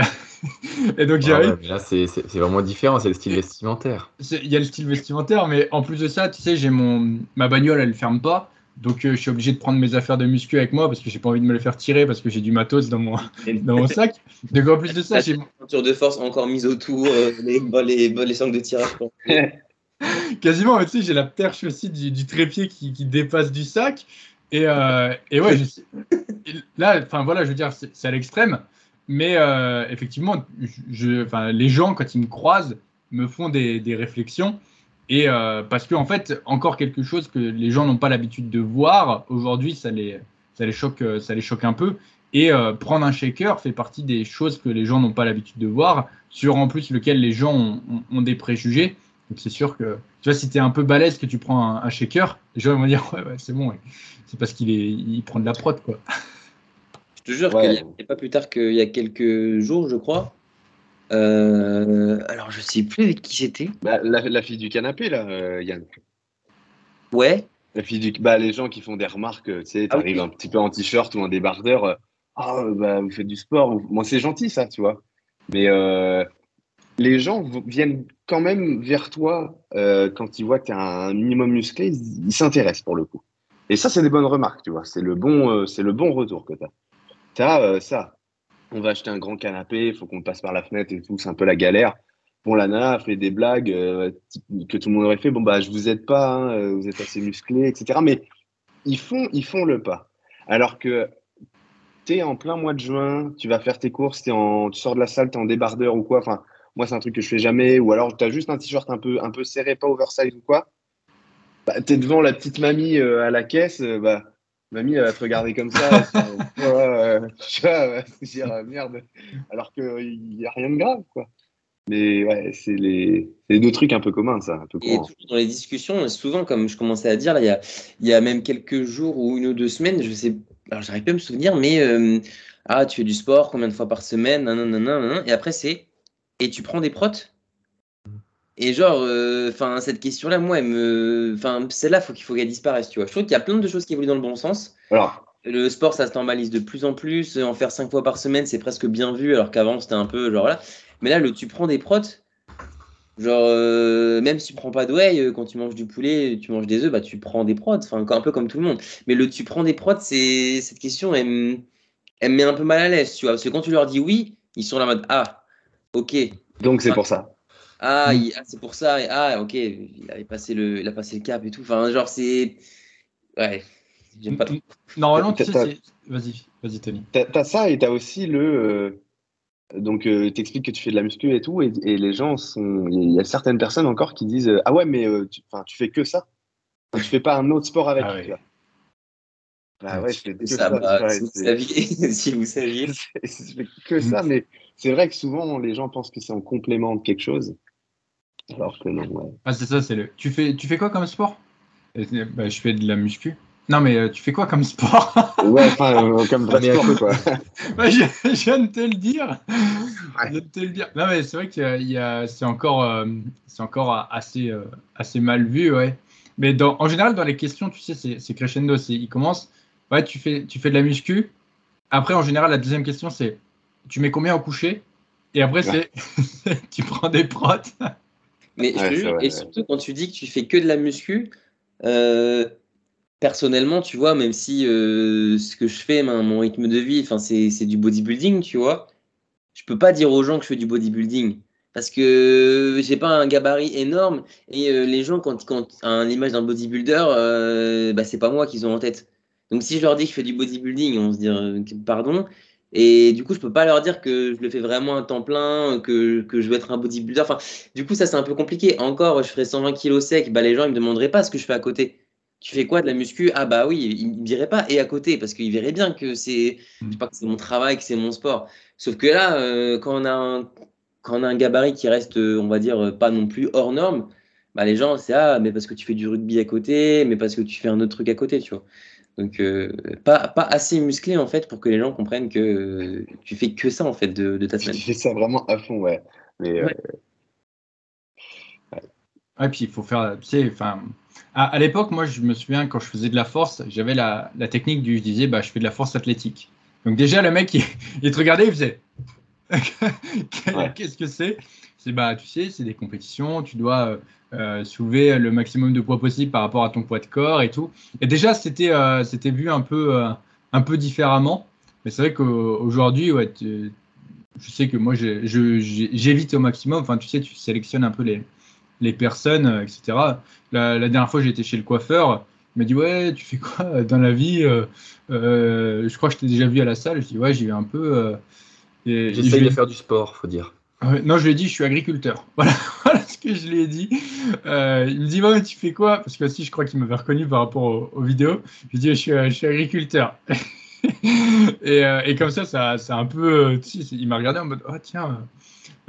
et donc j'arrive. là, c'est vraiment différent, c'est le style vestimentaire. Il y a le style vestimentaire, mais en plus de ça, tu sais, j'ai mon ma bagnole, elle ferme pas. Donc euh, je suis obligé de prendre mes affaires de muscu avec moi parce que j'ai pas envie de me les faire tirer parce que j'ai du matos dans mon, dans mon sac. Donc en plus de ça, j'ai. ceinture de force encore mise autour, euh, les, les, les sangles de tirage. Quasiment, tu sais, j'ai la perche aussi du, du trépied qui, qui, dépasse du sac. Et, euh, et ouais, là, enfin voilà, je veux dire, c'est à l'extrême. Mais euh, effectivement, les gens, quand ils me croisent, me font des, réflexions. Et euh, parce qu'en en fait, encore quelque chose que les gens n'ont pas l'habitude de voir, aujourd'hui, ça les, ça, les choque, ça les choque un peu. Et euh, prendre un shaker fait partie des choses que les gens n'ont pas l'habitude de voir, sur en plus lequel les gens ont, des préjugés. Donc c'est sûr que, tu vois, si tu es un peu balèze que tu prends un, shaker, les gens vont dire, ouais, c'est bon, c'est parce qu'il il prend de la prod, quoi. Je te jure qu'il n'y a pas plus tard qu'il y a quelques jours, je crois. Euh, alors, je sais plus avec qui c'était. Bah, la, fille du canapé, là, euh, Yann. Ouais. La fille du. Bah, les gens qui font des remarques, tu sais, ah t'arrives un petit peu en t-shirt ou en débardeur. Ah, bah, vous faites du sport. Moi, c'est gentil, ça, tu vois. Mais les gens viennent quand même vers toi quand ils voient que tu as un minimum musclé, ils s'intéressent pour le coup. Et ça, c'est des bonnes remarques, tu vois. C'est le, bon, c'est le bon retour que tu as. Tu as ça on va acheter un grand canapé, il faut qu'on passe par la fenêtre et tout, c'est un peu la galère. Bon, la nana fait des blagues euh, que tout le monde aurait fait. Bon, bah, je vous aide pas, hein, euh, vous êtes assez musclé, etc. Mais ils font, ils font le pas. Alors que tu es en plein mois de juin, tu vas faire tes courses, en, tu sors de la salle, tu es en débardeur ou quoi. Enfin, moi, c'est un truc que je fais jamais. Ou alors, tu as juste un t-shirt un peu, un peu serré, pas oversize ou quoi. Bah, tu es devant la petite mamie euh, à la caisse. bah, Mamie, elle va te regarder comme ça. tu vas dire ah, merde. Alors qu'il n'y a rien de grave, quoi. Mais ouais, c'est les, deux trucs un peu communs, ça. Un peu et dans les discussions, souvent, comme je commençais à dire, il y a, y a même quelques jours ou une ou deux semaines, je sais, alors j'arrive pas à me souvenir, mais euh, ah, tu fais du sport combien de fois par semaine, et après c'est, et tu prends des protes? Et genre, euh, enfin, cette question-là, moi, elle me, enfin, celle-là, faut qu'il faut qu'elle disparaisse, tu vois. Je trouve qu'il y a plein de choses qui évoluent dans le bon sens. Alors. Le sport, ça se normalise de plus en plus. En faire cinq fois par semaine, c'est presque bien vu, alors qu'avant, c'était un peu genre là. Mais là, le, tu prends des protes, genre, euh, même si tu prends pas de whey, euh, quand tu manges du poulet, tu manges des œufs, bah, tu prends des protes, enfin, un peu comme tout le monde. Mais le tu prends des protes, c'est cette question, elle, me, elle me met un peu mal à l'aise, tu vois. Parce que quand tu leur dis oui, ils sont là en mode ah, ok. Donc, c'est pour ça. Ah, mm. ah, c'est pour ça. Ah, ok, il avait passé le, il a passé le cap et tout. Enfin, genre, c'est. Ouais, j'aime pas trop. Normalement, tu sais, c'est. Vas-y, vas-y, Tony. T'as as ça et t'as aussi le. Euh, donc, euh, t'expliques que tu fais de la muscu et tout, et, les gens sont. Il y a certaines personnes encore qui disent Ah ouais, mais euh, tu, tu fais que ça. tu fais pas un autre sport avec. Ah ouais. Bah ouais, je fais que ça. Bah, si, vous saviez, si vous saviez. je fais que ça, mais c'est vrai que souvent les gens pensent que c'est en complément de quelque chose. Alors que non, ouais. Ah, c'est ça, c'est le. Tu fais, tu fais quoi comme sport? Bah, Je fais de la muscu. Non, mais euh, tu fais quoi comme sport? Ouais, enfin, euh, comme vrai sport, quoi. bah, je, je, viens de te le dire. Je viens de te le dire. Non, mais c'est vrai que c'est encore, euh, c'est encore assez, assez mal vu, ouais. Mais dans, en général, dans les questions, tu sais, c'est crescendo. Il commence, ouais, tu fais, tu fais de la muscu. Après, en général, la deuxième question, c'est tu mets combien au coucher? Et après, c'est tu prends des protes. Mais et surtout quand tu dis que tu fais que de la muscu, euh, personnellement, tu vois, même si euh, ce que je fais, mon rythme de vie, enfin, c'est du bodybuilding, tu vois, je peux pas dire aux gens que je fais du bodybuilding parce que j'ai pas un gabarit énorme et euh, les gens quand quand ont l'image d'un bodybuilder, bah, c'est pas moi qu'ils ont en tête. Donc si je leur dis que je fais du bodybuilding, on se dit pardon. Et du coup, je peux pas leur dire que je le fais vraiment à temps plein, que, que je veux être un bodybuilder. Enfin, du coup, ça, c'est un peu compliqué. Encore, je ferais 120 kilos sec, bah, les gens, ils me demanderaient pas ce que je fais à côté. Tu fais quoi de la muscu? Ah bah oui, ils me diraient pas et à côté parce qu'ils verraient bien que c'est je pas c'est mon travail, que c'est mon sport. Sauf que là, euh, quand on a un quand on a un gabarit qui reste, on va dire, pas non plus hors norme, bah les gens c'est ah mais parce que tu fais du rugby à côté, mais parce que tu fais un autre truc à côté, tu vois. Donc, euh, pas, pas, assez musclé en fait pour que les gens comprennent que tu fais que ça en fait de, de ta semaine. Tu fais ça vraiment à fond, ouais. Mais, ouais. Euh, puis il faut faire, tu sais, enfin, à, l'époque, moi je me souviens quand je faisais de la force, j'avais la, la, technique du, je disais, bah, je fais de la force athlétique. Donc déjà le mec, il, il te regardait, il faisait, qu'est-ce que c'est? C'est bah, tu sais, c'est des compétitions, tu dois euh, soulever le maximum de poids possible par rapport à ton poids de corps et tout. Et déjà, c'était euh, c'était vu un peu, euh, un peu différemment. Mais c'est vrai qu'aujourd'hui, ouais, je sais que moi, j'évite au maximum. Enfin, tu sais, tu sélectionnes un peu les, les personnes, etc. La, dernière fois, j'étais chez le coiffeur. Il m'a dit Ouais, tu fais quoi dans la vie Je crois que je t'ai déjà vu à la salle. Je dis Ouais, j'y vais un peu. J'essaye de faire du sport, faut dire. non, je lui ai dit, je suis agriculteur. Voilà, que je lui ai dit. Euh, il me dit, tu fais quoi? Parce que aussi, je crois qu'il m'avait reconnu par rapport aux, vidéos. Je lui ai dit, je suis, je suis agriculteur. et, euh, et, comme ça, ça, c'est un peu. Il m'a regardé en mode, oh tiens,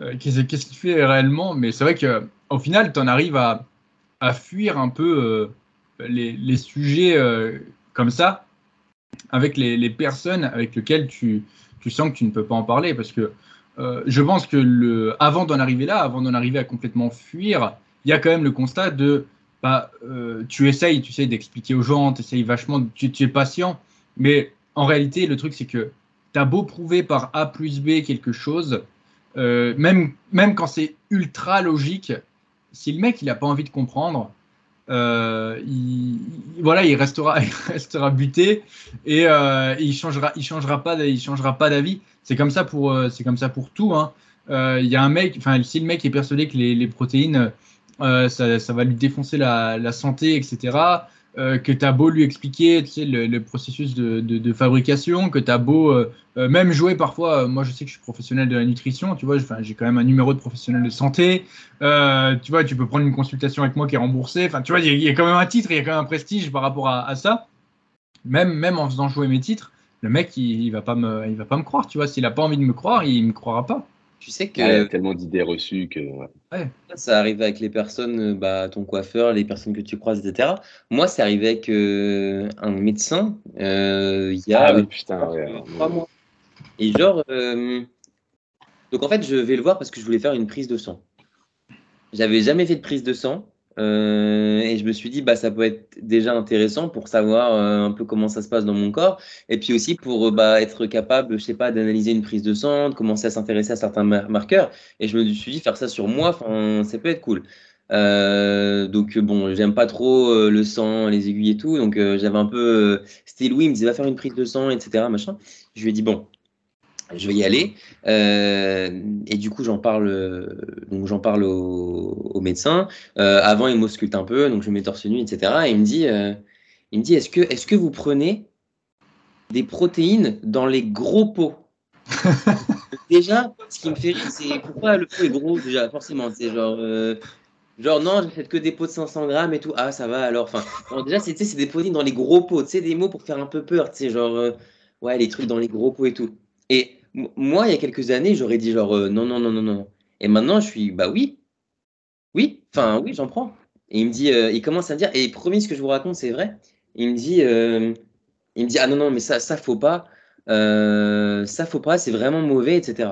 euh, qu'est-ce qu'il fait réellement? Mais c'est vrai qu'au final, tu en arrives à, fuir un peu les, sujets comme ça avec les, les personnes avec lesquelles tu, tu sens que tu ne peux pas en parler parce que euh, je pense que le, avant d'en arriver là, avant d'en arriver à complètement fuir, il y a quand même le constat de bah, euh, tu essayes, tu essayes d'expliquer aux gens, tu essayes vachement, tu, es patient, mais en réalité, le truc c'est que tu as beau prouver par A plus B quelque chose, euh, même, même quand c'est ultra logique, si le mec il n'a pas envie de comprendre, il, voilà, il restera, il restera buté et il changera, il changera pas, il changera pas d'avis. C'est comme ça pour, euh, comme ça pour tout. Hein. Il y a un mec, enfin, si le mec est persuadé que les, protéines, ça, ça, va lui défoncer la, santé, etc. Euh, que tu as beau lui expliquer tu sais, le, processus de, fabrication, que tu as beau euh, euh, même jouer parfois, moi je sais que je suis professionnel de la nutrition, tu vois, j'ai quand même un numéro de professionnel de santé, tu vois, tu peux prendre une consultation avec moi qui est remboursée, enfin tu vois, il y, a quand même un titre, il y a quand même un prestige par rapport à, à, ça. Même, même en faisant jouer mes titres, le mec il, il va pas me, il va pas me croire, tu vois, s'il a pas envie de me croire, il me croira pas. Tu sais que. il y a tellement d'idées reçues que. Ouais. Ça arrive avec les personnes, euh, bah, ton coiffeur, les personnes que tu croises, etc. Moi, c'est arrivé avec euh, un médecin euh, il y a. Ah oui, putain, trois mois. Et genre. Donc en fait, je vais le voir parce que je voulais faire une prise de sang. J'avais jamais fait de prise de sang. Euh, et je me suis dit, bah, ça peut être déjà intéressant pour savoir euh, un peu comment ça se passe dans mon corps. Et puis aussi pour euh, bah, être capable, je sais pas, d'analyser une prise de sang, de commencer à s'intéresser à certains marqueurs. Et je me suis dit, faire ça sur moi, ça peut être cool. donc bon, j'aime pas trop le sang, les aiguilles et tout. Donc j'avais un peu. C'était Louis, il me disait, va faire une prise de sang, etc. Machin. Je lui ai dit, bon, je vais y aller. Euh, et du coup, j'en parle, donc j'en parle au, médecin. Euh, avant, il m'ausculte un peu, donc je mets torse nu, etc. Et il me dit, euh, il me dit, est-ce que, est-ce que vous prenez des protéines dans les gros pots? Déjà, ce qui me fait rire, c'est pourquoi le pot est gros déjà, forcément. C'est genre, genre non, j'achète que des pots de 500 grammes et tout. Ah, ça va alors. Enfin, déjà, c'est, c'est des protéines dans les gros pots. Tu sais, des mots pour faire un peu peur. Tu sais, genre, ouais, les trucs dans les gros pots et tout. Et moi, il y a quelques années, j'aurais dit genre euh, non, non, non, non, non. Et maintenant, je suis bah oui, oui, enfin oui, j'en prends. Et il me dit, euh, il commence à me dire, et promis, ce que je vous raconte, c'est vrai. Il me dit, euh, il me dit ah non, non, mais ça, ça faut pas, ça faut pas, c'est vraiment mauvais, etc.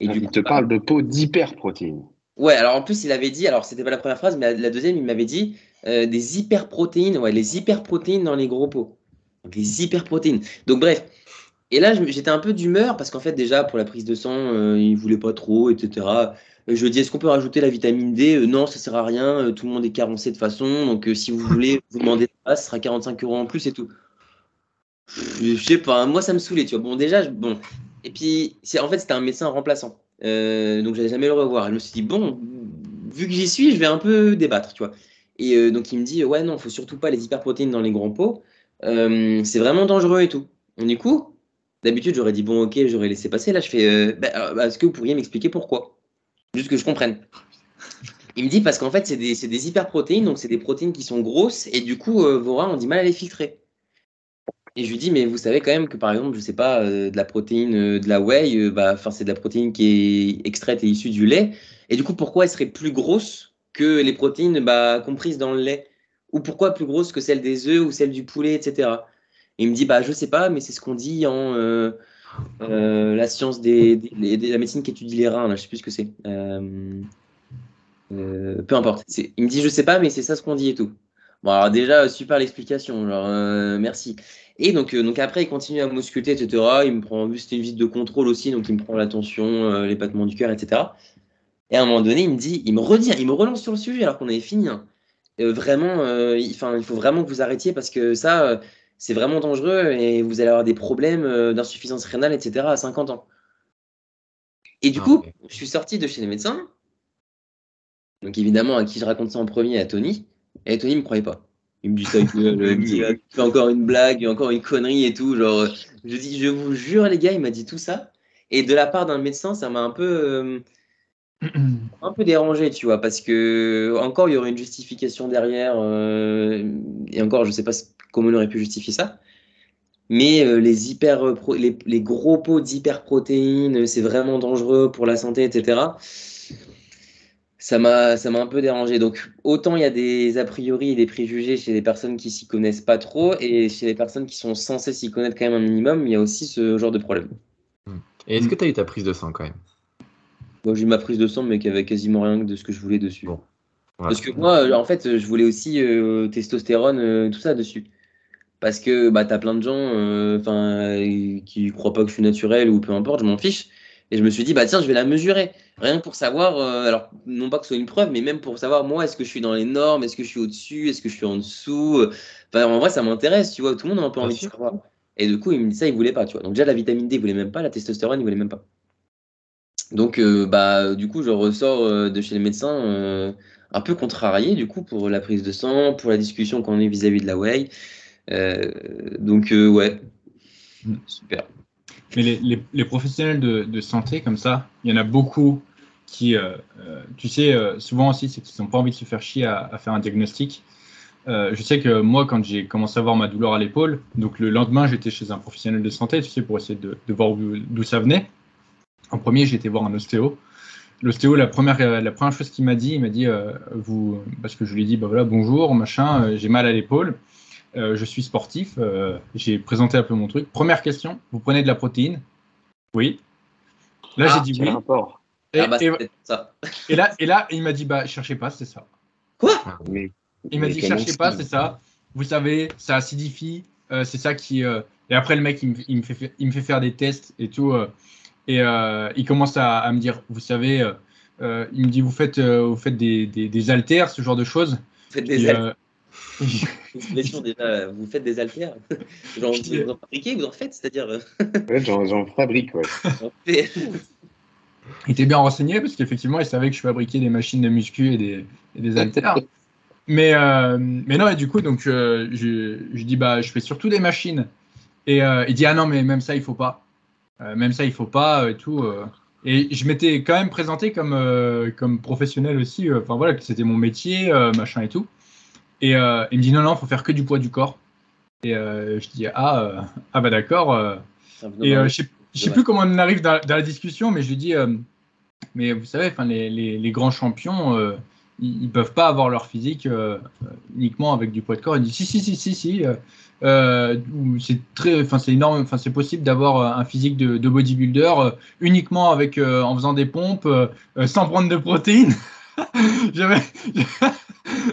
Et ah, du il te parle de peau d'hyperprotéines. Ouais, alors en plus, il avait dit, alors c'était pas la première phrase, mais la, deuxième, il m'avait dit des hyperprotéines, ouais, les hyperprotéines dans les gros pots. Donc les hyperprotéines. Donc bref, et là, j'étais un peu d'humeur parce qu'en fait, déjà, pour la prise de sang, euh, il voulait pas trop, etc. Je lui dis, est-ce qu'on peut rajouter la vitamine D? Euh, Non, ça sert à rien. Euh, tout le monde est carencé de façon. Donc, si vous voulez, vous demandez ça, ce sera 45 euros en plus et tout. Je sais pas, moi, ça me saoulait, tu vois. Bon, déjà, bon. Et puis, en fait, c'était un médecin remplaçant. donc, j'allais jamais le revoir. Je me suis dit, bon, vu que j'y suis, je vais un peu débattre, tu vois. Et donc, il me dit, ouais, non, faut surtout pas les hyperprotéines dans les grands pots. c'est vraiment dangereux et tout. du coup, D'habitude, j'aurais dit bon, ok, j'aurais laissé passer. Là, je fais euh, bah, bah, est-ce que vous pourriez m'expliquer pourquoi? Juste que je comprenne. Il me dit parce qu'en fait, c'est des, hyperprotéines, donc c'est des protéines qui sont grosses et du coup, euh, vos reins ont du mal à les filtrer. Et je lui dis, mais vous savez quand même que par exemple, je sais pas, euh, de la protéine, de la whey, bah, c'est de la protéine qui est extraite et issue du lait. Et du coup, pourquoi elle serait plus grosse que les protéines bah, comprises dans le lait? Ou pourquoi plus grosse que celle des œufs ou celle du poulet, etc il me dit, bah, je sais pas, mais c'est ce qu'on dit en euh, euh, la science des, la médecine qui étudie les reins, là, je sais plus ce que c'est. Euh, peu importe. Il me dit, je sais pas, mais c'est ça ce qu'on dit et tout. Bon, alors déjà, super l'explication, genre, merci. Et donc, donc après, il continue à m'ausculter, etc. Il me prend, vu c'était une visite de contrôle aussi, donc il me prend l'attention, les battements du cœur, etc. Et à un moment donné, il me dit, il me redit, il me relance sur le sujet alors qu'on avait fini. Hein. vraiment, il, il faut vraiment que vous arrêtiez parce que ça, c'est vraiment dangereux et vous allez avoir des problèmes euh, d'insuffisance rénale, etc. à 50 ans. Et du ah, coup, je suis sorti de chez les médecins. Donc évidemment, à qui je raconte ça en premier, à Tony. Et Tony ne me croyait pas. Il me dit ça, il fait encore une blague, encore une connerie et tout. Genre, je dis, je vous jure les gars, il m'a dit tout ça. Et de la part d'un médecin, ça m'a un peu, euh, un peu dérangé, tu vois, parce que encore il y aurait une justification derrière. Euh, et encore, je sais pas comment on aurait pu justifier ça. Mais euh, les, hyper, euh, les, gros pots d'hyperprotéines, c'est vraiment dangereux pour la santé, etc. ça m'a ça m'a un peu dérangé. Donc autant il y a des a priori et des préjugés chez les personnes qui s'y connaissent pas trop et chez les personnes qui sont censées s'y connaître quand même un minimum, il y a aussi ce genre de problème. Et est-ce que tu as eu ta prise de sang quand même? Moi j'ai eu ma prise de sang mais qui avait quasiment rien de ce que je voulais dessus. Bon. Parce que moi en fait je voulais aussi euh, testostérone euh, tout ça dessus. Parce que bah t'as plein de gens euh, qui croient pas que je suis naturel ou peu importe, je m'en fiche. Et je me suis dit, bah tiens, je vais la mesurer. Rien que pour savoir, euh, alors non pas que ce soit une preuve, mais même pour savoir, moi, est-ce que je suis dans les normes, est-ce que je suis au-dessus, est-ce que je suis en dessous. euh, Enfin, en vrai, ça m'intéresse, tu vois. Tout le monde a un peu envie de savoir. Et du coup, il me dit ça, il voulait pas, tu vois. Donc déjà, la vitamine D, il voulait même pas, la testostérone, il voulait même pas. Donc, euh, bah, du coup, je ressors euh, de chez le médecin euh, un peu contrarié, du coup, pour la prise de sang, pour la discussion qu'on a vis-à-vis de la. Euh, donc, ouais, Mm. super. Mais les, les- les professionnels de, de santé, comme ça, il y en a beaucoup qui, tu sais, souvent aussi, c'est qu'ils n'ont pas envie de se faire chier à, à faire un diagnostic. Je sais que moi, quand j'ai commencé à avoir ma douleur à l'épaule, donc le lendemain, j'étais chez un professionnel de santé, tu sais, pour essayer de, de voir d'où ça venait. En premier, j'ai été voir un ostéo. L'ostéo, la première, euh, la première chose qu'il m'a dit, il m'a dit, euh, vous, parce que je lui ai dit, bah voilà, bonjour, machin, euh, j'ai mal à l'épaule. Euh, je suis sportif, euh, j'ai présenté un peu mon truc. Première question, vous prenez de la protéine? Oui. Là, Ah, j'ai dit Quel oui. rapport Et, ah bah, et- ça. là, et là, il m'a dit, bah, cherchez pas, c'est ça. Mais, Il m'a mais dit, cherchez pas, c'est ça. Vous savez, ça acidifie, euh, c'est ça qui. euh, Et après, le mec, il me, il me fait, fa- il me fait faire des tests et tout. Et euh, il commence à, à me dire, vous savez, euh, euh, il me dit, vous faites, euh, vous faites des, des, des haltères, ce genre de choses. Vous faites des haltères. déjà, vous faites des haltères. Genre, vous en fabriquez, vous en faites, c'est-à-dire. Ouais, j'en, j'en fabrique, ouais. il était bien renseigné parce qu'effectivement, il savait que je fabriquais des machines de muscu et des, et des haltères. mais, euh, mais non, et du coup, donc, euh, je, je dis, bah, je fais surtout des machines. Et euh, il dit, ah non, mais même ça, il faut pas. Euh, même ça, il faut pas euh, et tout. euh. Et je m'étais quand même présenté comme, euh, comme professionnel aussi. euh, Enfin voilà, que c'était mon métier, euh, machin et tout. Et il me dit, non, non, faut faire que du poids du corps. Et je dis, ah, ah bah d'accord. et je sais, je sais plus comment on arrive dans, dans la discussion, mais je lui dis, mais vous savez, enfin, les, les, les grands champions, ils, ils peuvent pas avoir leur physique uniquement avec du poids de corps. Il dit, si, si, si, si, si. Euh, c'est très, enfin, c'est énorme, enfin, c'est possible d'avoir euh, un physique de, de bodybuilder euh, uniquement avec, en faisant des pompes, sans prendre de protéines.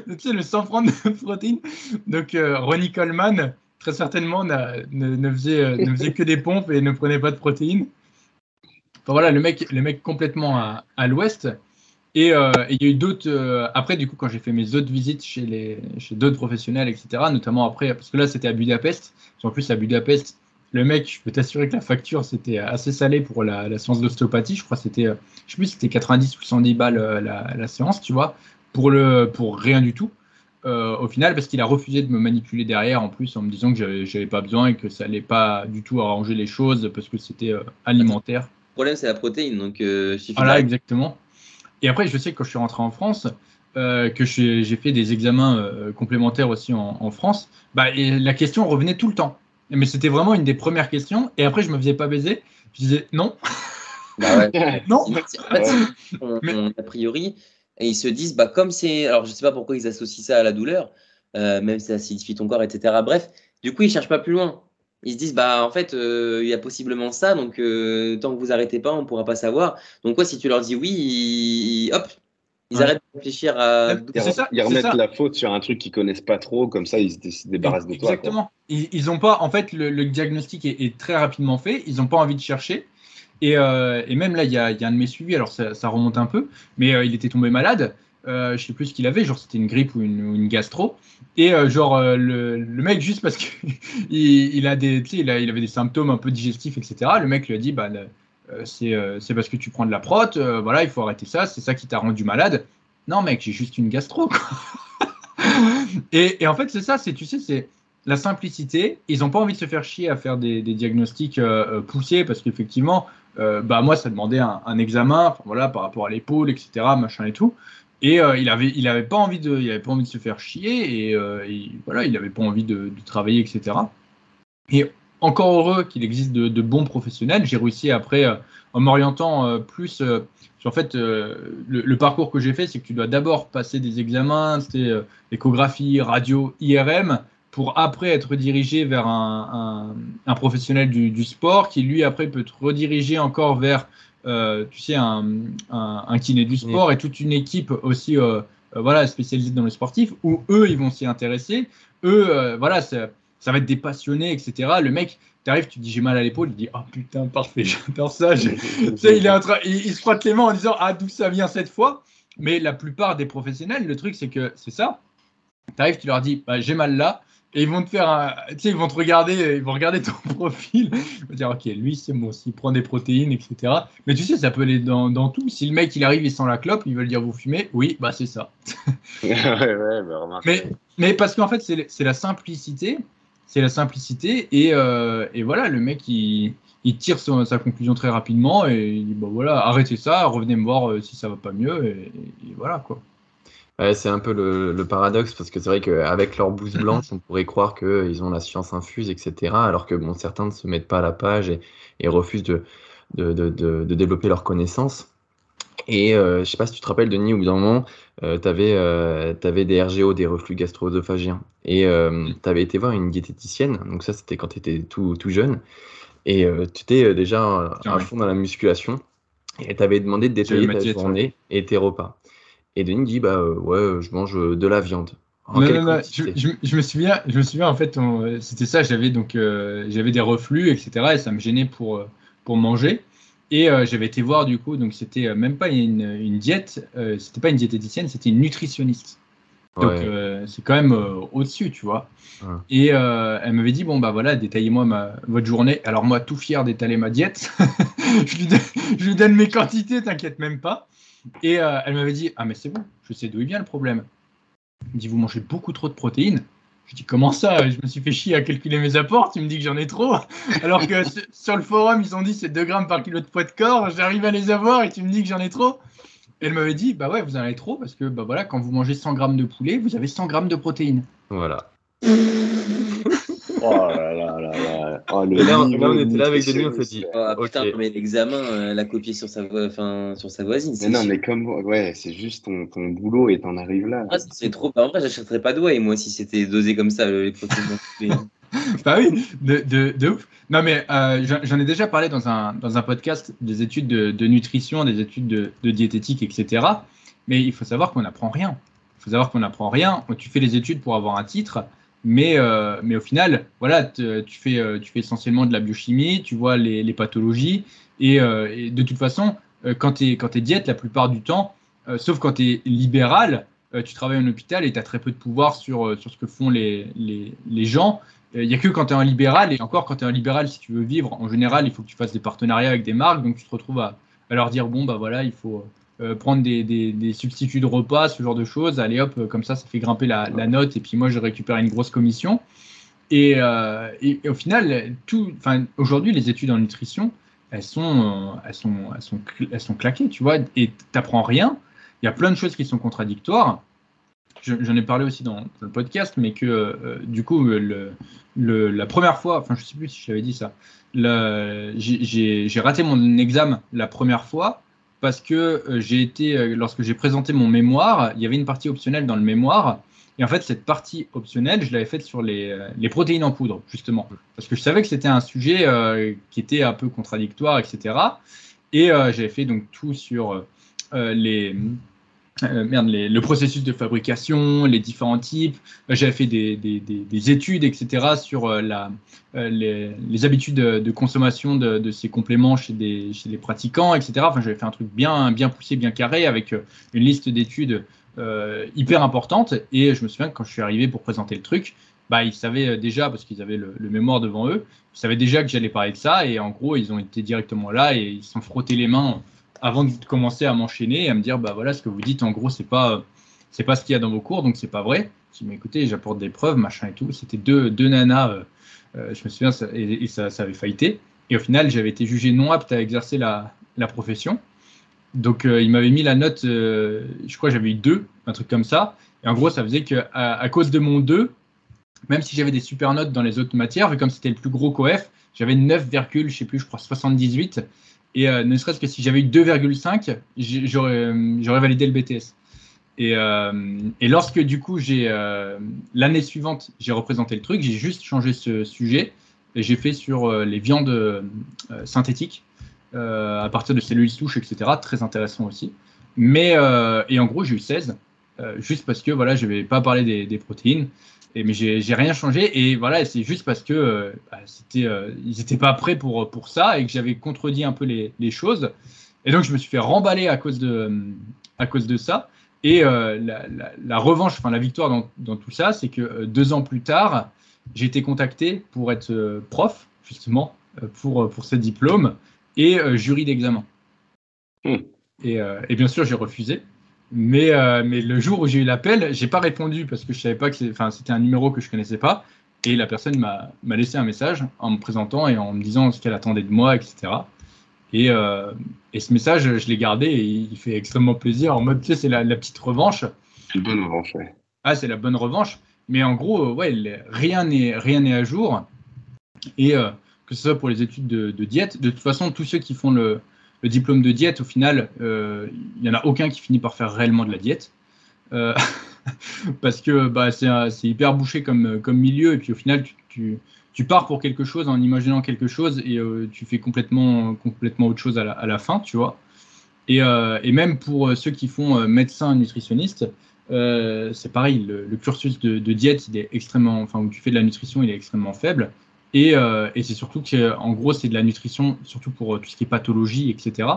Tu sais, le sans prendre de protéines. Donc, Ronnie Coleman, très certainement, ne, faisait, que des pompes et ne prenait pas de protéines. Enfin, voilà, le mec, le mec complètement à l'ouest. Et euh, et il y a eu d'autres. euh, après, du coup, quand j'ai fait mes autres visites chez, les, chez d'autres professionnels, etc., notamment après, parce que là, c'était à Budapest. En plus, à Budapest, le mec, je peux t'assurer que la facture, c'était assez salé pour la, la séance d'ostéopathie. Je crois que c'était, euh, je sais plus, c'était 90 ou 110 balles la, la séance, tu vois, pour, le, pour rien du tout. euh, au final, parce qu'il a refusé de me manipuler derrière, en plus, en me disant que j'avais, j'avais pas besoin et que ça allait pas du tout arranger les choses parce que c'était alimentaire. Le problème, c'est la protéine. Donc, euh, Voilà, exactement. Et après, je sais que quand je suis rentré en France, euh, que j'ai fait des examens euh, complémentaires aussi en, en France, bah, et la question revenait tout le temps. Mais c'était vraiment une des premières questions. Et après, je me faisais pas baiser. Je disais non, Bah ouais. non. En fait, on- Mais- on- a priori, et ils se disent, bah, comme c'est. Alors, je sais pas pourquoi ils associent ça à la douleur, euh, même si ça acidifie ton corps, etc. Bref, du coup, ils cherchent pas plus loin. Ils se disent, bah, en fait, euh, il y a possiblement ça, donc euh, tant que vous arrêtez pas, on pourra pas savoir. Donc, quoi, si tu leur dis oui, ils- hop, ils Ouais. arrêtent de réfléchir à. C'est ça, Ils remettent ça. la faute sur un truc qu'ils connaissent pas trop, comme ça ils se dé- se débarrassent de toi. quoi. Exactement. Ils, ils ont pas, en fait, le, le diagnostic est, est très rapidement fait. Ils n'ont pas envie de chercher. Et, euh, et même là, il y y a un de mes suivis, alors ça, ça remonte un peu, mais euh, il était tombé malade. Euh, je sais plus ce qu'il avait, genre c'était une grippe ou une, gastro. Et euh, genre euh, le, mec, juste parce qu'il il il, il avait des symptômes un peu digestifs, etc. Le mec lui a dit, bah, euh, c'est parce que tu prends de la prot, voilà, il faut arrêter ça, c'est ça qui t'a rendu malade. Non, mec, j'ai juste une gastro. et, en fait, c'est ça, c'est, tu sais, c'est la simplicité. Ils n'ont pas envie de se faire chier à faire des, diagnostics euh, poussés parce qu'effectivement, bah, moi, ça demandait un, un examen voilà, par rapport à l'épaule, etc., machin et tout. Et euh, il avait, il avait pas envie de, il avait pas envie de se faire chier et, euh, voilà, il avait pas envie de, travailler, etc. Et encore heureux qu'il existe de, bons professionnels. J'ai réussi après, en m'orientant plus en fait, le, parcours que j'ai fait, c'est que tu dois d'abord passer des examens, c'était échographie, radio, IRM, pour après être dirigé vers un, professionnel du, sport qui, lui, après, peut te rediriger encore vers, tu sais, un, kiné du sport et toute une équipe aussi euh, voilà, spécialisés dans le sportif, où eux, ils vont s'y intéresser. Eux, euh, voilà, ça, va être des passionnés, etc. Le mec, tu arrives, tu dis j'ai mal à l'épaule, il dit oh putain, parfait, j'adore ça. tu sais, il, est en train, il, se frotte les mains en disant ah, d'où ça vient cette fois? Mais la plupart des professionnels, le truc, c'est que c'est ça. Tu arrives, tu leur dis bah, j'ai mal là et ils vont te faire un, ils vont te regarder, ils vont regarder ton profil, ils vont dire ok, lui c'est bon, s'il prend des protéines, etc. Mais tu sais, ça peut aller dans, dans, tout. Si le mec il arrive, il sent la clope, ils veulent dire vous fumez, oui, bah c'est ça. ouais, ouais, bah, mais, mais parce qu'en fait c'est la simplicité, c'est la simplicité et, euh, et, voilà, le mec il, il tire sa conclusion très rapidement et il dit bah voilà, arrêtez ça, revenez me voir euh, si ça va pas mieux et, et voilà quoi c'est un peu le, paradoxe parce que c'est vrai qu'avec leur blouse blanche, on pourrait croire qu'ils ont la science infuse, etc. Alors que bon, certains ne se mettent pas à la page et, refusent de, de, développer leurs connaissances. Et euh, je ne sais pas si tu te rappelles, Denis, au bout d'un moment, euh, tu avais, euh, des RGO, des reflux gastro-œsophagiens. Et tu avais été voir une diététicienne, donc ça c'était quand tu étais tout, tout, jeune. Et tu étais déjà à, fond dans la musculation. Et tu avais demandé de détailler ta journée et tes repas. Et Denis dit bah euh, ouais, euh, je mange euh, de la viande. Non, non, non, je, me souviens, je me souviens en fait, c'était ça, j'avais donc j'avais des reflux, etc. Et ça me gênait pour, pour manger. Et j'avais été voir du coup, donc c'était même pas une, une diète, c'était pas une diététicienne, c'était une nutritionniste. Donc c'est quand même au-dessus, tu vois. Et elle m'avait dit bon bah voilà, détaillez-moi ma, votre journée. Alors moi, tout fier d'étaler ma diète, je, lui donne, je, lui donne, mes quantités, t'inquiète même pas. Et euh, elle m'avait dit Ah, mais c'est bon, je sais d'où il vient le problème. Elle me dit Vous mangez beaucoup trop de protéines. Je dis Comment ça? Je me suis fait chier à calculer mes apports. Tu me dis que j'en ai trop. Alors que sur le forum, ils ont dit c'est 2 grammes par kilo de poids de corps. J'arrive à les avoir et tu me dis que j'en ai trop. elle m'avait dit Bah ouais, vous en avez trop parce que bah voilà, quand vous mangez 100 grammes de poulet, vous avez 100 grammes de protéines. Voilà. oh là là là là. Oh, et là, on était là avec Denis, on s'est dit. Oh, putain, mais l'examen, euh, la copier sur sa, enfin, sur sa voisine. Mais non, mais comme. Ouais, c'est juste ton, ton, boulot et t'en arrives là. Ah, c'est trop. En vrai, j'achèterais pas de whey, moi, si c'était dosé comme ça, les protéines. bah oui, de, de, de, ouf. Non, mais euh, j'en ai déjà parlé dans un, dans un podcast des études de, de nutrition, des études de, de, diététique, etc. Mais il faut savoir qu'on n'apprend rien. Il faut savoir qu'on n'apprend rien. Tu fais les études pour avoir un titre. Mais, euh, mais au final, voilà, tu, fais, euh, tu fais essentiellement de la biochimie, tu vois les, les pathologies. Et, euh, de toute façon, quand tu es, quand es diète, la plupart du temps, sauf quand tu es libéral, tu travailles en hôpital et tu as très peu de pouvoir sur, sur ce que font les, les, les gens. Il n'y a que quand tu es un libéral, et encore quand tu es un libéral, si tu veux vivre, en général, il faut que tu fasses des partenariats avec des marques, donc tu te retrouves à, à leur dire, bon, bah voilà, il faut, euh, prendre des, substituts de repas, ce genre de choses. Allez hop, euh, comme ça, ça fait grimper la, note et puis moi, je récupère une grosse commission. Et, euh, au final, tout, aujourd'hui, les études en nutrition, elles sont, elles sont, elles sont, elles sont claquées, tu vois, et tu n'apprends rien. Il y a plein de choses qui sont contradictoires. J'en ai parlé aussi dans, le podcast, mais que du coup, le, la première fois, enfin, je sais plus si je t'avais dit ça, j'ai raté mon examen la première fois parce que euh, j'ai été, euh, lorsque j'ai présenté mon mémoire, il y avait une partie optionnelle dans le mémoire. Et en fait, cette partie optionnelle, je l'avais faite sur les, euh, les, protéines en poudre, justement. Parce que je savais que c'était un sujet qui était un peu contradictoire, etc. Et j'avais fait donc tout sur les, euh, merde, le processus de fabrication, les différents types. Euh, j'avais fait des, des, des, études, etc., sur euh, les, habitudes de, consommation de, ces compléments chez, les pratiquants, etc. Enfin, j'avais fait un truc bien, poussé, bien carré, avec une liste d'études hyper importante. Et je me souviens que quand je suis arrivé pour présenter le truc, bah, ils savaient déjà, parce qu'ils avaient le, le, mémoire devant eux, ils savaient déjà que j'allais parler de ça. Et en gros, ils ont été directement là et ils se sont frottés les mains avant de commencer à m'enchaîner et à me dire bah voilà ce que vous dites en gros c'est pas c'est pas ce qu'il y a dans vos cours donc c'est pas vrai. Je dis écoutez j'apporte des preuves machin et tout. C'était deux, deux nanas euh, euh, je me souviens et, ça, avait faillité. Et au final j'avais été jugé non apte à exercer la, la profession. Donc euh, il m'avait mis la note je crois j'avais eu deux un truc comme ça. Et en gros ça faisait que à, cause de mon 2 même si j'avais des super notes dans les autres matières, vu comme c'était le plus gros coef, j'avais 9, je sais plus, je crois 78. Et euh, ne serait-ce que si j'avais eu 2,5, j'aurais validé le BTS. Et, euh, et, lorsque du coup j'ai euh, l'année suivante j'ai représenté le truc, j'ai juste changé ce sujet et j'ai fait sur les viandes synthétiques à partir de cellules souches, etc. Très intéressant aussi. Mais et en gros j'ai eu 16 juste parce que voilà je vais pas parler des protéines et, mais j'ai rien changé. Et voilà c'est juste parce que euh, bah, c'était euh, ils n'étaient pas prêts pour pour ça et que j'avais contredit un peu les, les, choses. Et donc je me suis fait remballer à cause de à cause de ça. Et euh, la, la, la, revanche enfin la victoire dans, dans tout ça c'est que deux ans plus tard j'ai été contacté pour être prof justement pour pour ce diplôme et jury d'examen. Hmm. et, et bien sûr j'ai refusé mais, euh, mais le jour où j'ai eu l'appel, j'ai pas répondu parce que je savais pas que c'était un numéro que je connaissais pas. Et la personne m'a laissé un message en me présentant et en me disant ce qu'elle attendait de moi, etc. Et, euh, et ce message, je l'ai gardé et il fait extrêmement plaisir. En mode, tu sais, c'est la, petite revanche. C'est une bonne revanche, ouais. Ah, c'est la bonne revanche. Mais en gros, ouais, rien n'est rien n'est à jour. Et euh, que ce soit pour les études de, de, diète, de toute façon, tous ceux qui font le, le diplôme de diète, au final, euh, il n'y en a aucun qui finit par faire réellement de la diète. Euh, parce que bah, c'est hyper bouché comme, milieu, et puis au final, tu, pars pour quelque chose en imaginant quelque chose, et euh, tu fais complètement, autre chose à la, fin, tu vois. Et, même pour ceux qui font médecin nutritionniste, c'est pareil, le, cursus de, diète, est extrêmement, enfin, où tu fais de la nutrition, il est extrêmement faible. Et, euh, et c'est surtout qu'en gros, c'est de la nutrition, surtout pour euh, tout ce qui est pathologie, etc.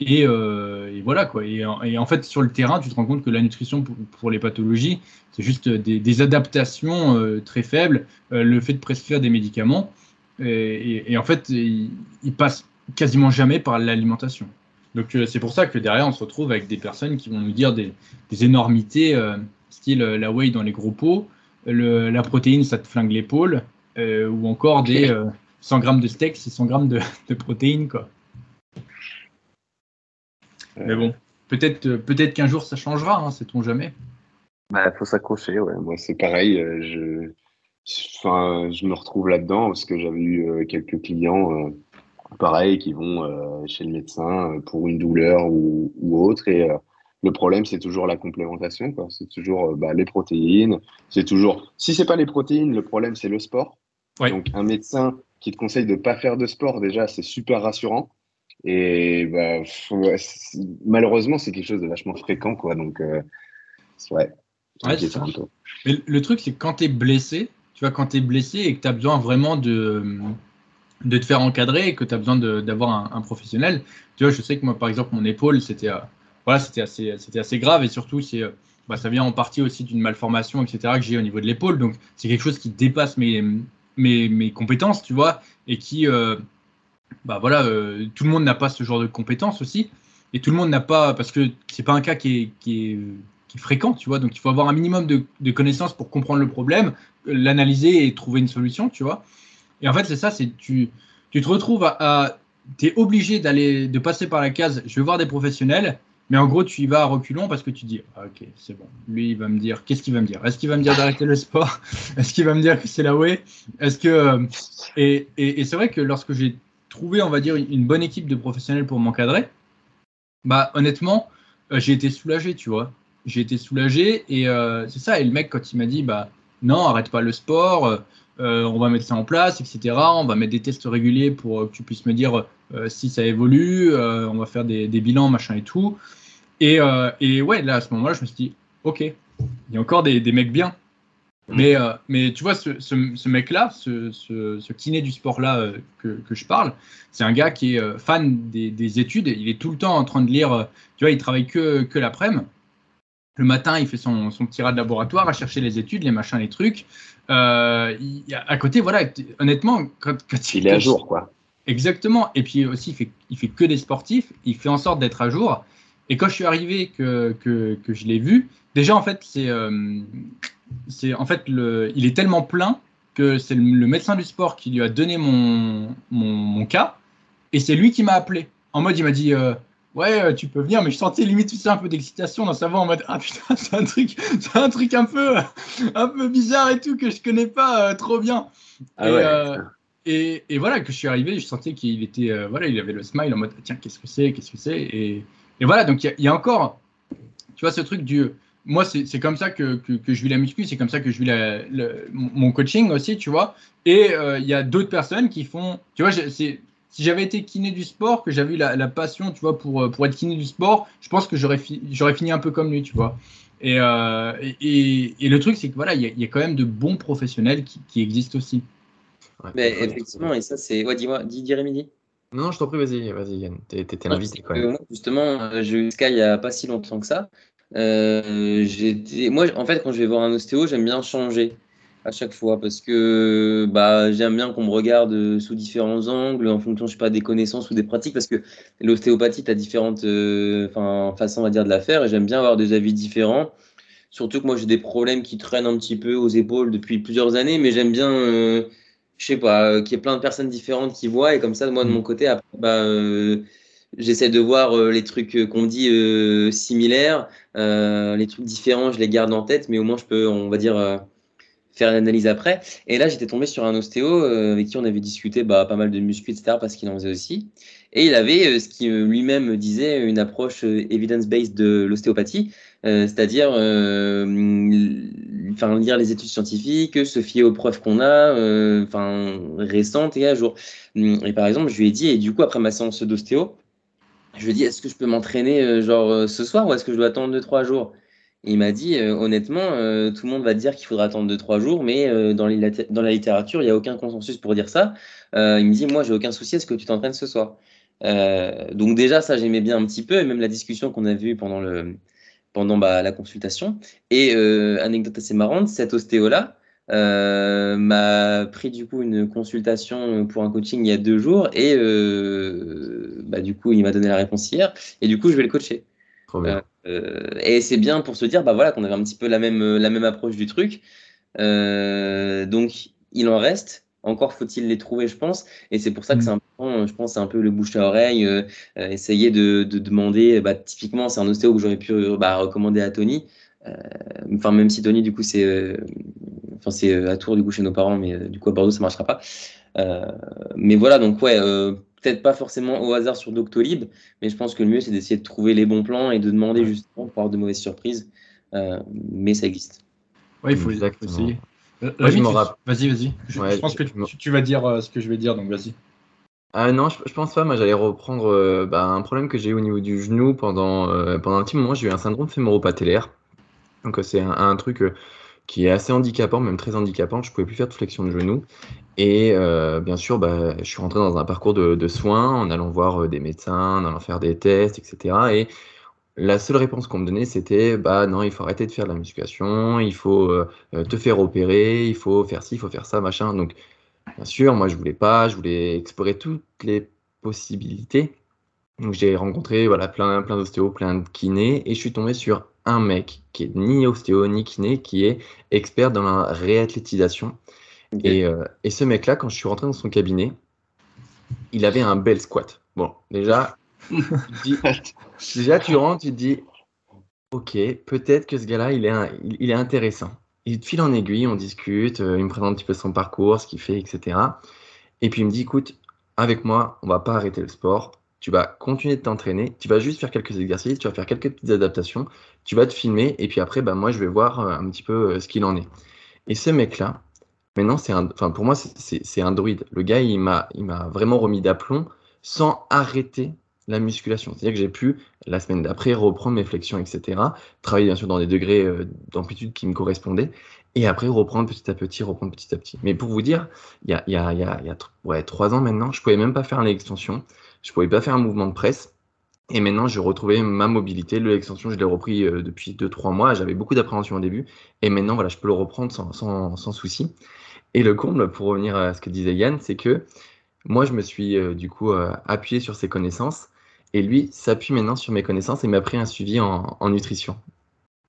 Et, euh, et voilà quoi. Et, en fait, sur le terrain, tu te rends compte que la nutrition pour, les pathologies, c'est juste des, adaptations très faibles, le fait de prescrire des médicaments. Et, en fait, il, il, passe quasiment jamais par l'alimentation. Donc c'est pour ça que derrière, on se retrouve avec des personnes qui vont nous dire des, énormités, style la whey dans les gros pots, la protéine, ça te flingue l'épaule. Euh, ou encore des 100 euh, grammes de steak, c'est 100 grammes de, de protéines, quoi. Mais bon, peut-être euh, peut-être qu'un jour ça changera, hein, sait-on jamais. Il bah, faut s'accrocher, ouais. Moi, c'est pareil. Je, enfin, je me retrouve là-dedans parce que j'avais eu quelques clients, pareil, qui vont chez le médecin pour une douleur ou, ou autre. Et le problème, c'est toujours la complémentation. C'est toujours bah, les protéines. C'est toujours. Si c'est pas les protéines, le problème, c'est le sport. Donc, un médecin qui te conseille de ne pas faire de sport, déjà, c'est super rassurant. Et bah, malheureusement, c'est quelque chose de vachement fréquent. Quoi. Donc, euh, ouais. Mais le truc, c'est que quand tu es blessé, tu vois, quand tu es blessé et que tu as besoin vraiment de, de te faire encadrer et que tu as besoin d'avoir un, professionnel, tu vois, je sais que moi, par exemple, mon épaule, c'était euh, voilà, assez, assez grave et surtout, c'est. Euh, bah, ça vient en partie aussi d'une malformation, etc., que j'ai au niveau de l'épaule. Donc, c'est quelque chose qui dépasse mes, mes, compétences, tu vois, et qui, euh, bah voilà, euh, tout le monde n'a pas ce genre de compétences aussi, et tout le monde n'a pas, parce que c'est pas un cas qui est, qui est, qui est, fréquent, tu vois, donc il faut avoir un minimum de, de connaissances pour comprendre le problème, l'analyser et trouver une solution, tu vois. Et en fait, c'est ça, c'est tu, tu te retrouves à, à tu es obligé d'aller, de passer par la case, je vais voir des professionnels, mais en gros, tu y vas à reculons parce que tu dis, ah, ok, c'est bon. Lui, il va me dire, qu'est-ce qu'il va me dire? Est-ce qu'il va me dire d'arrêter le sport? Est-ce qu'il va me dire que c'est la way? Est-ce que euh, et, c'est vrai que lorsque j'ai trouvé, on va dire, une bonne équipe de professionnels pour m'encadrer, bah honnêtement, euh, j'ai été soulagé, tu vois. J'ai été soulagé et euh, c'est ça. Et le mec, quand il m'a dit, bah non, arrête pas le sport. On va mettre ça en place, etc. On va mettre des tests réguliers pour que tu puisses me dire si ça évolue. on va faire des, bilans, machin et tout. Et, euh, ouais, là, à ce moment-là, je me suis dit, OK, il y a encore des, mecs bien. Mais, euh, mais tu vois, ce, ce, ce mec-là, ce, ce, kiné du sport-là euh, que, que, je parle, c'est un gars qui est euh, fan des, des, études. Il est tout le temps en train de lire. Euh, tu vois, il travaille que, que l'après-midi. Le matin, il fait son, son petit rat de laboratoire à chercher les études, les machins, les trucs. Euh, il, à côté, voilà, honnêtement, quand, quand il, il est à jour, quoi. Exactement. Et puis aussi, il fait, il fait que des sportifs. Il fait en sorte d'être à jour. Et quand je suis arrivé, que, que, que je l'ai vu, déjà, en fait, c'est, euh, c'est, en fait, le, il est tellement plein que c'est le, médecin du sport qui lui a donné mon, mon, mon cas. Et c'est lui qui m'a appelé. En mode, il m'a dit, euh, ouais, euh, tu peux venir, mais je sentais limite sais, un peu d'excitation dans sa voix en mode ah putain, c'est un truc, c'est un truc un peu, un peu bizarre et tout que je connais pas euh, trop bien. Ah et, ouais. euh, et, et voilà, que je suis arrivé, je sentais qu'il était, euh, voilà, il avait le smile en mode tiens, qu'est-ce que c'est, qu'est-ce que c'est, et, et voilà, donc il y a- il y, a encore, tu vois, ce truc du, moi c'est comme ça que, que, que je vis la muscu, c'est comme ça que je vis la- mon coaching aussi, tu vois, et euh, il y a d'autres personnes qui font, tu vois, c'est si j'avais été kiné du sport, que j'avais eu la, la passion, tu vois, pour, euh, pour être kiné du sport, je pense que j'aurais fi- j'aurais fini un peu comme lui, tu vois. Et, euh, et, et- le truc, c'est que voilà, il y, y a quand même de bons professionnels qui, qui existent aussi. Ouais. Mais effectivement, et ça, c'est. Ouais, dis-moi, dis, dis Rémi. Non, non, je t'en prie, vas-y, vas-y, Yann. T'es t'es- l'invité même. moi, justement, euh, j'ai eu Sky il n'y a pas si longtemps que ça. Euh, j'ai été- Moi, en fait, quand je vais voir un ostéo, j'aime bien changer à chaque fois parce que bah, j'aime bien qu'on me regarde euh, sous différents angles en fonction, je sais pas, des connaissances ou des pratiques parce que l'ostéopathie, tu as différentes euh, façons, on va dire, de la faire et j'aime bien avoir des avis différents. Surtout que moi, j'ai des problèmes qui traînent un petit peu aux épaules depuis plusieurs années, mais j'aime bien, euh, je sais pas, euh, qu'il y ait plein de personnes différentes qui voient et comme ça, moi, de mon côté, après, bah, euh, j'essaie de voir euh, les trucs euh, qu'on dit euh, similaires, les trucs différents, je les garde en tête, mais au moins, je peux, on va dire, faire une analyse après. Et là, j'étais tombé sur un ostéo euh, avec qui on avait discuté bah, pas mal de muscu, etc., parce qu'il en faisait aussi. Et il avait euh, ce qui euh, lui-même disait, une approche evidence-based de l'ostéopathie, c'est-à-dire lire les études scientifiques, se fier aux preuves qu'on a, récentes et à jour. Hum, Et par exemple, je lui ai dit, et du coup, après ma séance d'ostéo, je lui ai dit, est-ce que je peux m'entraîner genre ce soir ou est-ce que je dois attendre 2-3 jours? Il m'a dit, euh, honnêtement, euh, tout le monde va dire qu'il faudra attendre 2-3 jours, mais euh, dans, les lat- dans la littérature, il n'y a aucun consensus pour dire ça. Il me dit, moi, j'ai aucun souci, est-ce que tu t'entraînes ce soir? Donc déjà, ça, j'aimais bien un petit peu, et même la discussion qu'on a vue pendant, le, pendant bah, la consultation. Et anecdote assez marrante, cet ostéo-là m'a pris du coup une consultation pour un coaching il y a deux jours, et bah, du coup, il m'a donné la réponse hier, et du coup, je vais le coacher. Trop bien. Euh, et c'est bien pour se dire bah voilà qu'on avait un petit peu la même la même approche du truc. Euh, donc il en reste. Encore faut-il les trouver, je pense. Et c'est pour ça que Mm. c'est important. Je pense c'est un peu le bouche à oreille. euh, euh, essayer de, de demander. Bah, typiquement, c'est un ostéo que j'aurais pu euh, bah, recommander à Tony. Euh, Enfin même si Tony du coup c'est euh, enfin c'est euh, à Tours du coup chez nos parents, mais euh, du coup à Bordeaux ça marchera pas. Euh, mais voilà donc ouais. Peut-être pas forcément au hasard sur Doctolib, mais je pense que le mieux c'est d'essayer de trouver les bons plans et de demander justement pour avoir de mauvaises surprises. Euh, mais ça existe. Ouais, il faut, Exactement. essayer. Euh, je Vas-y, vas-y. Je, Ouais, je pense que tu, tu vas dire euh, ce que je vais dire, donc vas-y. Ah non, je, je pense pas. Moi, j'allais reprendre euh, bah, un problème que j'ai eu au niveau du genou pendant, euh, pendant un petit moment. J'ai eu un syndrome fémoro-patellaire. Donc, euh, c'est un, un truc euh, qui est assez handicapant, même très handicapant. Je pouvais plus faire de flexion de genou. Et euh, bien sûr, bah, je suis rentré dans un parcours de, soins en allant voir euh, des médecins, en allant faire des tests, etc. Et la seule réponse qu'on me donnait, c'était bah non, il faut arrêter de faire de la musculation, il faut euh, te faire opérer, il faut faire ci, il faut faire ça, machin. Donc, bien sûr, moi, je voulais pas, je voulais explorer toutes les possibilités. Donc, j'ai rencontré voilà, plein, plein d'ostéos, plein de kinés, et je suis tombé sur un mec qui est ni ostéo ni kiné, qui est expert dans la réathlétisation. Et, euh, et ce mec-là, quand je suis rentré dans son cabinet, il avait un bel squat. Bon, déjà, tu dis- déjà tu rentres, tu te dis, ok, peut-être que ce gars-là, il est, un- il, il est intéressant. Il te file en aiguille, on discute, euh, il me présente un petit peu son parcours, ce qu'il fait, etc. Et puis il me dit, écoute, avec moi, on va pas arrêter le sport. Tu vas continuer de t'entraîner, tu vas juste faire quelques exercices, tu vas faire quelques petites adaptations, tu vas te filmer, et puis après, bah, moi, je vais voir euh, un petit peu euh, ce qu'il en est. Et ce mec-là, maintenant, c'est un, pour moi, c'est- un druide. Le gars, il m'a vraiment remis d'aplomb sans arrêter la musculation. C'est-à-dire que j'ai pu, la semaine d'après, reprendre mes flexions, etc. Travailler bien sûr dans des degrés euh, d'amplitude qui me correspondaient. Et après, reprendre petit à petit, reprendre petit à petit. Mais pour vous dire, il y a, il y a, y a, ouais, trois ans maintenant, je pouvais même pas faire l'extension. Je pouvais pas faire un mouvement de presse. Et maintenant, j'ai retrouvé ma mobilité. Le extension, je l'ai repris euh, depuis 2-3 mois. J'avais beaucoup d'appréhension au début. Et maintenant, voilà, je peux le reprendre sans, sans, souci. Et le comble, pour revenir à ce que disait Yann, c'est que moi, je me suis euh, du coup euh, appuyé sur ses connaissances. Et lui s'appuie maintenant sur mes connaissances et m'a pris un suivi en, en nutrition.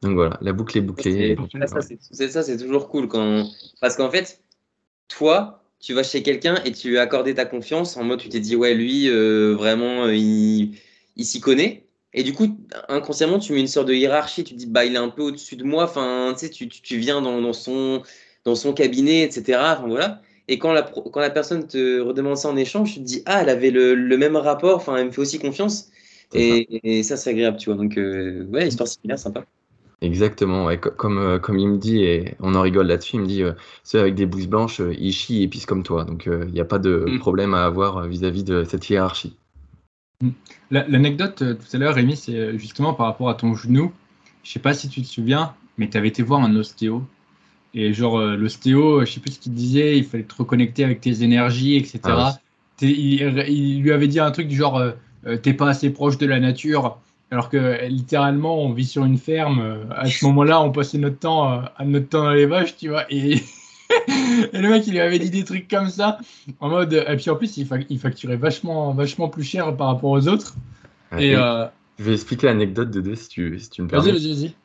Donc voilà, la boucle est bouclée. C'est ça, c'est toujours cool quand parce qu'en fait, toi, tu vas chez quelqu'un et tu lui as accordé ta confiance en mode tu t'es dit ouais lui euh, vraiment euh, il, il s'y connaît. Et du coup, inconsciemment, tu mets une sorte de hiérarchie. Tu te dis, bah, il est un peu au-dessus de moi. Enfin, tu sais, tu, tu viens dans, dans, son, dans son cabinet, etc. Enfin, voilà. Et quand la, quand la personne te redemande ça en échange, tu te dis, ah, elle avait le, le même rapport. Enfin, elle me fait aussi confiance. Et, et, ça, c'est agréable, tu vois. Donc, euh, ouais, histoire similaire, sympa. Exactement, ouais. comme, euh, comme il me dit, et on en rigole là-dessus, il me dit, euh, ceux avec des blouses blanches, euh, ils chient et pissent comme toi. Donc, il n'y a pas de Mm. problème à avoir vis-à-vis de cette hiérarchie. La- L'anecdote euh, tout à l'heure, Rémi, c'est euh, justement par rapport à ton genou. Je sais pas si tu te souviens, mais tu avais été voir un ostéo. Et genre, euh, l'ostéo, euh, je sais plus ce qu'il disait, il fallait te reconnecter avec tes énergies, etc. Ah il, il lui avait dit un truc du genre, euh, euh, t'es pas assez proche de la nature. Alors que littéralement, on vit sur une ferme. euh, à ce moment-là, on passait notre temps, euh, à notre temps dans les vaches, tu vois. Et, et le mec, il lui avait dit des trucs comme ça. En mode, et puis en plus, il, fac- il facturait vachement, vachement plus cher par rapport aux autres. Et Et euh, Je vais expliquer l'anecdote de deux si tu, si tu me vas-y, permets. vas-y, vas-y.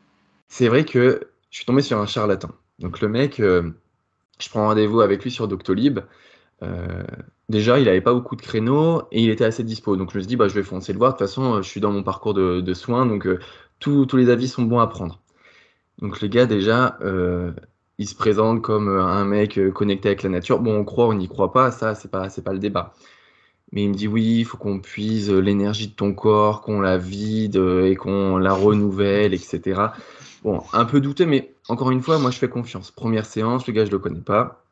C'est vrai que je suis tombé sur un charlatan. Donc le mec, euh, je prends rendez-vous avec lui sur Doctolib. Euh, déjà, il n'avait pas beaucoup de créneaux et il était assez dispo. Donc je me suis dit, bah, je vais foncer le voir. De toute façon, euh, je suis dans mon parcours de, soins, donc euh, tous les avis sont bons à prendre. Donc le gars, déjà, euh, il se présente comme un mec connecté avec la nature. Bon, on croit, on n'y croit pas, ça, c'est pas, pas le débat. Mais il me dit, oui, il faut qu'on puise l'énergie de ton corps, qu'on la vide et qu'on la renouvelle, etc. Bon, un peu douteux, mais encore une fois, moi je fais confiance. Première séance, le gars je le connais pas.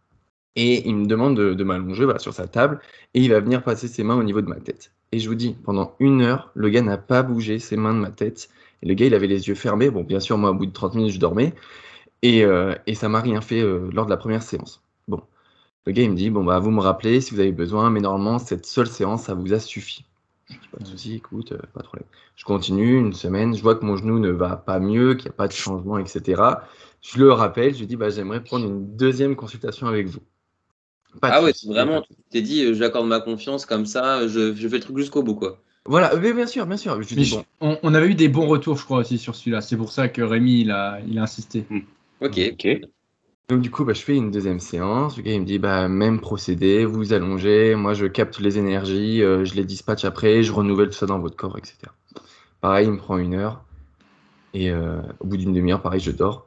Et il me demande de, de m'allonger sur sa table et il va venir passer ses mains au niveau de ma tête. Et je vous dis, pendant une heure, le gars n'a pas bougé ses mains de ma tête. Et le gars, il avait les yeux fermés. Bon, bien sûr, moi, au bout de 30 minutes, je dormais. Et, euh, et ça m'a rien fait euh, lors de la première séance. Bon, le gars, il me dit, bon, bah, vous me rappelez si vous avez besoin, mais normalement, cette seule séance, ça vous a suffi. Je pas de souci, écoute, euh, pas de problème. Je continue une semaine, je vois que mon genou ne va pas mieux, qu'il n'y a pas de changement, etc. Je le rappelle, je lui dis, bah, j'aimerais prendre une deuxième consultation avec vous. Pas Ah ouais, vraiment, tu t'es dit, euh, j'accorde ma confiance comme ça, je, je fais le truc jusqu'au bout, quoi. Voilà, mais bien sûr, bien sûr. Je dis, bon, on, on avait eu des bons retours, je crois, aussi sur celui-là. C'est pour ça que Rémi, il a, il a insisté. Ok. Ok. Donc du coup, bah, je fais une deuxième séance. Le gars, il me dit, bah, même procédé, vous vous allongez, moi je capte les énergies, euh, je les dispatche après, je renouvelle tout ça dans votre corps, etc. Pareil, il me prend une heure. Et euh, au bout d'une demi-heure, pareil, je dors.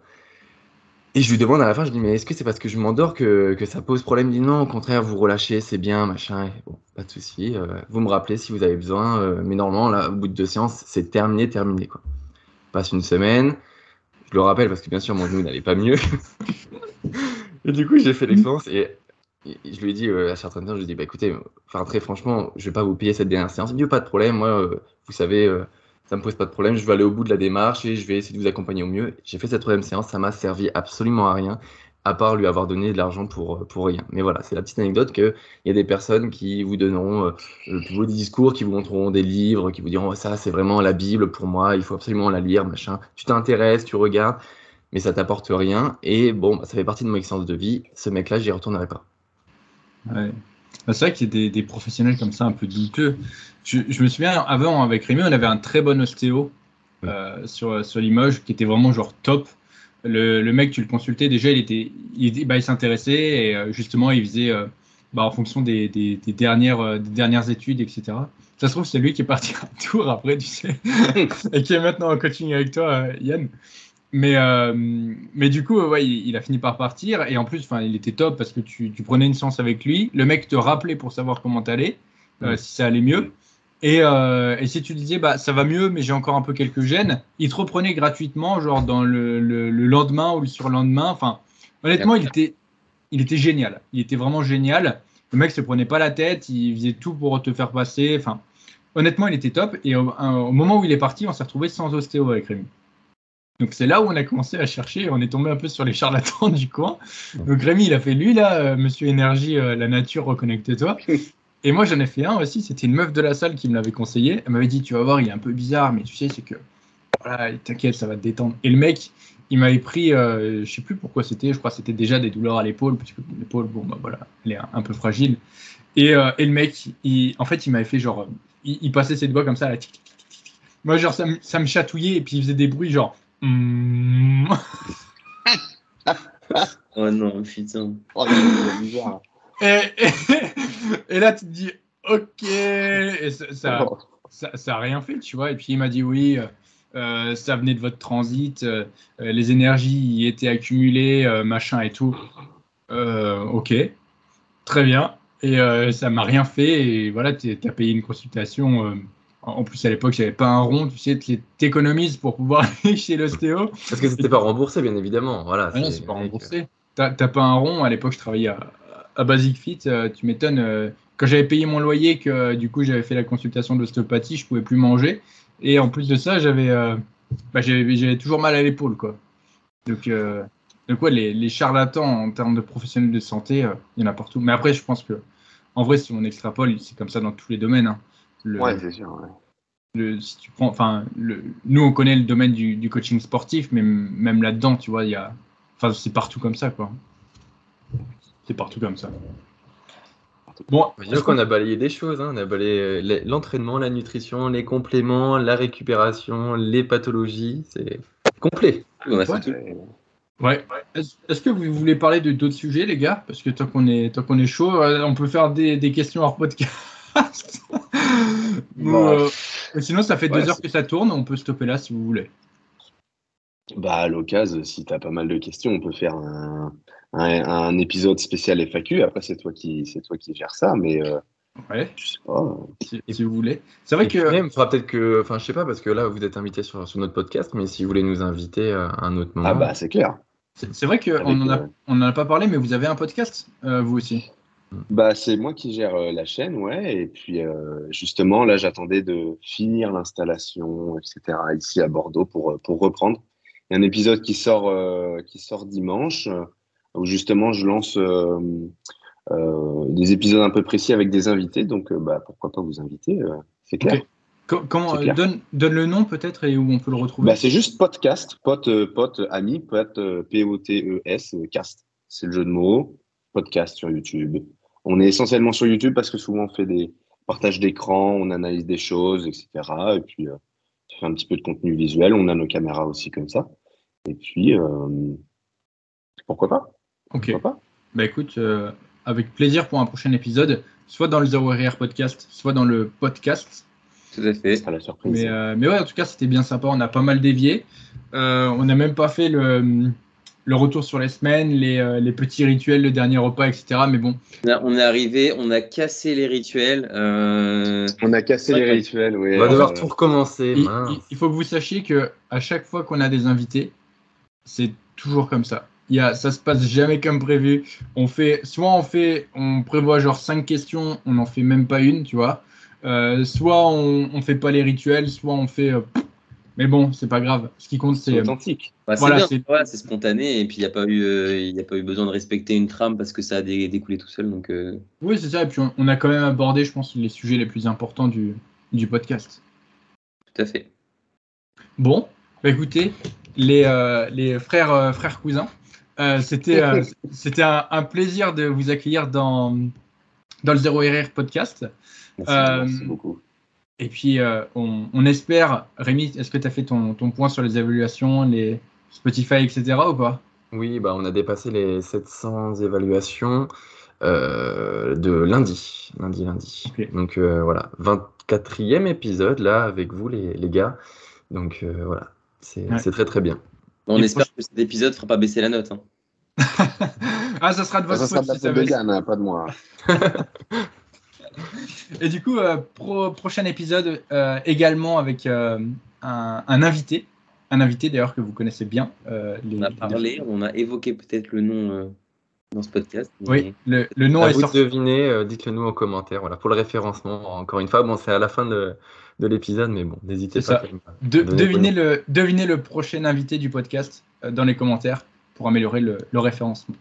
Et je lui demande à la fin, je dis, mais est-ce que c'est parce que je m'endors que, que ça pose problème? Il dit, non, au contraire, vous relâchez, c'est bien, machin. Bon, pas de souci. euh, vous me rappelez si vous avez besoin. euh, mais normalement, là, au bout de deux séances, c'est terminé, terminé. Quoi. Passe une semaine. Je le rappelle parce que bien sûr, mon genou n'allait pas mieux. et du coup, j'ai fait l'expérience et, je lui ai dit euh, à je lui ai dit, bah, écoutez, très franchement, je vais pas vous payer cette dernière séance. Il dit, pas de problème, moi, euh, vous savez, ça me pose pas de problème, je vais aller au bout de la démarche et je vais essayer de vous accompagner au mieux. J'ai fait cette troisième séance, ça m'a servi absolument à rien, à part lui avoir donné de l'argent pour, pour rien. Mais voilà, c'est la petite anecdote qu'il y a des personnes qui vous donneront euh, le plus beau discours, qui vous montreront des livres, qui vous diront, Oh, ça, c'est vraiment la Bible pour moi, il faut absolument la lire, machin. Tu t'intéresses, tu regardes, mais ça t'apporte rien. Et bon, bah, ça fait partie de mon expérience de vie. Ce mec-là, j'y retournerai pas. Ouais. Bah, c'est vrai qu'il y a des, des professionnels comme ça un peu douteux. Je, je me souviens, avant, avec Rémi, on avait un très bon ostéo euh, sur, sur Limoges qui était vraiment genre top. Le, le mec, tu le consultais, déjà, il était, il, bah, il s'intéressait et euh, justement, il faisait euh, bah, en fonction des, des, des dernières, euh, des dernières études, etc. Ça se trouve, c'est lui qui est parti à Tours après, tu sais, et qui est maintenant en coaching avec toi, Yann. Mais, euh, mais du coup, ouais, il, il a fini par partir. Et en plus, il était top parce que tu, tu prenais une séance avec lui. Le mec te rappelait pour savoir comment t'allais, euh, si ça allait mieux. Et, euh, et si tu disais, bah, ça va mieux, mais j'ai encore un peu quelques gènes, il te reprenait gratuitement, genre dans le, le, le lendemain ou le surlendemain. Enfin, honnêtement, il était, il était génial. Il était vraiment génial. Le mec se prenait pas la tête, il faisait tout pour te faire passer. Enfin, honnêtement, il était top. Et au, au moment où il est parti, on s'est retrouvé sans ostéo avec Rémi. Donc c'est là où on a commencé à chercher, on est tombé un peu sur les charlatans du coin. Donc Rémi, il a fait lui là, euh, Monsieur Énergie, euh, la nature, reconnecte-toi. Et moi j'en ai fait un aussi, c'était une meuf de la salle qui me l'avait conseillé. Elle m'avait dit, tu vas voir, il est un peu bizarre, mais tu sais, c'est que, voilà, t'inquiète, ça va te détendre. Et le mec, il m'avait pris, euh, je sais plus pourquoi c'était, je crois que c'était déjà des douleurs à l'épaule, parce que l'épaule, bon bah voilà, elle est un, peu fragile. Et, euh, et le mec, il, en fait, il m'avait fait genre, il, passait ses doigts comme ça, là, tic, tic. Moi, genre, ça, ça me chatouillait, et puis il faisait des bruits genre. Hmm. Oh non, putain. Oh, bizarre. Et, et- et là, tu te dis, ok. Et ça, ça, Oh. ça, ça a rien fait, tu vois. Et puis il m'a dit oui, euh, ça venait de votre transit, euh, les énergies y étaient accumulées, euh, machin et tout. Ok, très bien. Et ça m'a rien fait. Et voilà, tu as payé une consultation. En plus, à l'époque, j'avais pas un rond, tu sais, tu t'économises pour pouvoir aller chez l'ostéo. Parce que c'était pas remboursé, bien évidemment. Voilà, Ah non, c'est pas remboursé. T'as pas un rond. À l'époque, je travaillais à, à Basic Fit. euh, tu m'étonnes. euh, quand j'avais payé mon loyer, que euh, du coup j'avais fait la consultation d'ostéopathie, je pouvais plus manger. Et en plus de ça, j'avais euh, bah, toujours mal à l'épaule, quoi. Donc, euh, donc ouais, les, les charlatans en termes de professionnels de santé, euh, il y en a partout. Mais après, je pense que, en vrai, si on extrapole, c'est comme ça dans tous les domaines. hein. Le- Ouais, c'est sûr. ouais. le- si tu prends, enfin, le, nous on connaît le domaine du, du coaching sportif, mais m- même là-dedans, tu vois, il y a, enfin, c'est partout comme ça, quoi. C'est partout comme ça. Bon, On dire qu'on a balayé des choses, hein. on a balayé euh, les- l'entraînement, la nutrition, les compléments, la récupération, les pathologies, c'est complet. On a fait Ouais. tout. Ouais. est-ce que vous voulez parler de d'autres sujets, les gars? Parce que tant qu'on est, tant qu'on est chaud, euh, on peut faire des, des questions hors podcast. Euh, sinon, ça fait ouais, deux heures que ça tourne. On peut stopper là si vous voulez. Bah, à l'occasion, si tu as pas mal de questions, on peut faire un, un, un épisode spécial FAQ. Après, c'est toi qui, c'est toi qui gères ça, mais euh, Ouais, je sais pas. si, si vous voulez. C'est vrai Et que même, faudra peut-être que, enfin, je sais pas, parce que là, vous êtes invité sur, sur notre podcast, mais si vous voulez nous inviter à un autre moment. Ah bah, c'est clair. c'est vrai qu'on Avec, en a, euh, on en a pas parlé, mais vous avez un podcast, euh, vous aussi. Bah, c'est moi qui gère euh, la chaîne, ouais. Et puis, euh, justement, là, j'attendais de finir l'installation, etc., ici à Bordeaux pour, euh, pour reprendre. Il y a un épisode qui sort, euh, qui sort dimanche, où justement, je lance des épisodes un peu précis avec des invités. Donc, bah, pourquoi pas vous inviter, c'est clair. Comment euh, donne, donne le nom peut-être et où on peut le retrouver? Bah, c'est juste podcast, pote, pote, ami, pote, P-O-T-E-S, cast. C'est le jeu de mots, podcast sur YouTube. On est essentiellement sur YouTube parce que souvent on fait des partages d'écran, on analyse des choses, etc. Et puis, euh, on fait un petit peu de contenu visuel. On a nos caméras aussi comme ça. Et puis, euh, pourquoi pas? Ok. Pourquoi pas? Bah écoute, euh, avec plaisir pour un prochain épisode, soit dans le Zero RR podcast, soit dans le podcast. Tout à fait. Ce sera la surprise. Mais, euh, mais ouais, en tout cas, c'était bien sympa. On a pas mal dévié. Euh, on n'a même pas fait le, le retour sur les semaines, les, euh, les petits rituels, le dernier repas, etc. Mais bon, On, a- on est arrivé, on a cassé les rituels. euh, On a cassé Ouais, les ouais. rituels. Oui, On va devoir euh, tout recommencer. il, faut que vous sachiez que à chaque fois qu'on a des invités, c'est toujours comme ça. Il y a, ça se passe jamais comme prévu. On fait, soit on fait, on prévoit genre cinq questions, on n'en fait même pas une, tu vois. Euh, soit on, on fait pas les rituels, soit on fait. euh, pff. Mais bon, c'est pas grave. Ce qui compte, c'est c'est. authentique. bah, c'est Voilà, c'est- voilà, spontané et puis il n'y a pas eu, euh, il y a pas eu besoin de respecter une trame parce que ça a dé- découlé tout seul. Donc euh, Oui, c'est ça. Et puis on, on a quand même abordé, je pense, les sujets les plus importants du, du podcast. tout à fait. Bon, bah écoutez, les, euh, les frères, euh, frères cousins, euh, c'était euh, c'était un, un plaisir de vous accueillir dans, dans le 0RR podcast. Merci, Euh, merci beaucoup. Et puis, euh, on, on espère, Rémi, est-ce que tu as fait ton, ton point sur les évaluations, les Spotify, etc. ou pas? Oui, bah, on a dépassé les 700 évaluations euh, de lundi. Lundi, lundi. Donc euh, voilà, 24e épisode là avec vous les, les gars. Donc euh, voilà, c'est Ouais. c'est très très bien. On Et espère que cet épisode ne fera pas baisser la note. hein. Ah, ça sera de votre Ça sera faute de la si faute de. Yann, hein, pas de moi. Et du coup, euh, pro- prochain épisode euh, également avec euh, un, un invité. Un invité d'ailleurs que vous connaissez bien. euh, les- On a les- parlé, on a évoqué peut-être le nom euh, dans ce podcast. mais- Oui, le, le nom à est vous de sorti. deviner, euh, dites-le nous en commentaire. Voilà, pour le référencement, encore une fois, bon, c'est à la fin de, de l'épisode, mais bon, n'hésitez C'est pas. ça. quand même. De- devinez, le, devinez le prochain invité du podcast euh, dans les commentaires pour améliorer le, le référencement.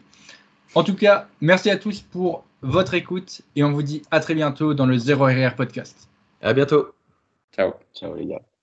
En tout cas, merci à tous pour votre écoute et on vous dit à très bientôt dans le 0RR podcast. À bientôt. Ciao. Ciao les gars.